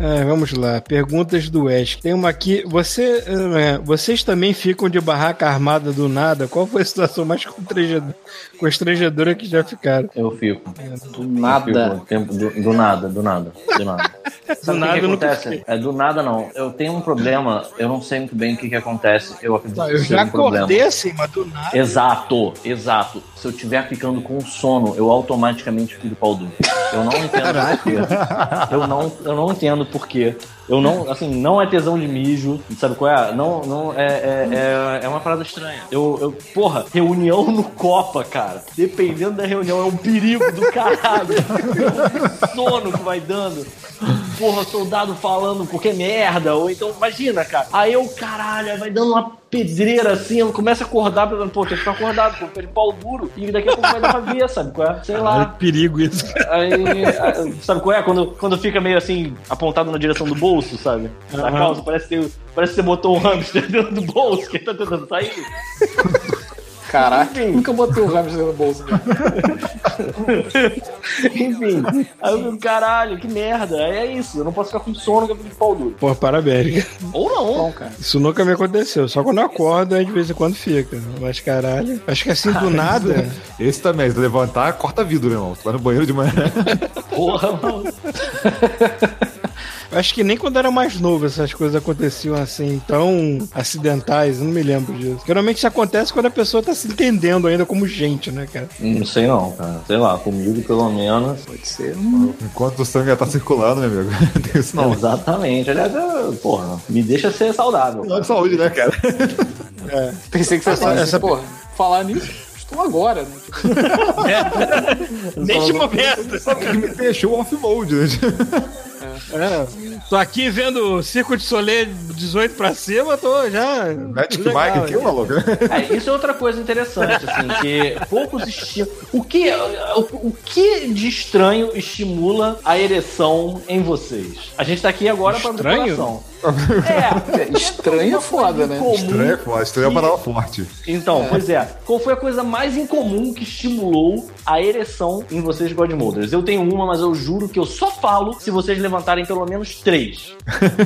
É, vamos lá. Perguntas do Wes. Tem uma aqui. Você, é, vocês também ficam de barraca armada do nada? Qual foi a situação mais constrangedora, constrangedora que já ficaram? Eu fico. Do nada. Fico, tempo- do, do nada, do nada, do nada. Sabe o nada que, que acontece? É do nada não. Eu tenho um problema, eu não sei muito bem o que, que acontece. Eu acredito Tá, que eu já um problema. acordei assim, mas do nada. Exato, exato. Se eu estiver ficando com sono, eu automaticamente fico pau duro. Eu não entendo. Eu não, eu não entendo porquê. Eu não, assim, não é tesão de mijo, sabe qual é? Não, não, é, é, é, é uma parada estranha. Eu, eu, porra, reunião no Copa, cara. Dependendo da reunião, é um perigo do caralho. É um sono que vai dando. Porra, soldado falando qualquer merda. Ou então, imagina, cara. Aí eu, caralho, vai dando uma pedreira assim, eu começo a acordar, pensando, pô, tem que ficar acordado, pô, fica de pau duro. E daqui a pouco vai dar pra ver, sabe qual é? Sei lá. que perigo isso. Aí, sabe qual é? Quando, quando fica meio assim, apontado na direção do bolso, sabe? Na calça, parece que, parece que você botou um hamster dentro do bolso, que tá tentando sair. Caraca, nunca botei o hamster no bolso. né? Enfim, aí eu fico, caralho, que merda. Aí é isso, eu não posso ficar com sono que eu fico de pau duro. Pô, parabéns. Ou não. Bom, cara. Isso nunca me aconteceu. Só quando eu acordo, aí de vez em quando fica. Mas caralho. Acho que assim do nada. Esse também, se levantar, corta vidro, né, irmão? Tu vai no banheiro de manhã. Porra, mano. Acho que nem quando era mais novo essas coisas aconteciam assim, tão acidentais, não me lembro disso. Geralmente isso acontece quando a pessoa tá se entendendo ainda como gente, né, cara? Não sei não, cara. Sei lá, comigo pelo menos. Pode ser. Enquanto o sangue já tá circulando, meu amigo. Não tem isso não. Exatamente. Aliás, eu- porra, me deixa ser saudável. É saúde, né, cara? Pensei que você fosse essa- porra, falar nisso, estou agora, né? Tipo, Neste momento. Sabe o que me deixou off-mode, né? É, tô aqui vendo Circo de Soleil 18 pra cima, tô já. Magic legal, Mike aqui, maluco. É, isso é outra coisa interessante, assim, que poucos estimulam. O que, o, o que de estranho estimula a ereção em vocês? A gente tá aqui agora para Estranho? coração. É, estranho é foda, né? Estranho, é foda. Estranho é uma palavra forte. Então, pois é. Qual foi a coisa mais incomum que estimulou a ereção em vocês, Godmothers? Eu tenho uma, mas eu juro que eu só falo se vocês levantarem pelo menos três.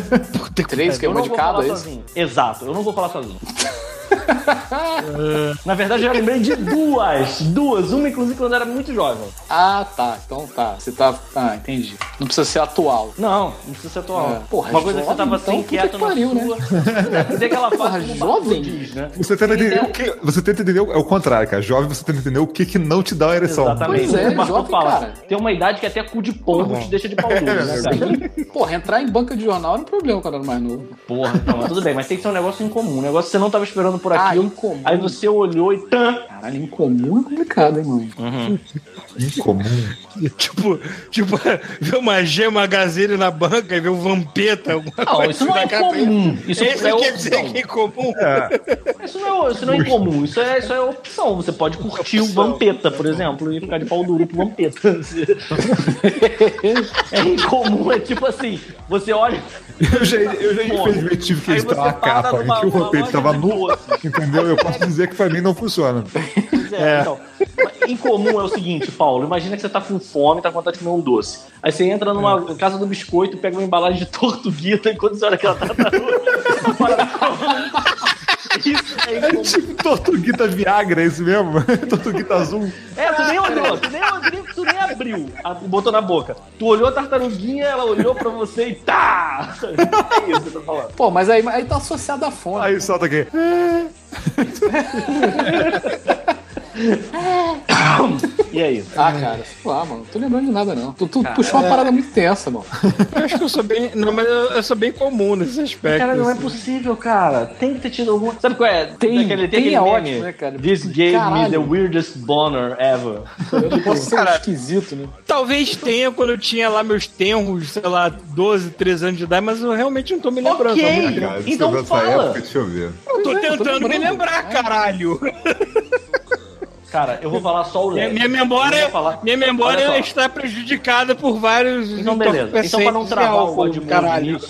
Três, que é uma de cada, é isso? sozinho. Exato, eu não vou falar sozinho. Na verdade, eu já lembrei de duas. Duas. Uma, inclusive, quando eu era muito jovem. Ah, tá. Então tá. Você tá. Ah, entendi. Não precisa ser atual. Não, não precisa ser atual. É. Porra, Uma coisa que você jovem, tava então, assim, puta quieto que na pariu, né? sua. Tem aquela Porra, parte do jovem? diz, né? Você tenta entender o que. Você tenta entender o- é o contrário, cara. Jovem, você tenta entender o que, que não te dá uma ereção. Exatamente. Pois é, o Marco jovem, fala. cara. Tem uma idade que até cu de pombo te deixa de pau duro, né, cara? Porra, entrar em banca de jornal era um problema quando eu era mais novo. Porra, então, mas tudo bem, mas tem que ser um negócio incomum. Um negócio que você não tava esperando por Ah, aquilo. incomum. aí você olhou e tan. Caralho, incomum é complicado, hein, mano? Incomum. Tipo, tipo, ver uma gema gazelle na banca e ver um vampeta. Não, coisa isso não é incomum. Isso Esse é quer dizer que é incomum. Isso não é, isso não é incomum, isso é, isso é opção. Você pode curtir o Vampeta, por exemplo, e ficar de pau duro pro Vampeta. é incomum, é tipo assim, você olha. Eu já, eu já infelizmente tive que editar uma capa que o loja tava nu. Entendeu? Eu posso dizer que pra mim não funciona. Pois é, então. Mas Incomum é o seguinte, Paulo. Imagina que você tá com fome, tá com vontade de comer um doce. Aí você entra numa casa do biscoito, pega uma embalagem de tortuguita e quando você olha aquela tartaruga. Isso é incomum. Tipo, Tortuguita Viagra, é isso mesmo? Tortuguita azul. É, tu nem olhou, tu nem, tu nem, tu nem abriu a- e botou na boca. Tu olhou a tartaruguinha, ela olhou pra você e tá! É isso que eu tô falando. Pô, mas aí, aí tá associado à fome. Aí solta aqui. E aí? Ah, cara, sei lá, mano. Não tô lembrando de nada, não. Tu, tu puxou uma parada muito tensa, mano. Eu acho que eu sou bem. Não, mas eu, eu sou bem comum nesse aspecto. Cara, não é assim. possível, cara. Tem que ter tido alguma. Sabe qual é? Tem, aquele, tem, aquele é ótimo, né, cara? This gave me Caralho. the weirdest boner ever. Eu posso ser Cara, esquisito, né? Talvez tenha quando eu tinha lá meus tenros, sei lá, 12, 13 anos de idade, mas eu realmente não tô me lembrando. Ok. Cara, Então fala. época? Deixa eu ver. Eu tô Pois é, eu tô tentando me lembrar, caralho. Cara, eu vou falar só o Minha, leve. minha memória, falar- minha memória está prejudicada por vários. Então, beleza. Então, pra não travar o God Mode nisso,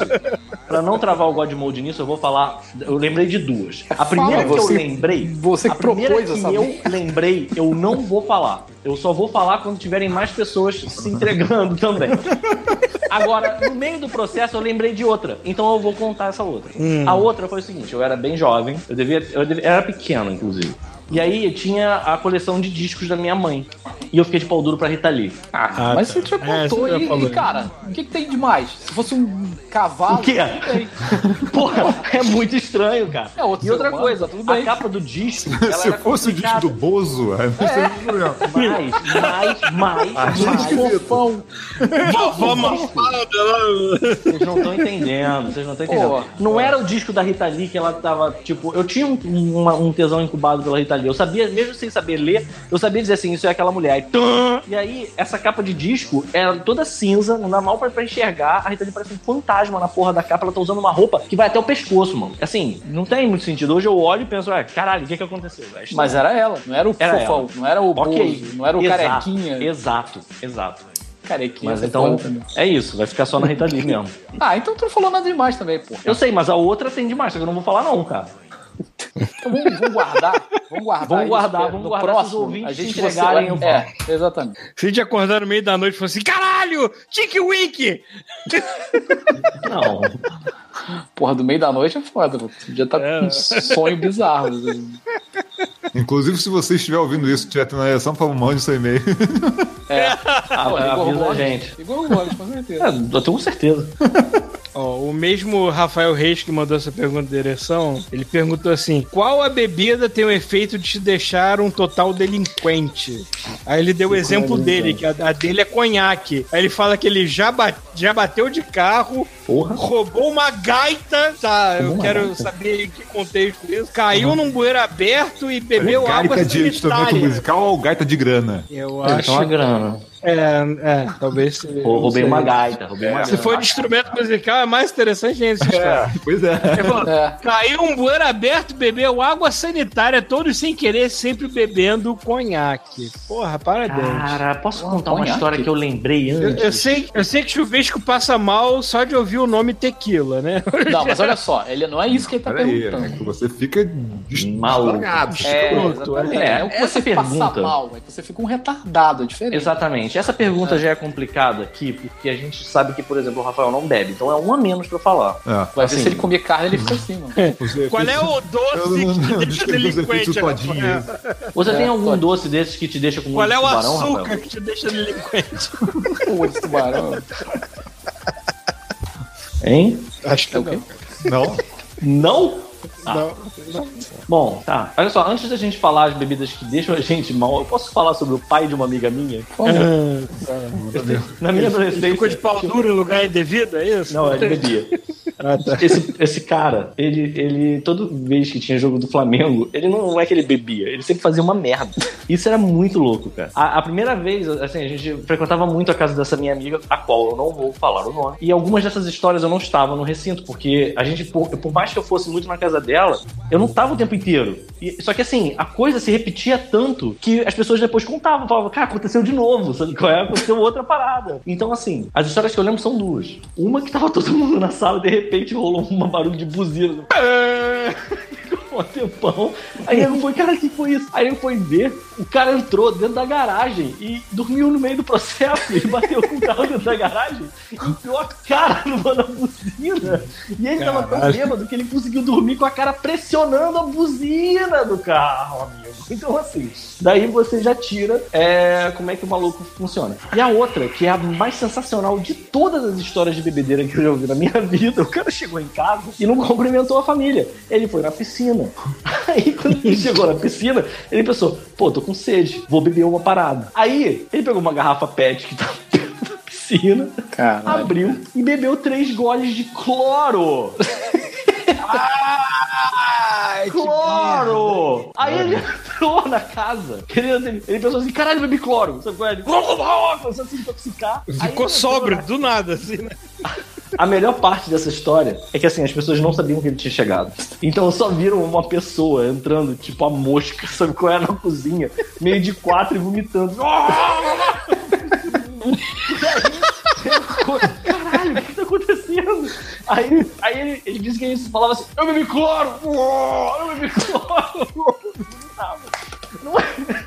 pra não travar o God Mode nisso, eu vou falar. Eu lembrei de duas. A primeira Fala, que você- eu lembrei. você a primeira que essa eu merda. lembrei, eu não vou falar. Eu só vou falar quando tiverem mais pessoas se entregando também. Agora, no meio do processo, eu lembrei de outra. Então eu vou contar essa outra. A outra foi o seguinte: eu era bem jovem, eu devia. Eu devia- era pequeno, inclusive. E aí eu tinha a coleção de discos da minha mãe. E eu fiquei de pau duro pra Rita Lee. Ah, Mas tá. você já É, contou você já e, e, cara, o que, que tem de mais? Se fosse um cavalo. O quê? Porra, é muito estranho, cara. É outro e outra humano, coisa, tá tudo bem. a capa do disco. ela Se era fosse o disco do Bozo, aí não seria um problema. Mais, mais, mais, Acho mais. Fofão. Vovó Mafalda lá. Vocês não estão entendendo, vocês não estão entendendo. Pô, não era o disco da Rita Lee que ela tava, tipo, eu tinha um, uma- um tesão incubado pela Rita Lee. Eu sabia, mesmo sem saber ler, eu sabia dizer assim, isso é aquela mulher. E, tum! e aí, essa capa de disco era toda cinza, não dá mal pra, pra enxergar. A Rita Lee parece um fantasma na porra da capa, ela tá usando uma roupa que vai até o pescoço, mano. Assim, não tem muito sentido. Hoje eu olho e penso, ah, caralho, o que que aconteceu? É. Mas era ela, não era o Era fofão, ela. não era o Ok. bozo, não era o Exato, carequinha. Exato, exato. Carequinha. Mas você então, também. é isso, vai ficar só na Rita Lee mesmo. Ah, então tu não falou nada demais também, pô. Eu sei, mas a outra tem demais, só que eu não vou falar não, cara. Então vamos, vamos guardar. Vamos guardar. Vamos isso, guardar, é vamos guardar se os próximo, ouvintes a gente entregarem, eu É, exatamente. Se a gente acordar no meio da noite e falar assim: caralho, Tiki Wink! Não. Porra, do meio da noite é foda, já tá É. com um sonho bizarro. assim. Inclusive, se você estiver ouvindo isso estiver tendo a ereção, por favor, mande seu e-mail. É. A- Pô, avisa a gente. Igor Gomes, com certeza. É, eu tenho certeza. Ó, o mesmo Rafael Reis que mandou essa pergunta de ereção, ele perguntou assim: qual a bebida tem o efeito de te deixar um total delinquente? Aí ele deu o exemplo dele, que a, a dele é conhaque. Aí ele fala que ele já, ba- já bateu de carro, Porra. roubou uma gaita, tá? Eu uma quero gaita? saber em que contexto isso. Caiu num bueiro aberto e bebeu água gaita de instrumento musical ou gaita de grana? Eu Acho acho. uma grana. É, é, talvez. Roubei uma gaita, roubei uma Se for de instrumento musical, é mais interessante ainda essa história. Pois é. É. Caiu um bueiro aberto, bebeu água sanitária, todos sem querer, sempre bebendo conhaque. Porra, parabéns. Cara, posso contar uma conhaque. história que eu lembrei Eu, antes? eu sei, eu sei que chuvisco passa mal só de ouvir o nome tequila, né? Não, mas olha só, ele não é isso que ele tá Peraí, perguntando. é que você fica Maluco. É, exatamente. é. É, o que você passa pergunta- mal, é que você fica um retardado, é diferente. Exatamente. Essa pergunta já é complicada aqui, porque a gente sabe que, por exemplo, o Rafael não bebe. Então é um a menos pra eu falar. É. Vai Assim. ver se ele comer carne, ele fica assim, mano. Qual é o doce não- que não te deixa delinquente? Você É, tem algum pode. doce desses que te deixa com Qual é o tubarão, açúcar Rafael? que te deixa delinquente? Pô, esse tubarão. Hein? Acho que É o quê? Não? Não? Ah. Bom, tá. Olha só, antes da gente falar as bebidas que deixam a gente mal, eu posso falar sobre o pai de uma amiga minha? Na minha adolescência. Ficou de pau duro em lugar indevido, é isso? Não, ele bebia. Ah, tá. Esse, esse cara, ele, ele, toda vez que tinha jogo do Flamengo, ele não é que ele bebia, ele sempre fazia uma merda. Isso era muito louco, cara. A, a primeira vez, assim, a gente frequentava muito a casa dessa minha amiga, a qual eu não vou falar o nome. E algumas dessas histórias eu não estava no recinto, porque a gente, por, por mais que eu fosse muito na casa dela, eu não tava o tempo inteiro. E- só que assim, a coisa se repetia tanto que as pessoas depois contavam, falavam, cara, aconteceu de novo, sabe qual é? Aconteceu outra parada. Então, assim, as histórias que eu lembro são duas. Uma que tava todo mundo na sala e de repente rolou um barulho de buzina. Ficou um tempão. Aí ele foi, cara, que foi isso? Aí ele foi ver, o cara entrou dentro da garagem e dormiu no meio do processo. Ele bateu com o carro dentro da garagem e enfiou a cara numa da buzina. E ele tava tão Caralho. bêbado que ele conseguiu dormir com a cara pressionando a buzina do carro, amigo. Então, assim, daí você já tira é, como é que o maluco funciona. E a outra, que é a mais sensacional de todas as histórias de bebedeira que eu já ouvi na minha vida, o cara chegou em casa e não cumprimentou a família. Ele foi na piscina. Aí, quando ele chegou na piscina, ele pensou, pô, tô com sede, vou beber uma parada. Aí, ele pegou uma garrafa PET que tava perto da piscina, Caralho. abriu e bebeu três goles de cloro. cloro! Aí ele entrou na casa. Ele, ele, ele pensou assim: caralho, bebi cloro. Sabe qual é? Ele começou a se intoxicar. Ficou sóbrio, na- do nada, assim, né? A melhor parte dessa história é que assim, as pessoas não sabiam que ele tinha chegado. Então só viram uma pessoa entrando, tipo a mosca, sabe qual é, na cozinha, meio de quatro e vomitando. Caralho, o que tá acontecendo? Aí, aí ele, ele disse que ele falava assim: Eu bebi cloro! Eu bebi cloro! Não é,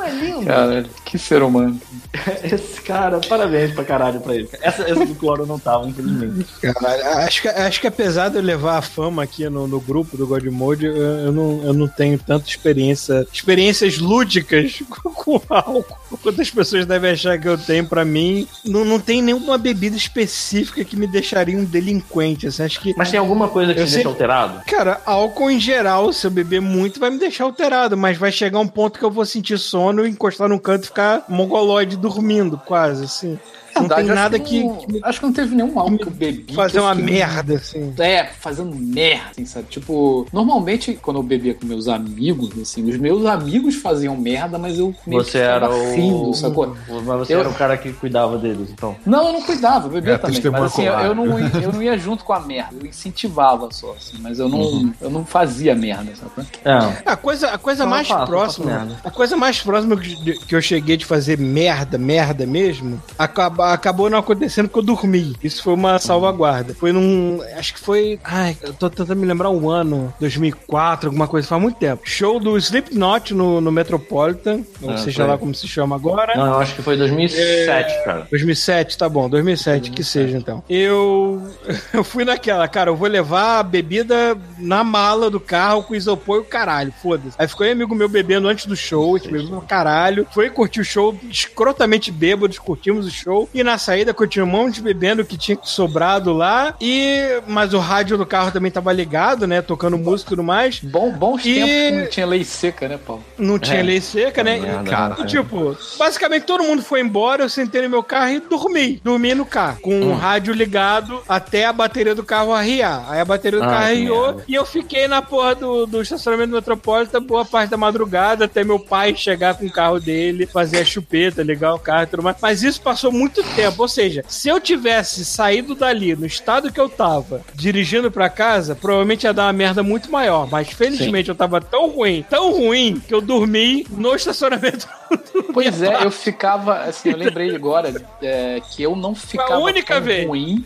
não é lindo? Caralho, que ser humano. Esse cara, parabéns pra caralho pra ele. Essa, essa do cloro não tava, infelizmente. Caralho, acho que, acho que apesar de eu levar a fama aqui no, no grupo do God Mode, eu, eu não, eu não tenho tanta experiência, experiências lúdicas com, com álcool. Quanto as pessoas devem achar que eu tenho, pra mim, não, não tem nenhuma bebida específica que me deixaria um delinquente. Assim, acho que Mas tem alguma coisa que te deixa alterado? Cara, álcool em geral, se eu beber muito, vai me deixar alterado, mas vai chegar um ponto que eu vou sentir sono, encostar num canto e ficar mongoloide dormindo, quase, assim. Não tem nada que, que, não- que me Acho que não teve nenhum álcool que eu bebi. fazer eu uma fiquei- merda, assim. É, fazendo merda, assim, sabe? Tipo, normalmente quando eu bebia com meus amigos, assim, os meus amigos faziam merda, mas eu meio Você que era o. rindo, sacou? Mas você Eu- era o cara que cuidava deles, então. Não, eu não cuidava, eu bebia É, também. Mas assim, eu, não, ia- eu não ia junto com a merda, eu incentivava só, assim, mas eu não, eu não fazia merda, sabe? É. A coisa, a coisa mais faço, próxima, a coisa mais próxima que, que eu cheguei de fazer merda, merda mesmo, acaba, acabou não acontecendo porque eu dormi. Isso foi uma salvaguarda. Foi num, acho que foi, ai, eu tô tentando me lembrar um ano, 2004, alguma coisa, faz muito tempo. Show do Slipknot no, no Metropolitan, ou Ah, seja foi. lá como se chama agora. Não, eu acho que foi 2007, cara. 2007, tá bom, 2007, que seja então. Eu, eu fui naquela, cara, eu vou levar a bebida na mala do carro com isopor e o caralho, foda-se. Aí ficou um amigo meu bebendo antes do show, a gente bebeu pra caralho, foi curtir o show, escrotamente bêbados, curtimos o show, e na saída continuamos bebendo o que tinha sobrado lá, e mas o rádio do carro também tava ligado, né, tocando música e tudo mais, Bom, bons E- tempos que não tinha lei seca, né, Paulo? não tinha É. lei seca, né? Merda, Cara, cara. tipo, basicamente todo mundo foi embora, eu sentei no meu carro e dormi. Dormi no carro, com Hum. o rádio ligado até a bateria do carro arriar. Aí a bateria do Ah, carro arriou e eu fiquei na porra do, do estacionamento metropolitano boa parte da madrugada até meu pai chegar com o carro dele, fazer a chupeta, ligar o carro e tudo mais. Mas isso passou muito tempo, ou seja, se eu tivesse saído dali no estado que eu tava, dirigindo pra casa, provavelmente ia dar uma merda muito maior. Mas felizmente eu tava tão ruim, tão ruim, que eu dormi no estacionamento. Pois é, eu ficava, assim, eu lembrei agora é, que eu não ficava única tão vez. ruim.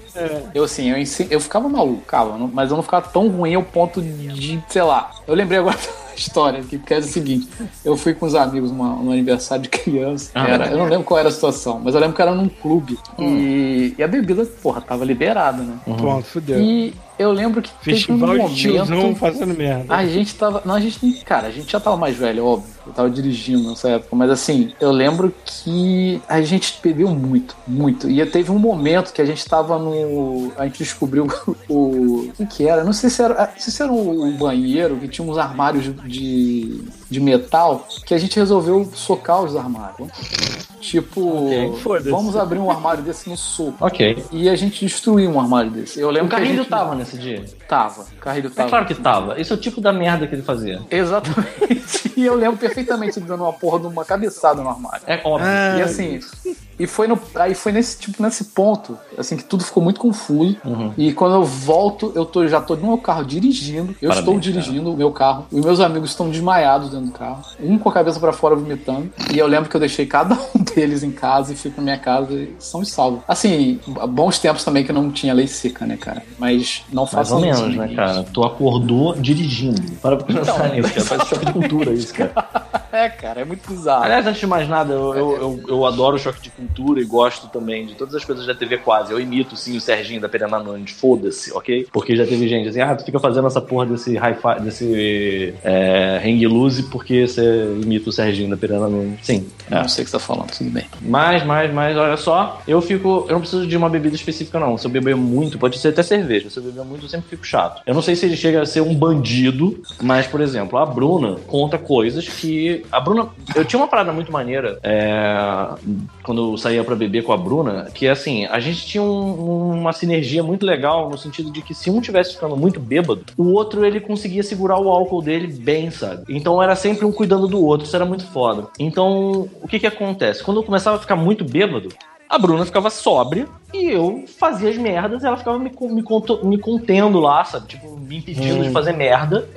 Eu assim, eu, eu ficava maluco, calma, mas eu não ficava tão ruim ao ponto de, sei lá. Eu lembrei agora história aqui, porque era o seguinte: eu fui com os amigos no aniversário de criança. Ah, era, é. eu não lembro qual era a situação, mas eu lembro que era num clube. E, e a bebida, porra, tava liberada, né? Pronto, fudeu. E eu lembro que teve um Festival de tiozão momento. fazendo merda. A gente tava. Não, a gente. Cara, a gente já tava mais velho, óbvio. Eu tava dirigindo nessa época. Mas assim, eu lembro que a gente bebeu muito, muito. E teve um momento que a gente tava no. A gente descobriu o. O que, que era? Não sei se era. Não sei se era um banheiro que tinha uns armários de, de metal que a gente resolveu socar os armários. Tipo, foda-se. vamos abrir um armário desse no soco. Ok. E a gente destruiu um armário desse. Eu lembro O que Carrilho gente tava nesse dia. Tava. O Carrilho É tava. claro que tava. Isso é o tipo da merda que ele fazia. Exatamente. E eu lembro perfeitamente ele dando uma porra de uma cabeçada no armário. É óbvio. Ah, E assim, e foi no, aí foi nesse tipo nesse ponto, assim que tudo ficou muito confuso. E quando eu volto, eu tô já tô no meu carro dirigindo. Eu Parabéns, estou dirigindo o meu carro. E meus amigos estão desmaiados dentro do carro, um com a cabeça pra fora vomitando. E eu lembro que eu deixei cada um deles em casa e fico na minha casa e são os salvos. Assim, bons tempos também que não tinha lei seca, né, cara? Mas não Mais façam ou isso, menos, né, gente. cara? Tu acordou dirigindo. Para pra pensar nisso, cara. Faz choque de cultura isso, cara. É, cara, é muito bizarro. Aliás, antes de mais nada, eu, eu, eu, eu adoro choque de cultura e gosto também de todas as coisas da TV quase. Eu imito sim o Serginho da Perena Nunes, foda-se, ok? Porque já teve gente assim, ah, tu fica fazendo essa porra desse hi-fi, desse é, hang loose porque você imita o Serginho da Nunes. Sim. Não sei o que você tá falando, tudo bem. Mas, mas, mas, olha só, eu fico. Eu não preciso de uma bebida específica, não. Se eu beber muito, pode ser até cerveja. Se eu beber muito, eu sempre fico chato. Eu não sei se ele chega a ser um bandido, mas, por exemplo, a Bruna conta coisas que. A Bruna. Eu tinha uma parada muito maneira é, quando eu saía pra beber com a Bruna, que assim, a gente tinha um- uma sinergia muito legal no sentido de que se um tivesse ficando muito bêbado, o outro ele conseguia segurar o álcool dele bem, sabe? Então era sempre um cuidando do outro, isso era muito foda. Então, o que que acontece? Quando eu começava a ficar muito bêbado, a Bruna ficava sóbria e eu fazia as merdas e ela ficava me, me, me contendo lá, sabe? Tipo, me impedindo de fazer merda.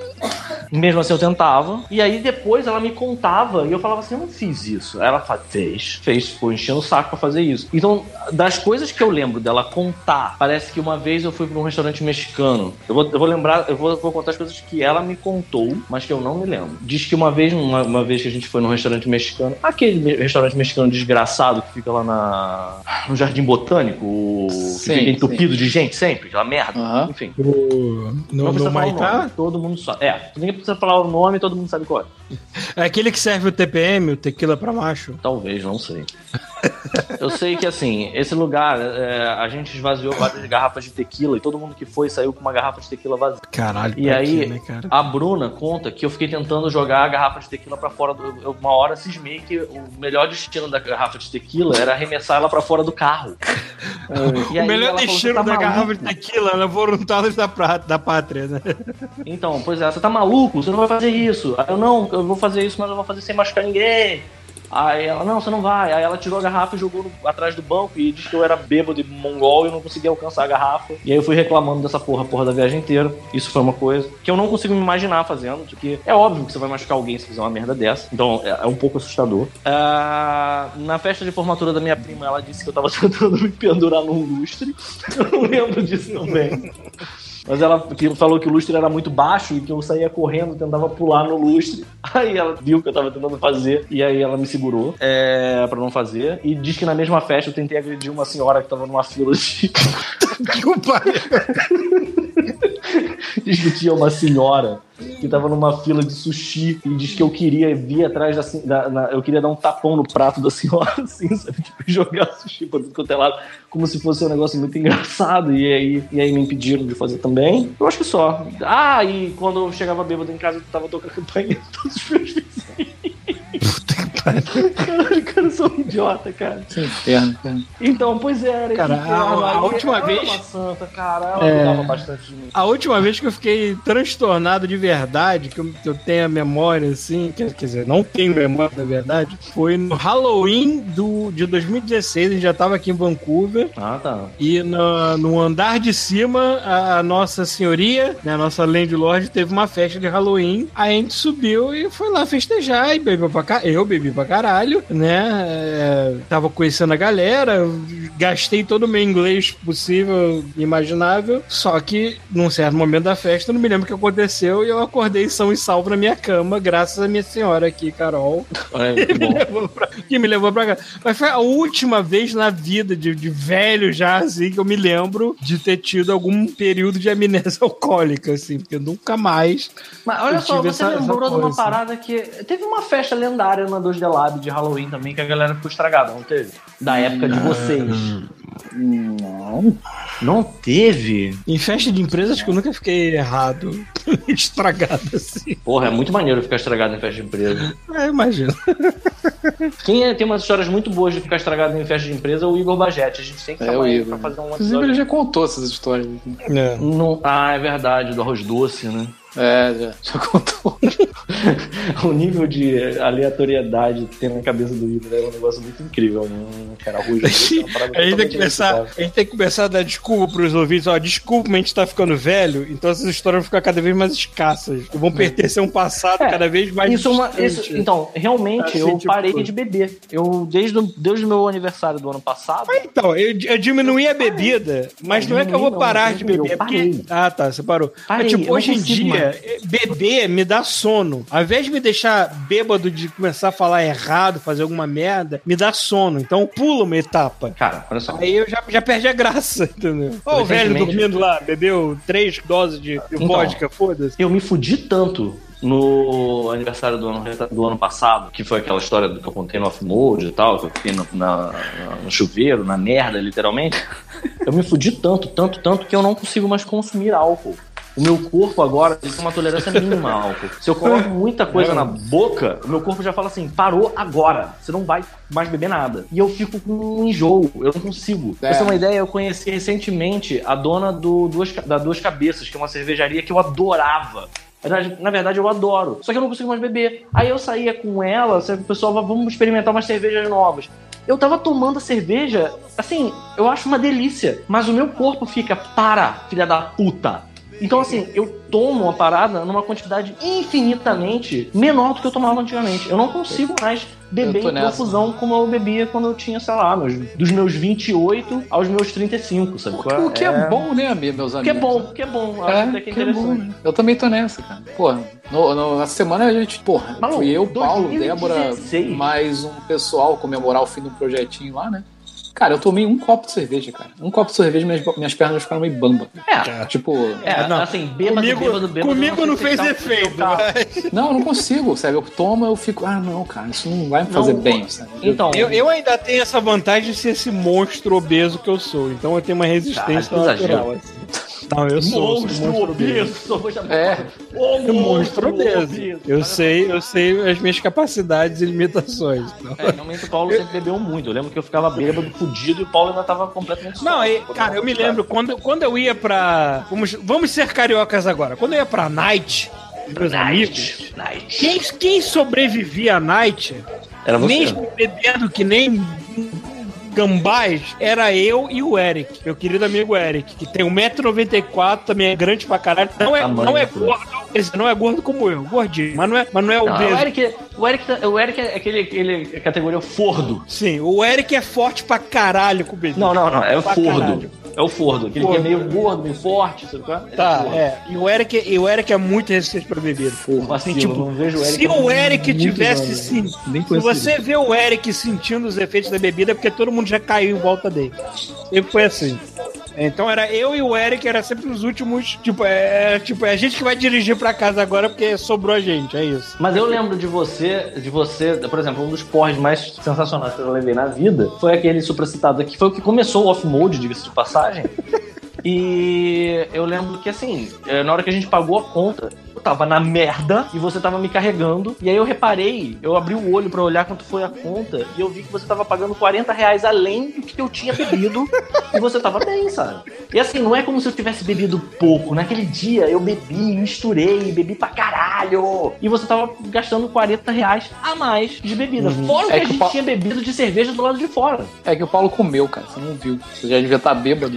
Mesmo assim eu tentava. E aí depois ela me contava e eu falava assim: eu não fiz isso. Aí ela fa- fez, fez, ficou enchendo o saco pra fazer isso. Então, das coisas que eu lembro dela contar, parece que uma vez eu fui pra um restaurante mexicano. Eu vou, eu vou lembrar, eu vou, vou contar as coisas que ela me contou, mas que eu não me lembro. Diz que uma vez, uma, uma vez que a gente foi num restaurante mexicano, aquele restaurante mexicano desgraçado que fica lá na, no Jardim Botânico, o- Sim, que fica entupido de gente sempre, aquela merda. Enfim. O- Não no, no Maitá, nome, todo mundo sabe. É, ninguém precisa falar o nome, todo mundo sabe qual é. é aquele que serve o TPM, o tequila pra macho. Talvez, não sei. Eu sei que assim, esse lugar, é, a gente esvaziou várias garrafas de tequila e todo mundo que foi saiu com uma garrafa de tequila vazia. Caralho, E aí, né, cara? a Bruna conta que eu fiquei tentando jogar a garrafa de tequila pra fora do. Uma hora cismei que o melhor destino da garrafa de tequila era arremessar ela pra fora do carro. E o melhor destino "Você tá da garrafa de maluco?" tequila na voluntários da, pra- da pátria, né? Então, pois é, você tá maluco? Você não vai fazer isso. Eu, não, eu vou fazer isso, mas eu vou fazer sem machucar ninguém. Aí ela, não, você não vai. Aí ela tirou a garrafa e jogou no- atrás do banco e disse que eu era bêbado e mongol e eu não conseguia alcançar a garrafa. E aí eu fui reclamando dessa porra, porra da viagem inteira. Isso foi uma coisa que eu não consigo me imaginar fazendo, porque é óbvio que você vai machucar alguém se fizer uma merda dessa. Então é, é um pouco assustador. Ah, na festa de formatura da minha prima, ela disse que eu tava tentando me pendurar num lustre. Eu não lembro disso também. Mas ela que falou que o lustre era muito baixo e que eu saía correndo, tentava pular no lustre. Aí ela viu que eu tava tentando fazer e aí ela me segurou é, para não fazer. E diz que na mesma festa eu tentei agredir uma senhora que tava numa fila de. Que tinha uma senhora que tava numa fila de sushi e diz que eu queria vir atrás da, da- eu queria dar um tapão no prato da senhora, assim, sabe? Tipo, jogar sushi pra tudo quanto é lado, como se fosse um negócio muito engraçado. E aí, e aí me impediram de fazer também. Eu acho que só. Ah, e quando eu chegava bêbado em casa, eu tava tocando campainha todos os meus vizinhos. Caralho, cara, eu sou um idiota, cara. Inferno, cara. Então, pois é, era Cara, a- inferno. a Aí última vez- santa, cara, ela É. cuidava bastante de mim. A última vez que eu fiquei transtornado de verdade, que eu, que eu tenho a memória, assim, quer, quer dizer, não tenho memória da verdade, foi no Halloween do, de 2016, a gente já tava aqui em Vancouver, Ah, tá. e no, no andar de cima, a, a nossa senhoria, né, a nossa Landlord, teve uma festa de Halloween, aí a gente subiu e foi lá festejar, e bebeu pra cá, eu bebi pra caralho, né, é, tava conhecendo a galera, gastei todo o meu inglês possível, imaginável, só que num certo momento da festa, eu não me lembro o que aconteceu, e eu acordei são e salvo na minha cama, graças à minha senhora aqui, Carol, É, que bom. levou pra- que me levou pra cá. Mas foi a última vez na vida de, de velho já, assim, que eu me lembro de ter tido algum período de amnésia alcoólica, assim, porque nunca mais. Mas olha só, você essa- lembrou essa de uma parada que. Teve uma festa lendária na 2D Lab de Halloween também que a galera ficou estragada, não teve? Da época de vocês. Não. Não teve? Em festa de empresa, acho que eu nunca fiquei errado, estragado, assim. Porra, é muito maneiro ficar estragado em festa de empresa. É, imagina. Quem é- tem umas histórias muito boas de ficar estragado em festa de empresa é o Igor Bagete. A gente tem que É, chamar o ele Igor. pra fazer um Inclusive, episódio. ele já contou essas histórias. aqui. É. Não- Ah, é verdade, do arroz doce, né? É, já, já contou. o nível de aleatoriedade que tem na cabeça do Igor é um negócio muito incrível, né? Cara, arroz doce é uma parada A gente, tem que começar, a gente tem que começar a dar desculpa pros ouvintes. Ó, desculpa, mas a gente tá ficando velho, então essas histórias vão ficar cada vez mais escassas. Vão pertencer a um passado É, cada vez mais Isso é uma, distante. isso- então, realmente, Assim, eu tipo- parei de beber. Eu, desde, o- desde o meu aniversário do ano passado, Então, eu, eu diminuí a bebida, mas não, é que eu vou Não, parar não, de eu beber. é porque... Ah, tá, você parou. Parei, Mas, eu tipo, hoje em dia, eh, beber me dá sono. Ao invés de me deixar bêbado de começar a falar errado, fazer alguma merda, me dá sono. Então pula uma etapa. Cara, olha só. Aí eu já, já perde a graça, entendeu? Ó, o velho dormindo lá, bebeu três doses de, de Então. vodka, foda-se. Eu me fudi tanto no aniversário do ano, do ano passado, que foi aquela história do que eu contei no off-mode e tal, que eu fiquei no, na- no chuveiro, na merda, literalmente. Eu me fudi tanto, tanto, tanto, que eu não consigo mais consumir álcool. O meu corpo agora ele tem uma tolerância mínima a álcool. Se eu coloco muita coisa na boca, o meu corpo já fala assim: parou agora. Você não vai mais beber nada. E eu fico com um enjoo. Eu não consigo. Pra É. você ter uma ideia, eu conheci recentemente a dona do Duas, da Duas Cabeças, que é uma cervejaria que eu adorava. Na verdade- eu adoro. Só que eu não consigo mais beber. Aí eu saía com ela, o pessoal, "Vá, vamos experimentar umas cervejas novas. Eu tava tomando a cerveja, assim, eu acho uma delícia. Mas o meu corpo fica, para, filha da puta. Então, assim, eu tomo uma parada numa quantidade infinitamente menor do que eu tomava antigamente. Eu não consigo mais beber em profusão como eu bebia quando eu tinha, sei lá, meus, dos meus 28 aos meus 35, sabe? qual O que é, bom, né, meus O que é amigos? bom, o que é bom. Eu É, acho até que é que é bom, né? Eu também tô nessa, cara. Porra, no, no- na semana a gente, porra, Maluco, fui eu, Paulo, 2016. Débora, mais um pessoal comemorar o fim do projetinho lá, né? Cara, eu tomei um copo de cerveja, cara. Um copo de cerveja, minhas, minhas pernas ficaram meio bamba. É, Tipo, é, não. assim, bêbado, Comigo, bêbado, bêbado. comigo não fez tá- efeito. mas- não, eu não consigo, sabe? Eu tomo, eu fico, ah, não, cara, isso não vai me fazer Não, bem, sabe? Então, Eu, eu ainda tenho essa vantagem de ser esse monstro obeso que eu sou. Então eu tenho uma resistência Cara, natural. assim. Não, eu sou, sou monstro obeso. É, Ô, monstro obeso. Eu sei, eu sei as minhas capacidades e limitações. Então. É, realmente o Paulo sempre bebeu muito. Eu lembro que eu ficava bêbado, fudido, e o Paulo ainda tava completamente Não, aí, cara, eu me lembro quando, quando eu ia pra. Vamos, vamos ser cariocas agora. Quando eu ia pra Night, meus amigos, Night, Night. quem, quem sobrevivia à Night, Era você. mesmo bebendo que nem gambás, era eu e o Eric, meu querido amigo Eric, que tem 1,94m, também é grande pra caralho. Não é, Tamanho, não é gordo, não é gordo como eu, gordinho, mas não é, mas não é Não, obeso. o Eric, o Eric, o Eric é aquele, aquele categoria fordo. Sim, o Eric é forte pra caralho com bebida. Não, não, não. É o Pra fordo. caralho. É o fordo. Aquele que é Fordo. meio gordo, meio forte, sabe qual é? Ele Tá, fordo. é. E o Eric, e o Eric é muito resistente pra bebida. Assim, Vacilo, tipo, não vejo o Eric se o Eric tivesse sim, se você vê o Eric sentindo os efeitos da bebida, é porque todo mundo já caiu em volta dele. Sempre foi assim. Então era eu e o Eric, era sempre os últimos. Tipo, é, tipo, é a gente que vai dirigir pra casa agora porque sobrou a gente, é isso. Mas eu lembro de você, de você, por exemplo, um dos porres mais sensacionais que eu levei na vida foi aquele supracitado que foi o que começou o off-mode, diga-se de passagem. E eu lembro que assim, eh, na hora que a gente pagou a conta, eu tava na merda e você tava me carregando. E aí eu reparei, eu abri o olho pra olhar quanto foi a conta e eu vi que você tava pagando 40 reais além do que eu tinha bebido e você tava bem, sabe? E assim, não é como se eu tivesse bebido pouco. Naquele dia eu bebi, misturei, bebi pra caralho. E você tava gastando 40 reais a mais de bebida. Fora o que É a que gente o pa- tinha bebido de cerveja do lado de fora. É que o Paulo comeu, cara, você não viu. Você já devia estar bêbado.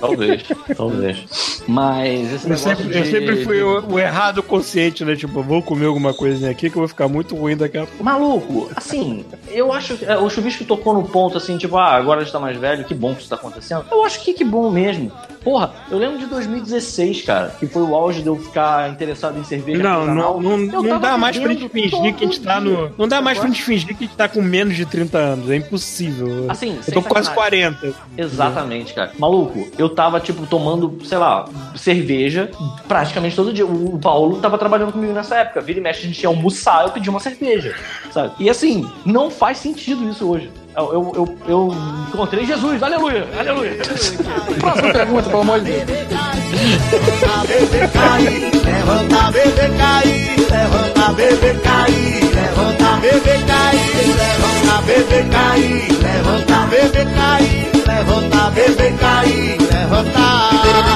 Talvez, talvez. Mas esse Eu negócio sempre, eu de- sempre fui o, o errado consciente, né? Tipo, vou comer alguma coisinha aqui que eu vou ficar muito ruim daqui a pouco. Maluco, assim, eu acho que é, o Chuvisco tocou no ponto assim, tipo, ah, agora a gente tá mais velho, que bom que isso tá acontecendo. Eu acho que que bom mesmo. Porra, eu lembro de 2016, cara, que foi o auge de eu ficar interessado em cerveja. Não, não, não, não dá mais pra gente fingir que a gente tá no. Não dá mais pra gente fingir que a gente tá com menos de 30 anos. É impossível. Assim, eu sem tô quase sacanagem. 40. Exatamente, cara. Maluco, eu tava, tipo, tomando, sei lá, cerveja praticamente todo dia. O o Paulo tava trabalhando comigo nessa época. Vira e mexe, a gente ia almoçar, eu pedi uma cerveja, sabe? E assim, não faz sentido isso hoje. Eu, eu, eu, eu encontrei Jesus, aleluia, aleluia. Próxima pergunta, pelo amor de Deus. Levanta, bebê, cair, levanta, bebê, cair, levanta, bebê, cair, levanta, bebê, cair, levanta, bebê, cair, levanta, bebê, cair, levanta.